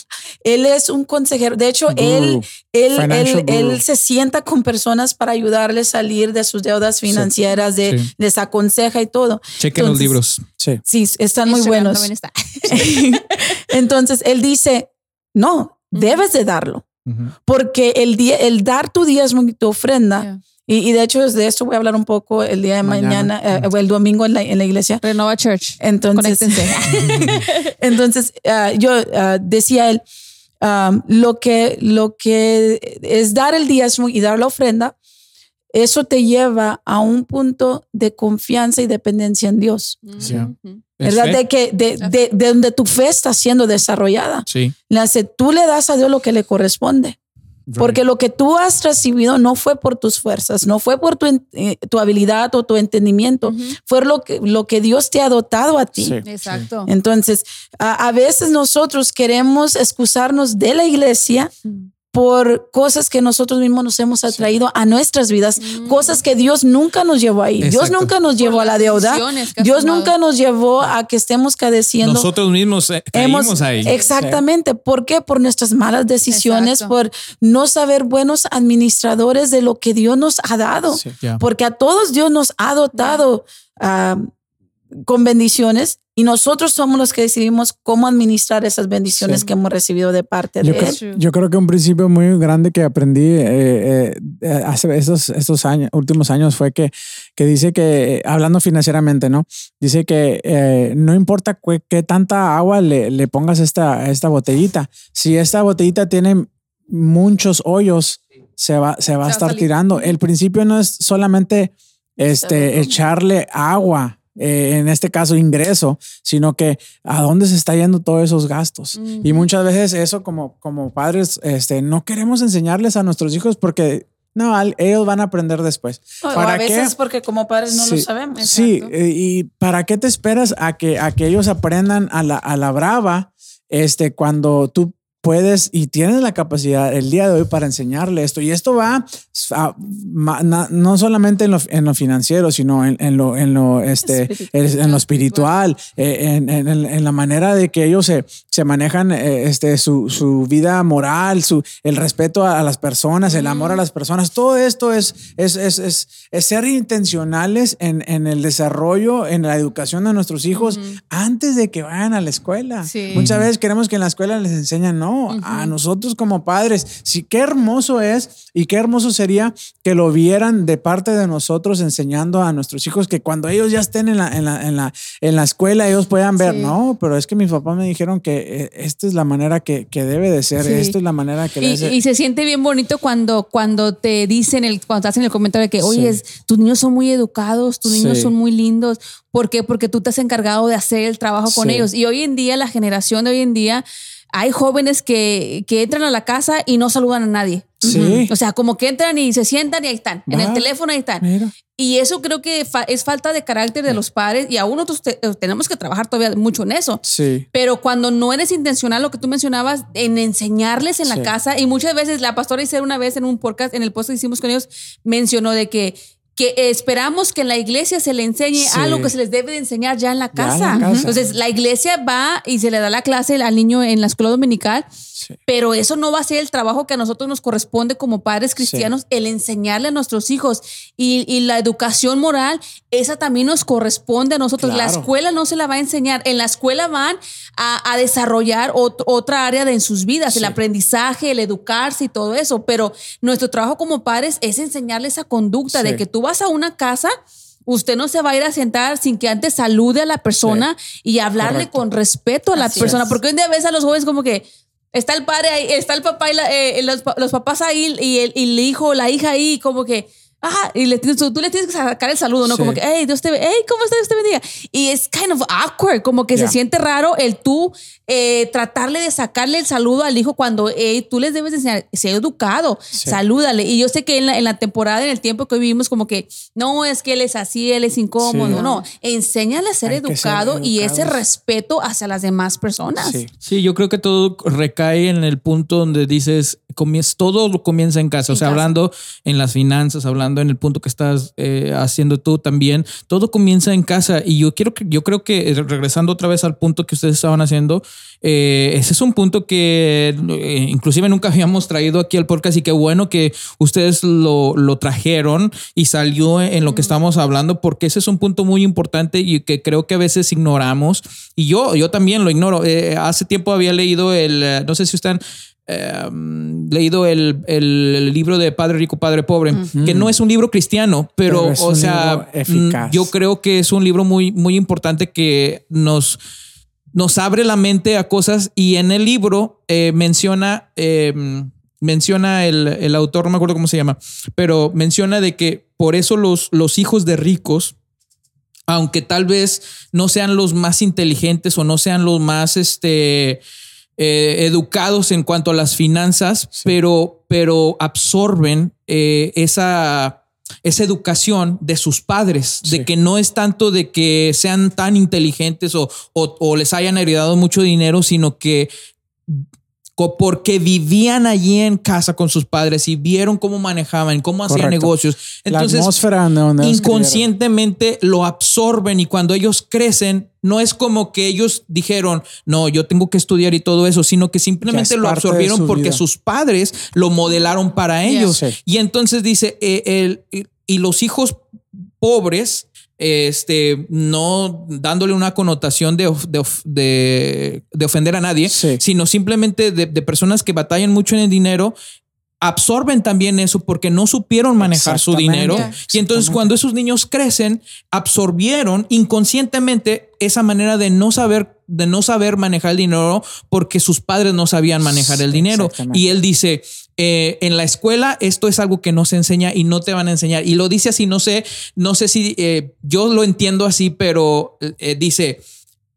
él es un consejero. De hecho, él, Guru. él, él, él guru. se sienta con personas para ayudarles a salir de sus deudas financieras, de, Sí. les aconseja y todo. Chequen los Entonces, libros. Sí. Sí, están muy Instagram buenos. está. (laughs) Entonces, él dice, no, debes de darlo. Porque el, día, el dar tu diezmo y tu ofrenda, Yeah. Y, y de hecho de esto voy a hablar un poco el día de mañana, Mañana. eh, o el domingo en la, en la iglesia. Renova Church. Entonces, (laughs) entonces ah, yo ah, decía él, ah, lo, que, lo que es dar el diezmo y dar la ofrenda, eso te lleva a un punto de confianza y dependencia en Dios. Sí. Ujú. Es ¿Verdad? De, que, de, de, de donde tu fe está siendo desarrollada. Sí. Le hace, tú le das a Dios lo que le corresponde. Porque lo que tú has recibido no fue por tus fuerzas, no fue por tu, eh, tu habilidad o tu entendimiento, fue lo que, lo que Dios te ha dotado a ti. Sí. Exacto. Entonces, a, a veces nosotros queremos excusarnos de la iglesia por cosas que nosotros mismos nos hemos atraído a nuestras vidas, cosas que Dios nunca nos llevó ahí. Dios Exacto. nunca nos llevó a la deuda. Dios tomado. nunca nos llevó a que estemos cadeciendo. Nosotros mismos eh, Hemos- caímos ahí. Exactamente. ¿Por qué? Por nuestras malas decisiones, Exacto. por no saber buenos administradores de lo que Dios nos ha dado. Sí. Porque a todos Dios nos ha dotado ah, con bendiciones y nosotros somos los que decidimos cómo administrar esas bendiciones Sí. que hemos recibido de parte Yo de creo, Él. Yo creo que un principio muy grande que aprendí eh, eh, hace estos, estos años, últimos años fue que, que dice que, eh, hablando financieramente, ¿no? Dice que eh, no importa qué, qué tanta agua le, le pongas a esta, esta botellita, si esta botellita tiene muchos hoyos, se va, se va a a estar tirando. El principio no es solamente este, echarle agua. Eh, en este caso ingreso, sino que a dónde se está yendo todos esos gastos. Y muchas veces eso como, como padres este, no queremos enseñarles a nuestros hijos porque no, al- ellos van a aprender después. O a ¿Para veces qué? porque como padres no lo sabemos. Sí, Exacto. eh, y ¿para qué te esperas a que, a que ellos aprendan a la, a la brava este, cuando tú puedes y tienes la capacidad el día de hoy para enseñarle esto? Y esto va a- ma- no solamente en lo, en lo financiero, sino en, en lo, en lo, este, Espiritual. en lo espiritual, eh, en, en- la manera de que ellos se, se manejan eh, este, su, su vida moral, su, el respeto a, a las personas, el amor a las personas. Todo esto es, es, es, es, es ser intencionales en, en el desarrollo, en la educación de nuestros hijos antes de que vayan a la escuela. Sí. Muchas veces queremos que en la escuela les enseñan, no, a nosotros como padres. Sí, qué hermoso es y qué hermoso sería que lo vieran de parte de nosotros enseñando a nuestros hijos que cuando ellos ya estén en la, en la, en la, en la escuela ellos puedan ver, Sí. no, pero es que mis papás me dijeron que eh, esta es la manera que, que debe de ser, Sí. esto es la manera que debe Y, ser. y se siente bien bonito cuando, cuando te dicen, el, cuando te hacen el comentario de que, oye, Sí. es- tus niños son muy educados, tus niños son muy lindos. ¿Por qué? Porque tú te has encargado de hacer el trabajo con ellos. Y hoy en día, la generación de hoy en día, hay jóvenes que, que entran a la casa y no saludan a nadie. Sí. O sea, como que entran y se sientan y ahí están. En el teléfono ahí están. Mira. Y eso creo que fa- es falta de carácter de los padres y aún nosotros te- tenemos que trabajar todavía mucho en eso. Sí. Pero cuando no eres intencional, lo que tú mencionabas, en enseñarles en la casa, y muchas veces la pastora Isabel una vez en un podcast, en el post que hicimos con ellos, mencionó de que, que esperamos que en la iglesia se le enseñe Sí. algo que se les debe de enseñar ya en la en casa. la casa. Entonces, la iglesia va y se le da la clase al niño en la escuela dominical, Sí. pero eso no va a ser el trabajo que a nosotros nos corresponde como padres cristianos, el enseñarle a nuestros hijos. Y, y la educación moral, esa también nos corresponde a nosotros. La Claro. escuela no se la va a enseñar. En la escuela van a, a desarrollar ot- otra área de en sus vidas, el aprendizaje, el educarse y todo eso. Pero nuestro trabajo como padres es enseñarle esa conducta de que tú vas a una casa. Usted no se va a ir a sentar sin que antes salude a la persona y hablarle Correcto. con respeto a la Así persona. es. Porque hoy día ves a los jóvenes como que está el padre ahí, está el papá y la- eh, los, pa- los papás ahí y el, y el hijo o la hija ahí, como que. Ah, y le tienes, tú, tú le tienes que sacar el saludo, ¿no? Sí. Como que, hey, Dios te ve, hey, ¿cómo está? Dios te bendiga. Y es kind of awkward, como que se siente raro el tú eh, tratarle de sacarle el saludo al hijo cuando eh, tú les debes de enseñar, sea educado, Sí. salúdale. Y yo sé que en la, en la temporada, en el tiempo que hoy vivimos, como que no es que él es así, él es incómodo, Sí. no. Enséñale a ser Hay que ser educado y ese respeto hacia las demás personas. Sí. Sí, yo creo que todo recae en el punto donde dices, comienza, todo lo comienza en casa. o sea, casa. hablando en las finanzas, hablando en el punto que estás eh, haciendo tú también, todo comienza en casa. Y yo quiero que, yo creo que eh, regresando otra vez al punto que ustedes estaban haciendo, eh, ese es un punto que eh, inclusive nunca habíamos traído aquí al podcast y qué bueno que ustedes lo, lo trajeron y salió en lo que estamos hablando porque ese es un punto muy importante y que creo que a veces ignoramos y yo, yo también lo ignoro. Hace tiempo había leído el, no sé si están eh, leído el, el- libro de Padre Rico, Padre Pobre, que no es un libro cristiano, pero, Pero es o un sea, libro mm, yo creo que es un libro muy, muy importante que nos, nos abre la mente a cosas y en el libro eh, menciona, eh, menciona el, el autor, no me acuerdo cómo se llama, pero menciona de que por eso los, los hijos de ricos, aunque tal vez no sean los más inteligentes o no sean los más este, eh, educados en cuanto a las finanzas, pero, pero absorben eh, esa, esa educación de sus padres, Sí. de que no es tanto de que sean tan inteligentes o, o- o les hayan heredado mucho dinero, sino que porque vivían allí en casa con sus padres y vieron cómo manejaban, cómo hacían negocios. Entonces, la atmósfera inconscientemente lo absorben y cuando ellos crecen, no es como que ellos dijeron, no, yo tengo que estudiar y todo eso, sino que simplemente lo absorbieron porque sus padres lo modelaron para ellos. Y entonces dice, eh, el, y los hijos pobres este, no dándole una connotación de, de, ofender a nadie, sino simplemente de, personas que batallan mucho en el dinero, absorben también eso porque no supieron manejar su dinero. Y entonces cuando esos niños crecen, absorbieron inconscientemente esa manera de no saber, de no saber manejar el dinero porque sus padres no sabían manejar el dinero. Y él dice, eh, en la escuela esto es algo que no se enseña y no te van a enseñar. Y lo dice así, no sé, no sé si eh, yo lo entiendo así, pero eh, dice,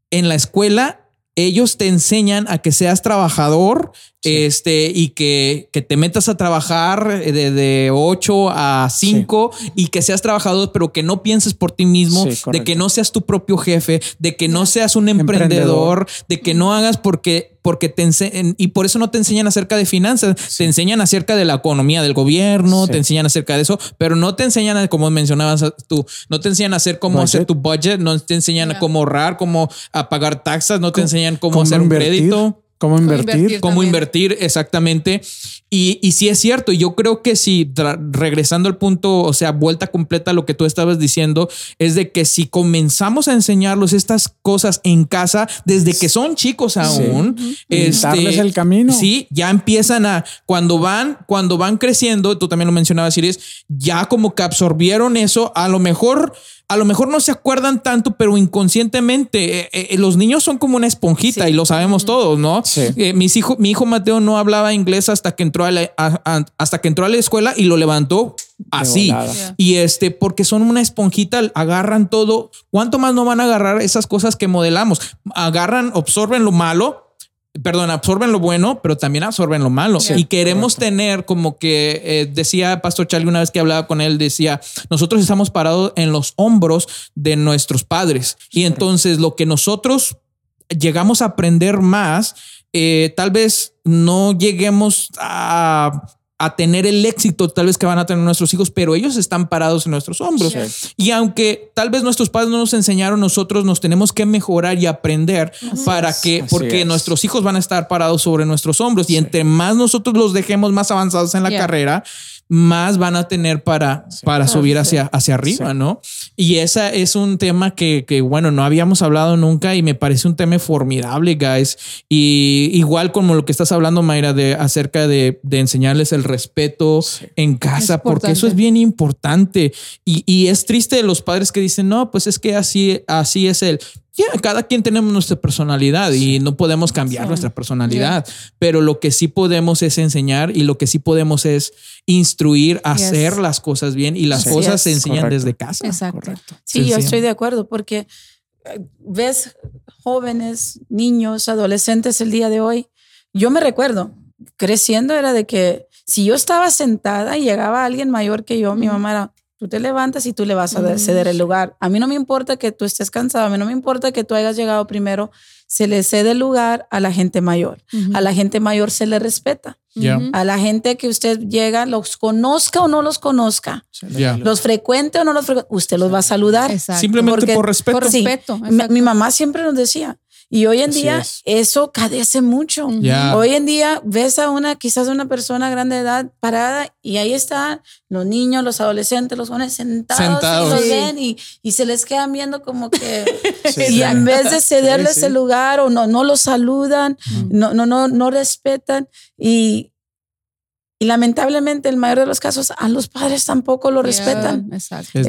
en la escuela ellos te enseñan a que seas trabajador este, y que, que, te metas a trabajar de, de 8 a 5 y que seas trabajador, pero que no pienses por ti mismo, de que no seas tu propio jefe, de que no seas un emprendedor, de que no hagas porque porque te enseñan, y por eso no te enseñan acerca de finanzas, te enseñan acerca de la economía del gobierno, te enseñan acerca de eso, pero no te enseñan, como mencionabas tú, no te enseñan a hacer cómo hacer tu budget, no te enseñan cómo ahorrar, cómo pagar taxas, no te enseñan cómo, hacer un crédito. Cómo invertir. Cómo invertir, exactamente. Y, y sí es cierto, yo creo que si regresando al punto, o sea, vuelta completa a lo que tú estabas diciendo, es de que si comenzamos a enseñarlos estas cosas en casa desde que son chicos aún, este, el camino. Sí, ya empiezan a, cuando van, cuando van creciendo, tú también lo mencionabas, Iris, ya como que absorbieron eso, a lo mejor a lo mejor no se acuerdan tanto, pero inconscientemente eh, eh, los niños son como una esponjita y lo sabemos todos, ¿no? Eh, mis hijos, mi hijo Mateo no hablaba inglés hasta que entró a la, hasta que entró a la escuela y lo levantó así. Y este, porque son una esponjita, agarran todo. ¿Cuánto más no van a agarrar esas cosas que modelamos? Agarran, absorben lo malo perdón, absorben lo bueno, pero también absorben lo malo. y queremos tener como que eh, decía Pastor Charlie una vez que hablaba con él, decía, nosotros estamos parados en los hombros de nuestros padres. Y entonces lo que nosotros llegamos a aprender más, eh, tal vez no lleguemos a a tener el éxito tal vez que van a tener nuestros hijos, pero ellos están parados en nuestros hombros. Y aunque tal vez nuestros padres no nos enseñaron, nosotros nos tenemos que mejorar y aprender para que, porque nuestros hijos van a estar parados sobre nuestros hombros. Y entre más nosotros los dejemos más avanzados en la carrera, más van a tener para, para subir hacia, hacia arriba, ¿no? Y esa es un tema que, que, bueno, no habíamos hablado nunca y me parece un tema formidable, guys. Y igual como lo que estás hablando, Mayra, de acerca de, de enseñarles el respeto en casa, porque eso es bien importante. Y, y, es triste de los padres que dicen, no, pues es que así, así es él cada quien tenemos nuestra personalidad y no podemos cambiar nuestra personalidad, pero lo que sí podemos es enseñar y lo que sí podemos es instruir a hacer las cosas bien y las cosas se enseñan desde casa. Exacto. Sí, yo estoy de acuerdo porque eh, ves jóvenes, niños, adolescentes el día de hoy. Yo me recuerdo, creciendo era de que si yo estaba sentada y llegaba alguien mayor que yo, mi mamá era, Tú te levantas y tú le vas a ceder el lugar. A mí no me importa que tú estés cansado, a mí no me importa que tú hayas llegado primero. Se le cede el lugar a la gente mayor. A la gente mayor se le respeta. A la gente que usted llega, los conozca o no los conozca, los frecuente o no los frecuente, usted los va a saludar. Simplemente por respeto. Por respeto. mi, mamá siempre nos decía, y hoy en día eso cadece mucho. Hoy en día ves a una, quizás una persona grande de edad parada y ahí están los niños, los adolescentes, los jóvenes sentados, y los ven y, y, se les quedan viendo como que (laughs) y en vez de cederles el lugar o no, no los saludan, no, no, no, no respetan y, y lamentablemente, el mayor de los casos, a los padres tampoco lo respetan. Exacto.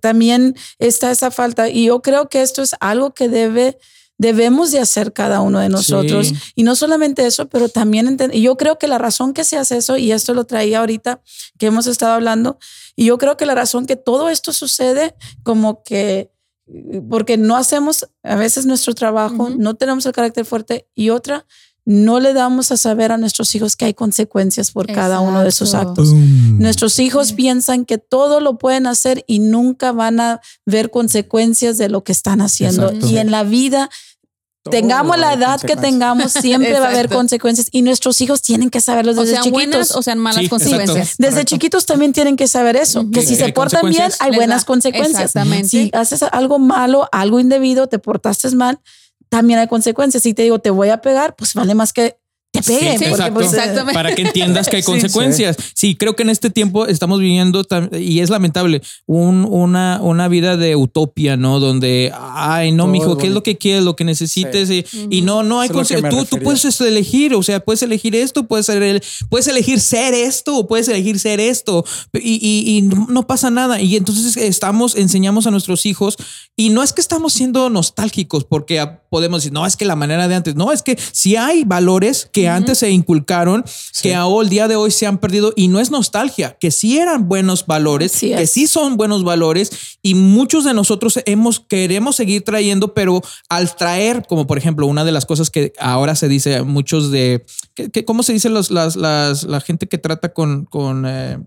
también está esa falta. Y yo creo que esto es algo que debe debemos de hacer cada uno de nosotros. Y no solamente eso, pero también y yo creo que la razón que se hace eso, y esto lo traía ahorita que hemos estado hablando, y yo creo que la razón que todo esto sucede como que porque no hacemos a veces nuestro trabajo, no tenemos el carácter fuerte y otra, no le damos a saber a nuestros hijos que hay consecuencias por cada uno de esos actos. Nuestros hijos piensan que todo lo pueden hacer y nunca van a ver consecuencias de lo que están haciendo. Y en la vida tengamos la edad que tengamos, siempre va a haber consecuencias y nuestros hijos tienen que saberlo O desde sean chiquitos. buenas o sean malas Sí, consecuencias. exacto. Desde Correcto. chiquitos también tienen que saber eso, que Que si se hay portan bien hay buenas da- consecuencias. exactamente. Si haces algo malo, algo indebido, te portaste mal, también hay consecuencias. Si te digo te voy a pegar, pues vale más que te peguen. Sí, porque, exacto. pues, Exactamente. Para que entiendas que hay (laughs) Sí, consecuencias. Sí. creo que en este tiempo estamos viviendo y es lamentable un- una, una vida de utopia, ¿no? Donde, ay, no, Todo mijo, ¿qué es lo que quieres, lo que necesites? Y, y no, no hay Eso es lo que conse- me tú, tú puedes elegir, o sea, puedes elegir esto, puedes, ser el- puedes elegir ser esto o puedes elegir ser esto y, y- y no pasa nada. Y entonces estamos, enseñamos a nuestros hijos y no es que estamos siendo nostálgicos porque podemos decir, no, es que la manera de antes, no, es que si hay valores que antes se inculcaron, que ahora el día de hoy se han perdido y no es nostalgia, que sí eran buenos valores, Así que es. sí son buenos valores y muchos de nosotros hemos queremos seguir trayendo, pero al traer, como por ejemplo, una de las cosas que ahora se dice muchos de, que, que- ¿cómo se dice los, las, las, la gente que trata con, con eh,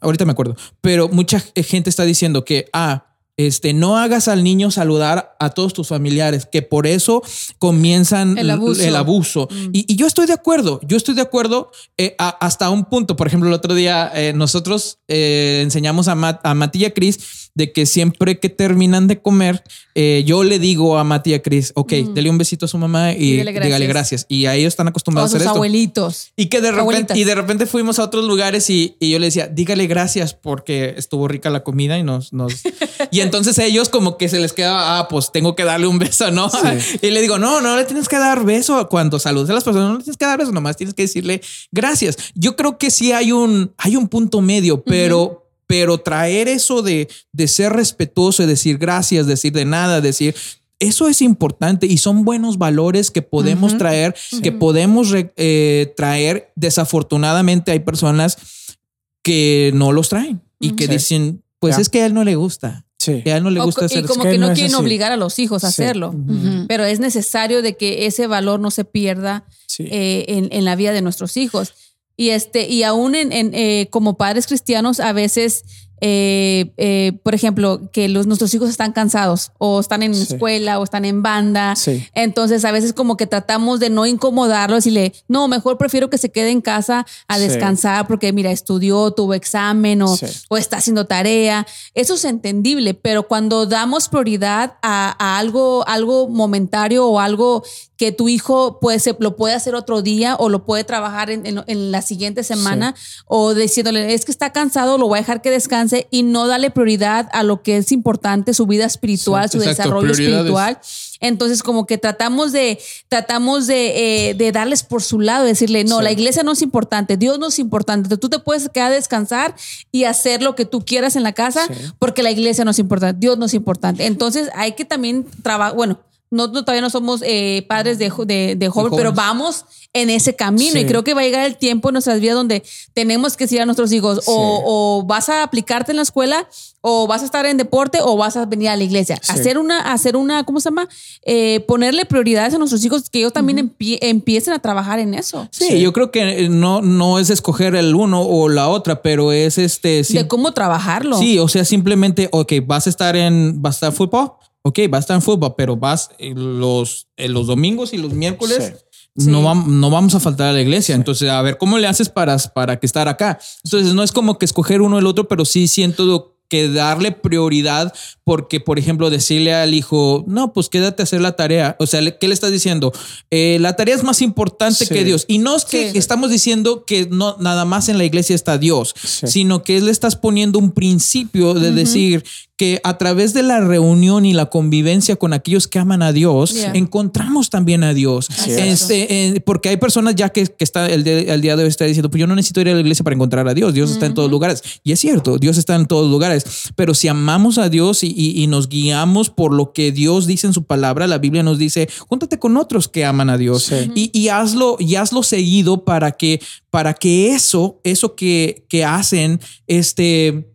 ahorita me acuerdo, pero mucha gente está diciendo que, ah, este, no hagas al niño saludar a todos tus familiares, que por eso comienzan El abuso. el abuso. Y, y yo estoy de acuerdo, yo estoy de acuerdo eh, a- hasta un punto. Por ejemplo, el otro día eh, nosotros eh, enseñamos a, Mat, a Mati y a Cris de que siempre que terminan de comer, eh, yo le digo a Mati y a Cris, ok, dele un besito a su mamá y Dígale dígale gracias. Y a ellos están O acostumbrados a sus hacer esto. abuelitos. Y que de repente, Abuelitas. y de repente fuimos a otros lugares y, y yo le decía, dígale gracias porque estuvo rica la comida y nos, nos. (laughs) y entonces ellos como que se les queda, ah, pues tengo que darle un beso, ¿no? (laughs) Y le digo, no, no le tienes que dar beso cuando saludes a las personas, no le tienes que dar beso, nomás tienes que decirle gracias. Yo creo que sí hay un, hay un punto medio, pero, pero traer eso de, de ser respetuoso y decir gracias, decir de nada, decir eso es importante y son buenos valores que podemos traer, que podemos re- eh, traer. Desafortunadamente hay personas que no los traen y que Sí. dicen, pues Ya. es que a él no le gusta, Sí. que a él no le O gusta co- hacer y como que que no quieren así. obligar a los hijos a Sí. hacerlo. Pero es necesario de que ese valor no se pierda Sí. eh, en, en la vida de nuestros hijos. Y este, y aún en, en, eh, como padres cristianos, a veces, eh, eh, por ejemplo, que los, nuestros hijos están cansados o están en Sí. escuela o están en banda. Sí. Entonces, a veces como que tratamos de no incomodarlos y le, no, mejor prefiero que se quede en casa a Sí. descansar porque, mira, estudió, tuvo examen o está haciendo tarea. Eso es entendible, pero cuando damos prioridad a, a algo, algo momentario o algo que tu hijo ser, lo puede hacer otro día o lo puede trabajar en, en- en la siguiente semana o diciéndole, es que está cansado, lo voy a dejar que descanse y no darle prioridad a lo que es importante, su vida espiritual, Sí, su exacto, desarrollo espiritual. Entonces, como que tratamos de, tratamos de, eh, de darles por su lado, decirle, no, Sí. la iglesia no es importante, Dios no es importante. Tú te puedes quedar a descansar y hacer lo que tú quieras en la casa Sí. porque la iglesia no es importante, Dios no es importante. Entonces, hay que también trabajar, bueno. No, no, todavía no somos eh, padres de, de, de joven, pero jóvenes. vamos en ese camino y creo que va a llegar el tiempo en nuestras vidas donde tenemos que decir a nuestros hijos o, o vas a aplicarte en la escuela o vas a estar en deporte o vas a venir a la iglesia. Sí. Hacer una, hacer una, ¿cómo se llama? Eh, ponerle prioridades a nuestros hijos que ellos también empie- empiecen a trabajar en eso. Sí, Sí. yo creo que no, no es escoger el uno o la otra, pero es este. sí- De cómo trabajarlo. Sí, o sea, simplemente, ok, vas a estar en, vas a estar fútbol, ok, vas a estar en fútbol, pero vas los, los domingos y los miércoles. Sí. No, no vamos a faltar a la iglesia. Entonces, a ver, ¿cómo le haces para, para que estar acá? Entonces, no es como que escoger uno el otro, pero sí siento que darle prioridad porque, por ejemplo, decirle al hijo, no, pues quédate a hacer la tarea. O sea, ¿qué le estás diciendo? Eh, la tarea es más importante Sí. que Dios. Y no es que Sí. estamos diciendo que no nada más en la iglesia está Dios, Sí. sino que le estás poniendo un principio de decir que a través de la reunión y la convivencia con aquellos que aman a Dios, Yeah. encontramos también a Dios. Este, eh, porque hay personas ya que, que está el, de- el día de hoy está diciendo, pues yo no necesito ir a la iglesia para encontrar a Dios. Dios está en todos lugares. Y es cierto, Dios está en todos lugares. Pero si amamos a Dios y, y- y nos guiamos por lo que Dios dice en su palabra, la Biblia nos dice, júntate con otros que aman a Dios Sí. y, y hazlo, y hazlo seguido para que, para que eso, eso que, que hacen, este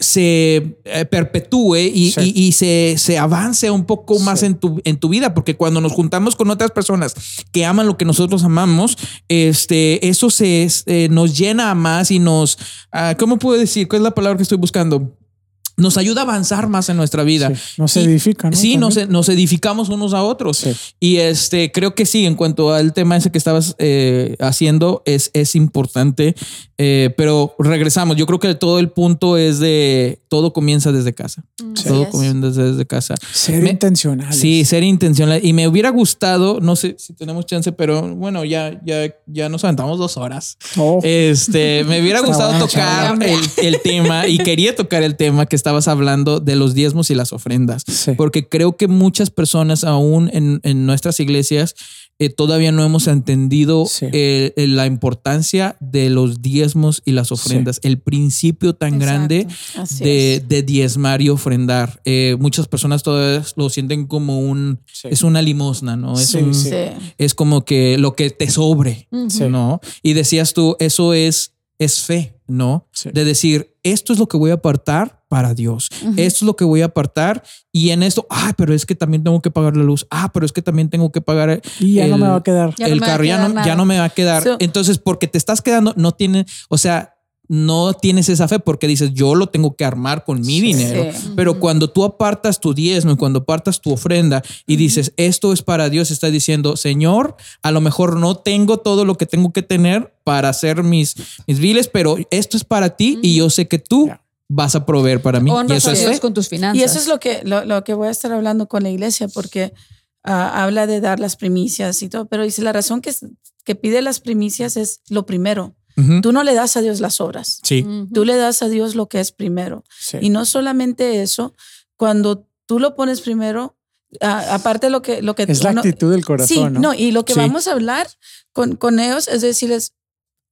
se eh, perpetúe y, Sí. y- y se, se avance un poco más Sí. en tu, en tu vida, porque cuando nos juntamos con otras personas que aman lo que nosotros amamos, este, eso se, eh, nos llena más y nos, ah, ¿cómo puedo decir? ¿Cuál es la palabra que estoy buscando? Nos ayuda a avanzar más en nuestra vida. Sí, nos Y- edifica, ¿no? Sí, nos, edificamos unos a otros. Sí. Y este, creo que sí, en cuanto al tema ese que estabas eh, haciendo, es, es importante. Eh, pero regresamos. Yo creo que todo el punto es de todo comienza desde casa. Así Todo comienza desde, desde casa. Ser Me- intencional. Sí, ser intencional. Y me hubiera gustado, no sé si tenemos chance, pero bueno, ya, ya, ya nos aventamos dos horas. Oh, Este, me (laughs) hubiera gustado buena tocar el, el (laughs) tema y quería tocar el tema que estabas hablando de los diezmos y las ofrendas, Sí. porque creo que muchas personas aún en, en nuestras iglesias eh, todavía no hemos entendido Sí. eh, eh, la importancia de los diezmos y las ofrendas, el principio tan Exacto. grande de, de diezmar y ofrendar. Eh, muchas personas todavía lo sienten como un, Sí. es una limosna, ¿no? Es, Sí, un- es como que lo que te sobre. ¿no? Y decías tú, eso es, es fe, ¿no? Sí. De decir, esto es lo que voy a apartar para Dios. Esto es lo que voy a apartar y en esto, ah, pero es que también tengo que pagar la luz. Ah, pero es que también tengo que pagar Y ya no el- me va a quedar. Ya no el carro, ya no, ya no me va a quedar. So- Entonces, porque te estás quedando, no tiene, o sea, no tienes esa fe porque dices, yo lo tengo que armar con mi dinero. Sí. Pero cuando tú apartas tu diezmo y cuando apartas tu ofrenda y dices, esto es para Dios, estás diciendo, Señor, a lo mejor no tengo todo lo que tengo que tener para hacer mis, mis biles, pero esto es para ti y yo sé que tú vas a proveer para mí. y eso a es Dios fe. con tus finanzas. Y eso es lo que, lo, lo que voy a estar hablando con la iglesia, porque ah, habla de dar las primicias y todo, pero dice la razón que, que pide las primicias es lo primero. Tú no le das a Dios las obras, Sí. Tú le das a Dios lo que es primero. Sí. Y no solamente eso, cuando tú lo pones primero, aparte lo que, lo que es la uno- actitud del corazón, Sí, ¿no? no, y lo que Sí. vamos a hablar con, con ellos es decirles,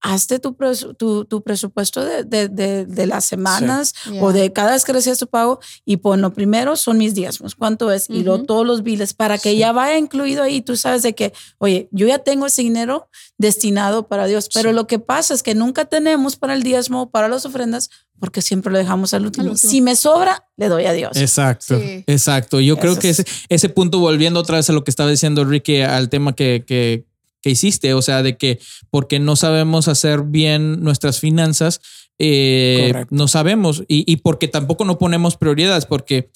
hazte tu, pres- tu, tu presupuesto de, de, de, de las semanas Yeah. o de cada vez que recibes tu pago y pon lo primero son mis diezmos, cuánto es, y luego todos los biles para que Sí. ya vaya incluido ahí, tú sabes de que, oye, yo ya tengo ese dinero destinado para Dios, pero Sí. lo que pasa es que nunca tenemos para el diezmo, para las ofrendas, porque siempre lo dejamos al último. Al último. Si me sobra, le doy a Dios. Exacto, Sí. exacto. Yo creo que es- ese, ese punto, volviendo otra vez a lo que estaba diciendo Ricky, al tema que, que, que hiciste, o sea, de que porque no sabemos hacer bien nuestras finanzas, eh, no sabemos y, y porque tampoco no ponemos prioridades, porque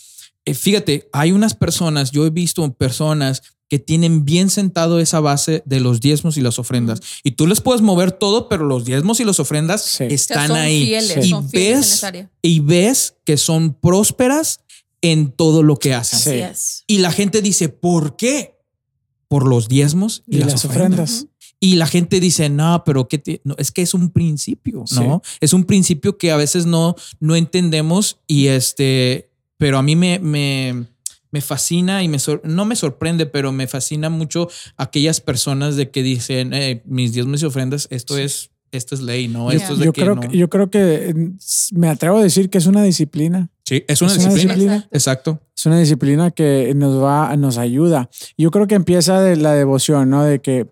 eh, fíjate, hay unas personas, yo he visto personas que tienen bien sentado esa base de los diezmos y las ofrendas. Y tú les puedes mover todo, pero los diezmos y las ofrendas Sí. O sea, están son ahí. Fieles, Y ves y ves que son prósperas en todo lo que hacen. Sí. Y la gente dice, ¿por qué? Por los diezmos y, Y las, las ofrendas. ofrendas. Y la gente dice, no, pero ¿qué te-?" no, es que es un principio, ¿no? Es un principio que a veces no, no entendemos y este, pero a mí me, me, me fascina y me sor- no me sorprende, pero me fascina mucho aquellas personas de que dicen, eh, mis diezmos y ofrendas, esto es, esto es ley, ¿no? Esto es de Yo que creo, no. que, yo creo que mm, me atrevo a decir que es una disciplina. Sí, es una es una disciplina. disciplina. Exacto. Es una disciplina que nos va, nos ayuda. Yo creo que empieza de la devoción, ¿no? De que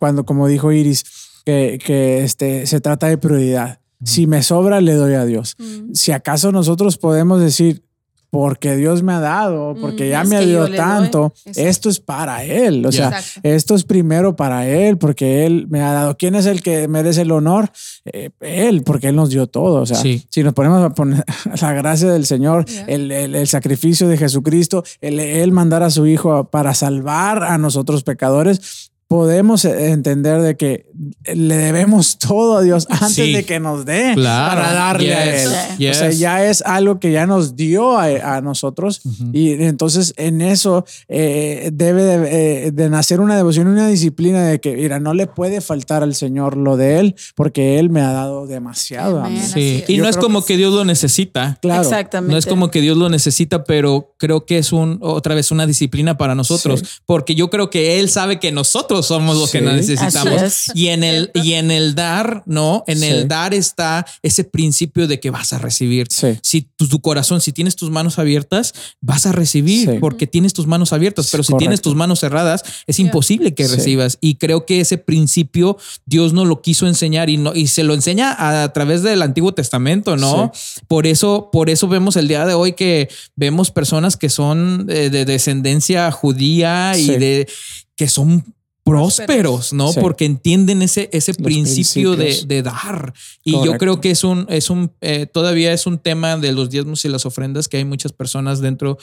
cuando, como dijo Iris, que, que este, se trata de prioridad. Si me sobra, le doy a Dios. Mm. Si acaso nosotros podemos decir, porque Dios me ha dado, porque Mm, ya me le doy. tanto, esto es para Él. O sea, Exacto. esto es primero para Él, porque Él me ha dado. ¿Quién es el que merece el honor? Eh, él, porque Él nos dio todo. O sea, Sí. si nos ponemos a poner (laughs) la gracia del Señor, Yeah. el, el- el sacrificio de Jesucristo, el, Él mandar a su Hijo para salvar a nosotros pecadores, podemos eh, entender de que le debemos todo a Dios antes Sí. de que nos dé Claro. para darle a. Él. Yes. O sea, ya es algo que ya nos dio a, a nosotros y entonces en eso eh, debe de, eh, de nacer una devoción, una disciplina de que, mira, no le puede faltar al Señor lo de Él porque Él me ha dado demasiado a mí. Amén. Sí. Y Yo no es como que que Dios lo necesita. Claro. Exactamente. No es como que Dios lo necesita, pero creo que es un otra vez una disciplina para nosotros, Sí. porque yo creo que él sabe que nosotros somos los que necesitamos y en el y en el dar, no, en Sí. el dar está ese principio de que vas a recibir. Sí. Si tu, tu corazón, si tienes tus manos abiertas, vas a recibir Sí. porque tienes tus manos abiertas, pero si Correcto. tienes tus manos cerradas, es imposible que Sí. recibas. Y creo que ese principio Dios nos lo quiso enseñar y no y se lo enseña a, a través del Antiguo Testamento, ¿no? Por eso, por eso vemos el día de hoy que vemos personas que son eh, de descendencia judía y de que son prósperos, ¿no? Sí. Porque entienden ese, ese principio de, dar. Y yo creo que es un, es un, eh, todavía es un tema de los diezmos y las ofrendas que hay muchas personas dentro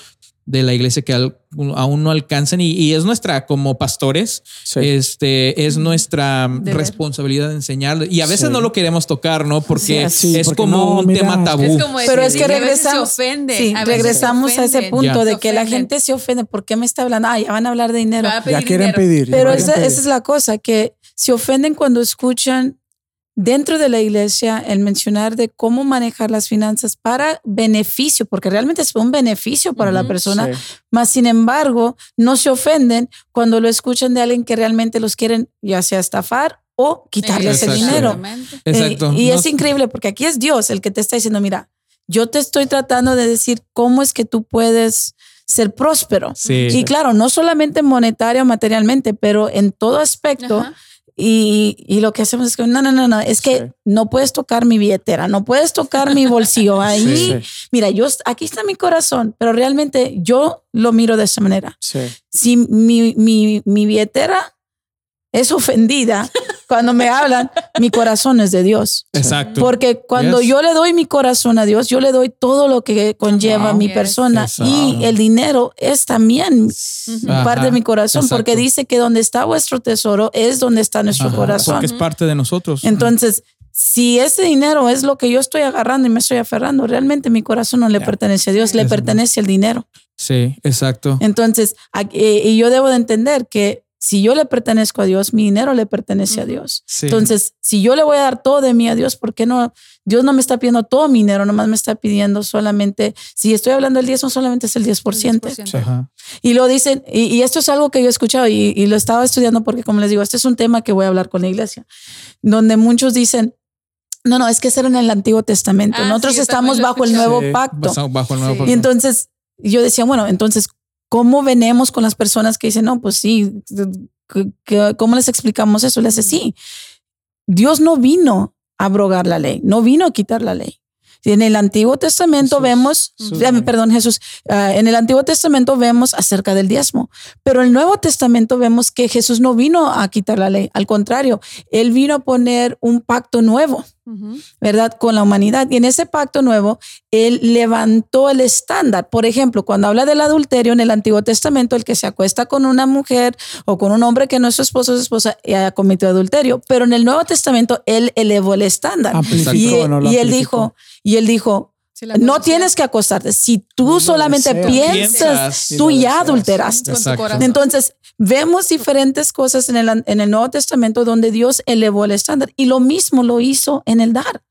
de la iglesia que al- aún no alcanzan y, y es nuestra como pastores, Sí. este es nuestra Deber. responsabilidad de enseñar y a veces Sí. no lo queremos tocar, ¿no? Porque Sí, sí, es porque como no, un mira, tema tabú. Es como Pero es que a veces se regresamos, a veces se regresamos a ese punto Ya. de que la gente se ofende. ¿Por qué me está hablando? Ah, ya van a hablar de dinero. A Ya quieren dinero. pedir. ya Pero esa, pedir. esa es la cosa, que se ofenden cuando escuchan dentro de la iglesia el mencionar de cómo manejar las finanzas para beneficio, porque realmente es un beneficio para la Ujú. persona, Sí. más sin embargo no se ofenden cuando lo escuchan de alguien que realmente los quieren ya sea estafar o quitarles el dinero. Exactamente. Exacto. Eh, y No- es increíble porque aquí es Dios el que te está diciendo, mira, yo te estoy tratando de decir cómo es que tú puedes ser próspero. Sí. Y claro, no solamente monetario o materialmente, pero en todo aspecto. Ajá. Y, y lo que hacemos es que no, no, no, no, es que Sí. no puedes tocar mi billetera, no puedes tocar mi bolsillo. (laughs) Ahí, Sí. mira, yo aquí está mi corazón, pero realmente yo lo miro de esta manera. Sí. Si mi, mi, mi billetera es ofendida (laughs) cuando me hablan, mi corazón es de Dios. Exacto. Porque cuando Yes. yo le doy mi corazón a Dios, yo le doy todo lo que conlleva Wow. mi Yes. persona Exacto. y el dinero es también Ajá. parte de mi corazón Exacto. porque dice que donde está vuestro tesoro es donde está nuestro Ajá, corazón. Porque es parte de nosotros. Entonces, si ese dinero es lo que yo estoy agarrando y me estoy aferrando, realmente mi corazón no le pertenece a Dios, le Eso. pertenece el dinero. sí, exacto. Entonces, eh, y yo debo de entender que si yo le pertenezco a Dios, mi dinero le pertenece a Dios. Sí. Entonces, si yo le voy a dar todo de mí a Dios, ¿por qué no? Dios no me está pidiendo todo mi dinero, nomás me está pidiendo solamente, si estoy hablando del 10, no solamente es el 10%. 10%. Ajá. Y lo dicen, y, y esto es algo que yo he escuchado y, y lo estaba estudiando porque, como les digo, este es un tema que voy a hablar con la iglesia, donde muchos dicen, no, no, es que eso era en el Antiguo Testamento. Ah, Nosotros sí, estamos bajo el nuevo Sí, pacto. Bajo- Bajo el nuevo Sí. pacto. Y entonces yo decía, bueno, entonces, ¿cómo venemos con las personas que dicen, no, pues sí, ¿cómo les explicamos eso? Le hace, sí, Dios no vino a abrogar la ley, no vino a quitar la ley. En el Antiguo Testamento Jesús, vemos, Jesús, perdón Jesús, ah, en el Antiguo Testamento vemos acerca del diezmo, pero en el Nuevo Testamento vemos que Jesús no vino a quitar la ley, al contrario, Él vino a poner un pacto nuevo. ¿Verdad? Con la humanidad. Y en ese pacto nuevo, Él levantó el estándar. Por ejemplo, cuando habla del adulterio en el Antiguo Testamento, el que se acuesta con una mujer o con un hombre que no es su esposo o su esposa, eh, ha cometido adulterio. Pero en el Nuevo Testamento, Él elevó el estándar. Amplificó, Y, no lo y Él dijo, y Él dijo, no tienes que acostarte. Si tú solamente deseas. piensas, Piensas. tú ya deseas. adulteraste. Exacto. Entonces, vemos diferentes cosas en el, en el Nuevo Testamento donde Dios elevó el estándar y lo mismo lo hizo en el dar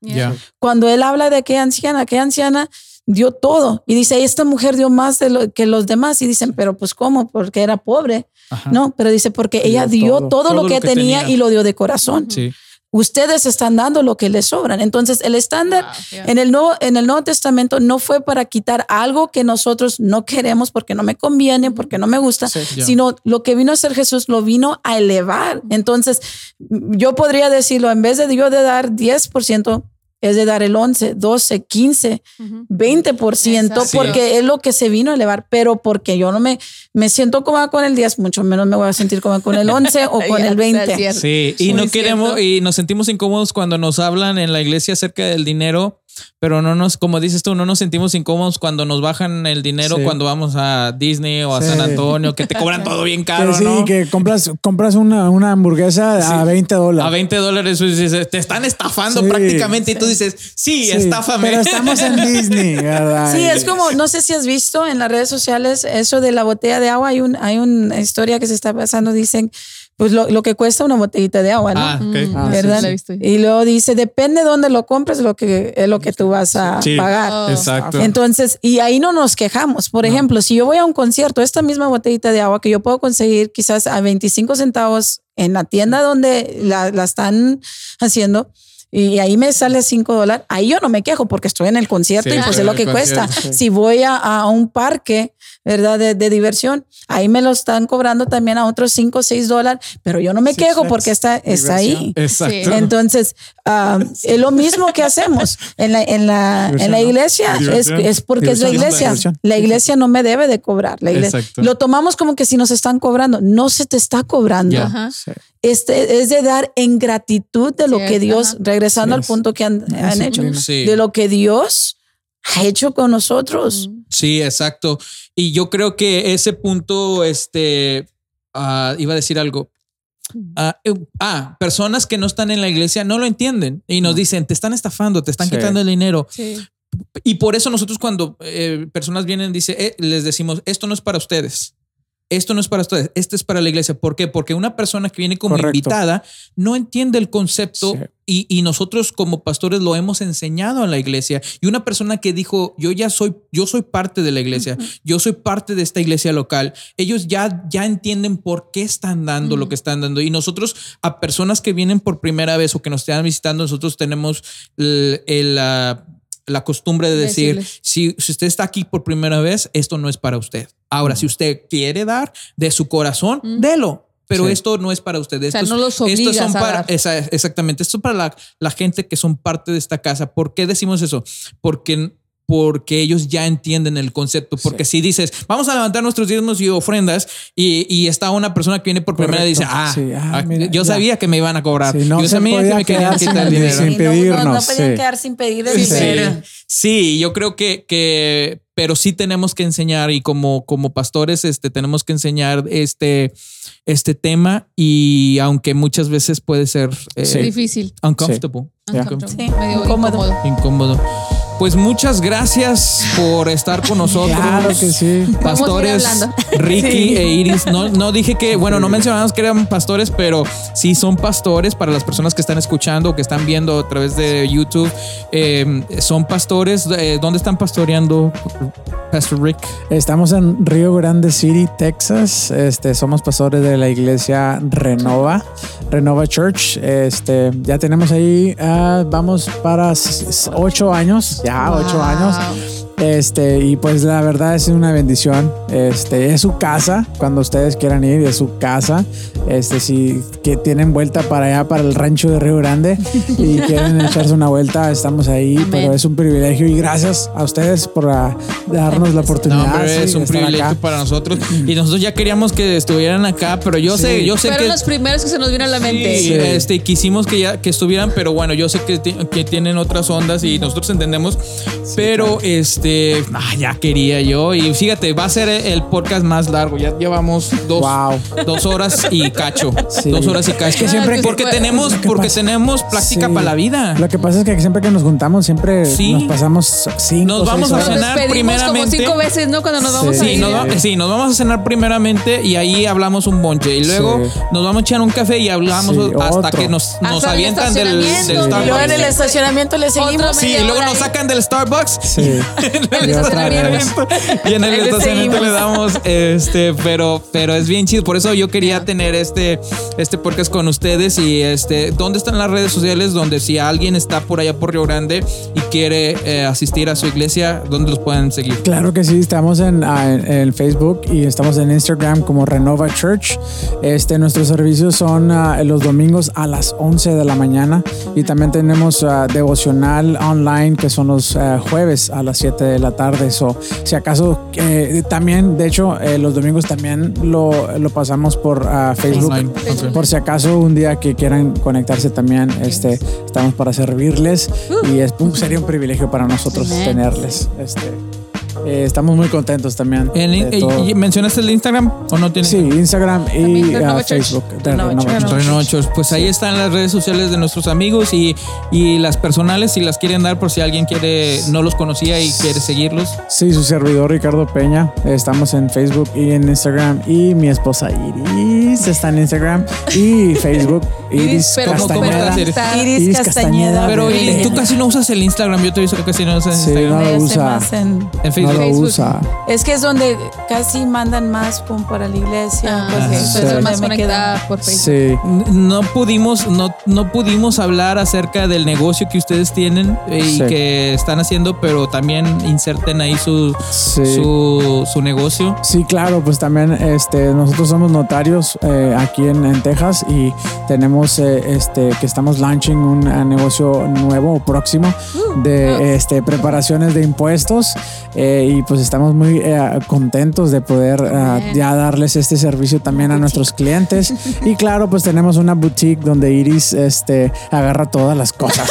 cuando él habla de qué anciana, qué anciana dio todo y dice, esta mujer dio más de lo que los demás y dicen, pero pues cómo, porque era pobre. Ajá. No, pero dice, porque ella dio todo, todo, todo lo lo que, que tenía, tenía. y lo dio de corazón. Sí. Ustedes están dando lo que les sobran. Entonces, el estándar Wow, yeah. en el, nuevo, en el Nuevo Testamento no fue para quitar algo que nosotros no queremos porque no me conviene, porque no me gusta, Sí. Sino lo que vino a hacer Jesús lo vino a elevar. Entonces, yo podría decirlo, en vez de yo de dar 10%, es de dar el 11, 12, 15, Ujú. 20%, Exacto. porque es lo que se vino a elevar, pero porque yo no me, me siento cómoda con el 10, mucho menos me voy a sentir cómoda con el 11 o (laughs) con el está 20. cierto. Sí, y Muy no queremos cierto. y nos sentimos incómodos cuando nos hablan en la iglesia acerca del dinero, pero no nos, como dices tú, no nos sentimos incómodos cuando nos bajan el dinero Sí. cuando vamos a Disney o a Sí. San Antonio, que te cobran todo bien caro, que sí, ¿no? que compras, compras una, una hamburguesa a 20 dólares. A 20 dólares pues, te están estafando Sí. prácticamente y tú dices, sí, Sí, estáfame. Pero estamos en Disney, ¿verdad? Sí, es como, no sé si has visto en las redes sociales eso de la botella de agua. Hay, un, hay una historia que se está pasando, dicen, pues lo, lo que cuesta una botellita de agua, ¿no? Ah, ok. Mm, Ah, sí, ¿Verdad? sí, visto. Y luego dice, depende de dónde lo compres, lo que es lo que tú vas a Sí. pagar. Oh. Exacto. Entonces, y ahí no nos quejamos. Por ejemplo, si yo voy a un concierto, esta misma botellita de agua que yo puedo conseguir quizás a 25 centavos en la tienda donde la, la están haciendo, y ahí me sale 5 dólares, ahí yo no me quejo porque estoy en el concierto Sí, y pues es lo que cuesta. concierto, Si voy a, a un parque, ¿verdad? De, de diversión, ahí me lo están cobrando también a otros 5 o 6 dólares, pero yo no me Six quejo porque está, está ahí. diversión. Exacto. Entonces, es lo mismo que hacemos en la, en la, en la Diversión, iglesia. Es, Diversión. es porque es la Diversión, iglesia. diversión. La iglesia no me debe de cobrar. La iglesia, lo tomamos como que si nos están cobrando. No se te está cobrando. Ya. Este es de dar en gratitud de lo que Dios, ajá. regresando Sí al punto que han, han hecho, de lo que Dios ha hecho con nosotros. Sí, exacto. Y yo creo que ese punto, este, ah, iba a decir algo. Ah, eh, ah, personas que no están en la iglesia no lo entienden y nos dicen, te están estafando, te están Sí. quitando el dinero. Sí. Y por eso nosotros cuando eh, personas vienen, dice, eh, les decimos, esto no es para ustedes. Esto no es para ustedes, esto es para la iglesia. ¿Por qué? Porque una persona que viene como Correcto. invitada no entiende el concepto Sí. y, y nosotros como pastores lo hemos enseñado en la iglesia. Y una persona que dijo, yo ya soy, yo soy parte de la iglesia, yo soy parte de esta iglesia local, ellos ya, ya entienden por qué están dando lo que están dando. Y nosotros a personas que vienen por primera vez o que nos están visitando, nosotros tenemos el- el, la- la costumbre de decir, Decirles. si, si usted está aquí por primera vez, esto no es para usted. Ahora, si usted quiere dar de su corazón, délo. Pero Sí. esto no es para usted. sea, Estos- no los estos son a para, dar. esa- exactamente. Esto es para la, la gente que son parte de esta casa. ¿Por qué decimos eso? Porque, porque ellos ya entienden el concepto. Porque si dices, vamos a levantar nuestros diezmos y ofrendas, y, y está una persona que viene por primera vez y dice, Correcto. ah, Sí, ah, ah, mira, yo ya. sabía que me iban a cobrar. Sí, no yo se sabía que podía me querían quedar quitar sin el dinero. sin Y no- no, no, pedirnos, podían sí. quedar sin pedir el Sí. dinero. Sí, yo creo que, que, pero sí tenemos que enseñar y como, como pastores, este, tenemos que enseñar este, este tema y aunque muchas veces puede ser eh, Sí. Difícil. uncomfortable. Uncomfortable. Sí, Medio incómodo. incómodo. Pues muchas gracias por estar con nosotros. (laughs) Claro que sí. Pastores. (laughs) Ricky e Iris. No, no dije que, bueno, no mencionamos que eran pastores, pero sí son pastores para las personas que están escuchando o que están viendo a través de YouTube. Eh, son pastores. Eh, ¿Dónde están pastoreando, Pastor Rick? Estamos en Río Grande City, Texas. Este, somos pastores de la iglesia Renova, Renova Church. Este, ya tenemos ahí, ah, vamos para ocho años, ya ocho años. Este, y pues la verdad es una bendición. Este, es su casa cuando ustedes quieran ir, es su casa. Este, si que tienen vuelta para allá, para el rancho de Río Grande (laughs) y quieren echarse una vuelta, estamos ahí. Pero es un privilegio y gracias a ustedes por ah, darnos la oportunidad. No, hombre, sí, es un privilegio acá. para nosotros. Y nosotros ya queríamos que estuvieran acá, pero yo Sí. sé, yo sé Fueron que. los primeros que se nos vino a la mente. Sí, Sí. este, quisimos que ya que estuvieran, pero bueno, yo sé que, que tienen otras ondas y nosotros entendemos. pero este, ah, ya quería yo. Y fíjate, va a ser el podcast más largo. Ya llevamos dos, Wow. dos horas y cacho. Sí. Dos horas y cacho. Es que siempre- porque tenemos, porque pasa- tenemos práctica Sí. para la vida. Lo que pasa es que siempre que nos juntamos, siempre Sí. nos pasamos cinco Nos vamos seis a cenar Nos primeramente. como cinco veces, ¿no? Cuando nos vamos Sí. a ir. nos, va- sí, nos vamos a cenar primeramente y ahí hablamos un bonche. Y luego Sí. nos vamos a echar un café y hablamos Sí, hasta otro. que nos, nos avientan del, del estacionamiento. Y luego en el Starbucks. estacionamiento le seguimos. Sí, y luego nos ahí. sacan del Starbucks. Sí. (laughs) El Y otra vez. estacionamiento. Y en el estacionamiento le damos este, pero, pero es bien chido. Por eso yo quería tener este, este podcast con ustedes. Y este, ¿dónde están las redes sociales? Donde si alguien está por allá por Río Grande y quiere eh, asistir a su iglesia, ¿dónde los pueden seguir? Claro que sí, estamos en, ah, en- en Facebook y estamos en Instagram como Renova Church. Este, nuestros servicios son ah, los domingos a las 11 de la mañana y también tenemos ah, devocional online que son los jueves a las 7 de la tarde. So, si acaso eh, también, de hecho, eh, los domingos también lo, lo pasamos por ah, Facebook. Por si acaso un día que quieran conectarse también, este, estamos para servirles y es, sería un privilegio para nosotros tenerles. Este, eh, estamos muy contentos también. En- eh, y- ¿Mencionaste el Instagram o no tienes? Sí, Instagram y ah. Facebook. de Church. Pues ahí están las redes sociales de nuestros amigos y, y las personales si las quieren dar por si alguien quiere no los conocía y quiere seguirlos. Sí, su servidor Ricardo Peña. Estamos en Facebook y en Instagram y mi esposa Iris. Está en Instagram y (laughs) Facebook. Iris, pero ¿cómo- cómo Castañeda. estás, Iris? Está- Iris, Iris Castañeda. Castañeda. Pero tú casi no usas el Instagram. Yo te he visto que casi no usas Sí, Instagram. no lo usa. en- No Facebook. Lo Facebook. usa. es que es donde casi mandan más como para la iglesia. Ah, pues, eso es más conectada por Facebook. Sí. N- No pudimos, no, no pudimos hablar acerca del negocio que ustedes tienen eh, y Sí. que están haciendo, pero también inserten ahí su, Sí. su, su negocio. Sí, claro, pues también este, nosotros somos notarios eh, aquí en, en Texas y tenemos eh, este, que estamos launching un negocio nuevo o próximo de este, preparaciones de impuestos eh, y pues estamos muy eh, contentos de poder eh, ya darles este servicio también a nuestros clientes y claro, pues tenemos una boutique donde Iris este, agarra todas las cosas.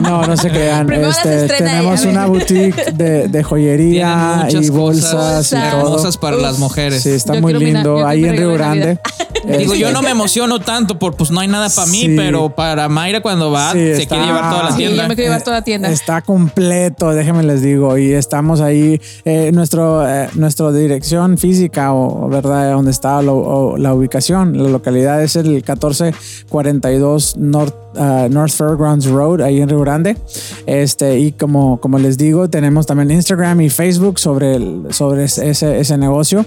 No, no, no se crean. Este, tenemos una boutique de, de joyería y bolsas cosas y todo. hermosas para Uf. las mujeres. Sí, está Yo muy lindo. Ahí en Río Grande. Digo, Este, yo no me emociono tanto por pues no hay nada para mí, Sí. pero para Mayra cuando va Sí, se está- quiere llevar toda la Sí, tienda. yo me quiero llevar toda la tienda. Está completo, déjenme les digo. Y estamos ahí. eh, nuestro, eh, nuestra dirección física, o verdad, donde está lo- o la ubicación, la localidad es el 1442 North, ah, North Fairgrounds Road, ahí en Río Grande. Este, y como, como les digo, tenemos también Instagram y Facebook sobre, el- sobre ese, ese negocio.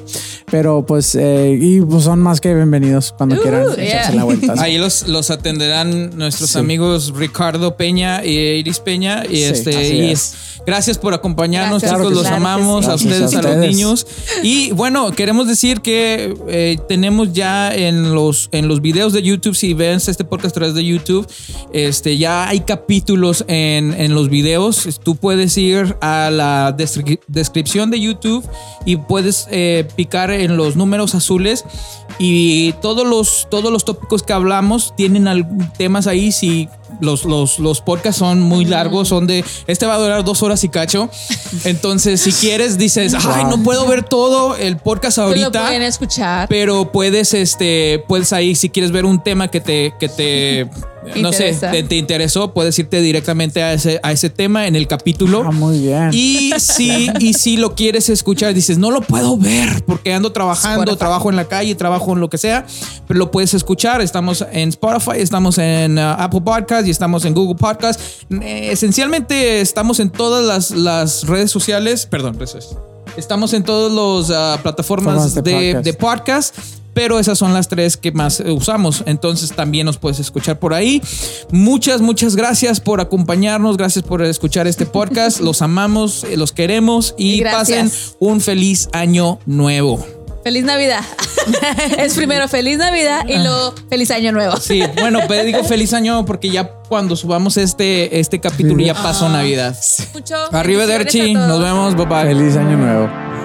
Pero pues, eh, y pues son más que bienvenidos cuando Uh, quieran yeah. echarse la vuelta. (laughs) Ahí los, los atenderán nuestros Sí. amigos Ricardo Peña y Iris Peña. Y Sí, este, y es. gracias por acompañarnos, Gracias. Chicos. Claro que los sí. amamos a ustedes, a los niños. Y bueno, queremos decir que eh, tenemos ya en los, en los videos de YouTube, si ven este podcast a través de YouTube, este, ya hay capítulos en, en los videos. Tú puedes ir a la descri- descripción de YouTube y puedes eh, picar en los números azules y todos los, todos los tópicos que hablamos tienen temas ahí. Si los, los, los podcasts son muy largos, son de. Este va a durar dos horas y cacho. (laughs) Entonces, si quieres, dices, ay, no puedo ver todo el podcast Pues lo ahorita. pueden escuchar. Pero puedes, este, puedes ahí, si quieres ver un tema que te, que te, no sé, te, te interesó, puedes irte directamente a ese, a ese tema en el capítulo. Ah, muy bien. Y si, y si lo quieres escuchar, dices, no lo puedo ver porque ando trabajando, Spotify. trabajo en la calle, trabajo en lo que sea, pero lo puedes escuchar. Estamos en Spotify, estamos en uh, Apple Podcast y estamos en Google Podcast. Eh, esencialmente estamos en todas las, las redes sociales, perdón, redes sociales. Estamos en todas las plataformas Formas de de, podcast. de podcast. Pero esas son las tres que más eh, usamos. Entonces también nos puedes escuchar por ahí. Muchas, muchas gracias por acompañarnos. Gracias por escuchar este podcast. (laughs) Los amamos, eh, los queremos y gracias. pasen un feliz año nuevo. Feliz Navidad. (laughs) es primero feliz Navidad y luego feliz Año Nuevo. Sí, bueno, pero digo (laughs) feliz año porque ya cuando subamos este, este capítulo ya pasó Navidad. Mucho Arriba todos. nos vemos, bye bye. Feliz año nuevo.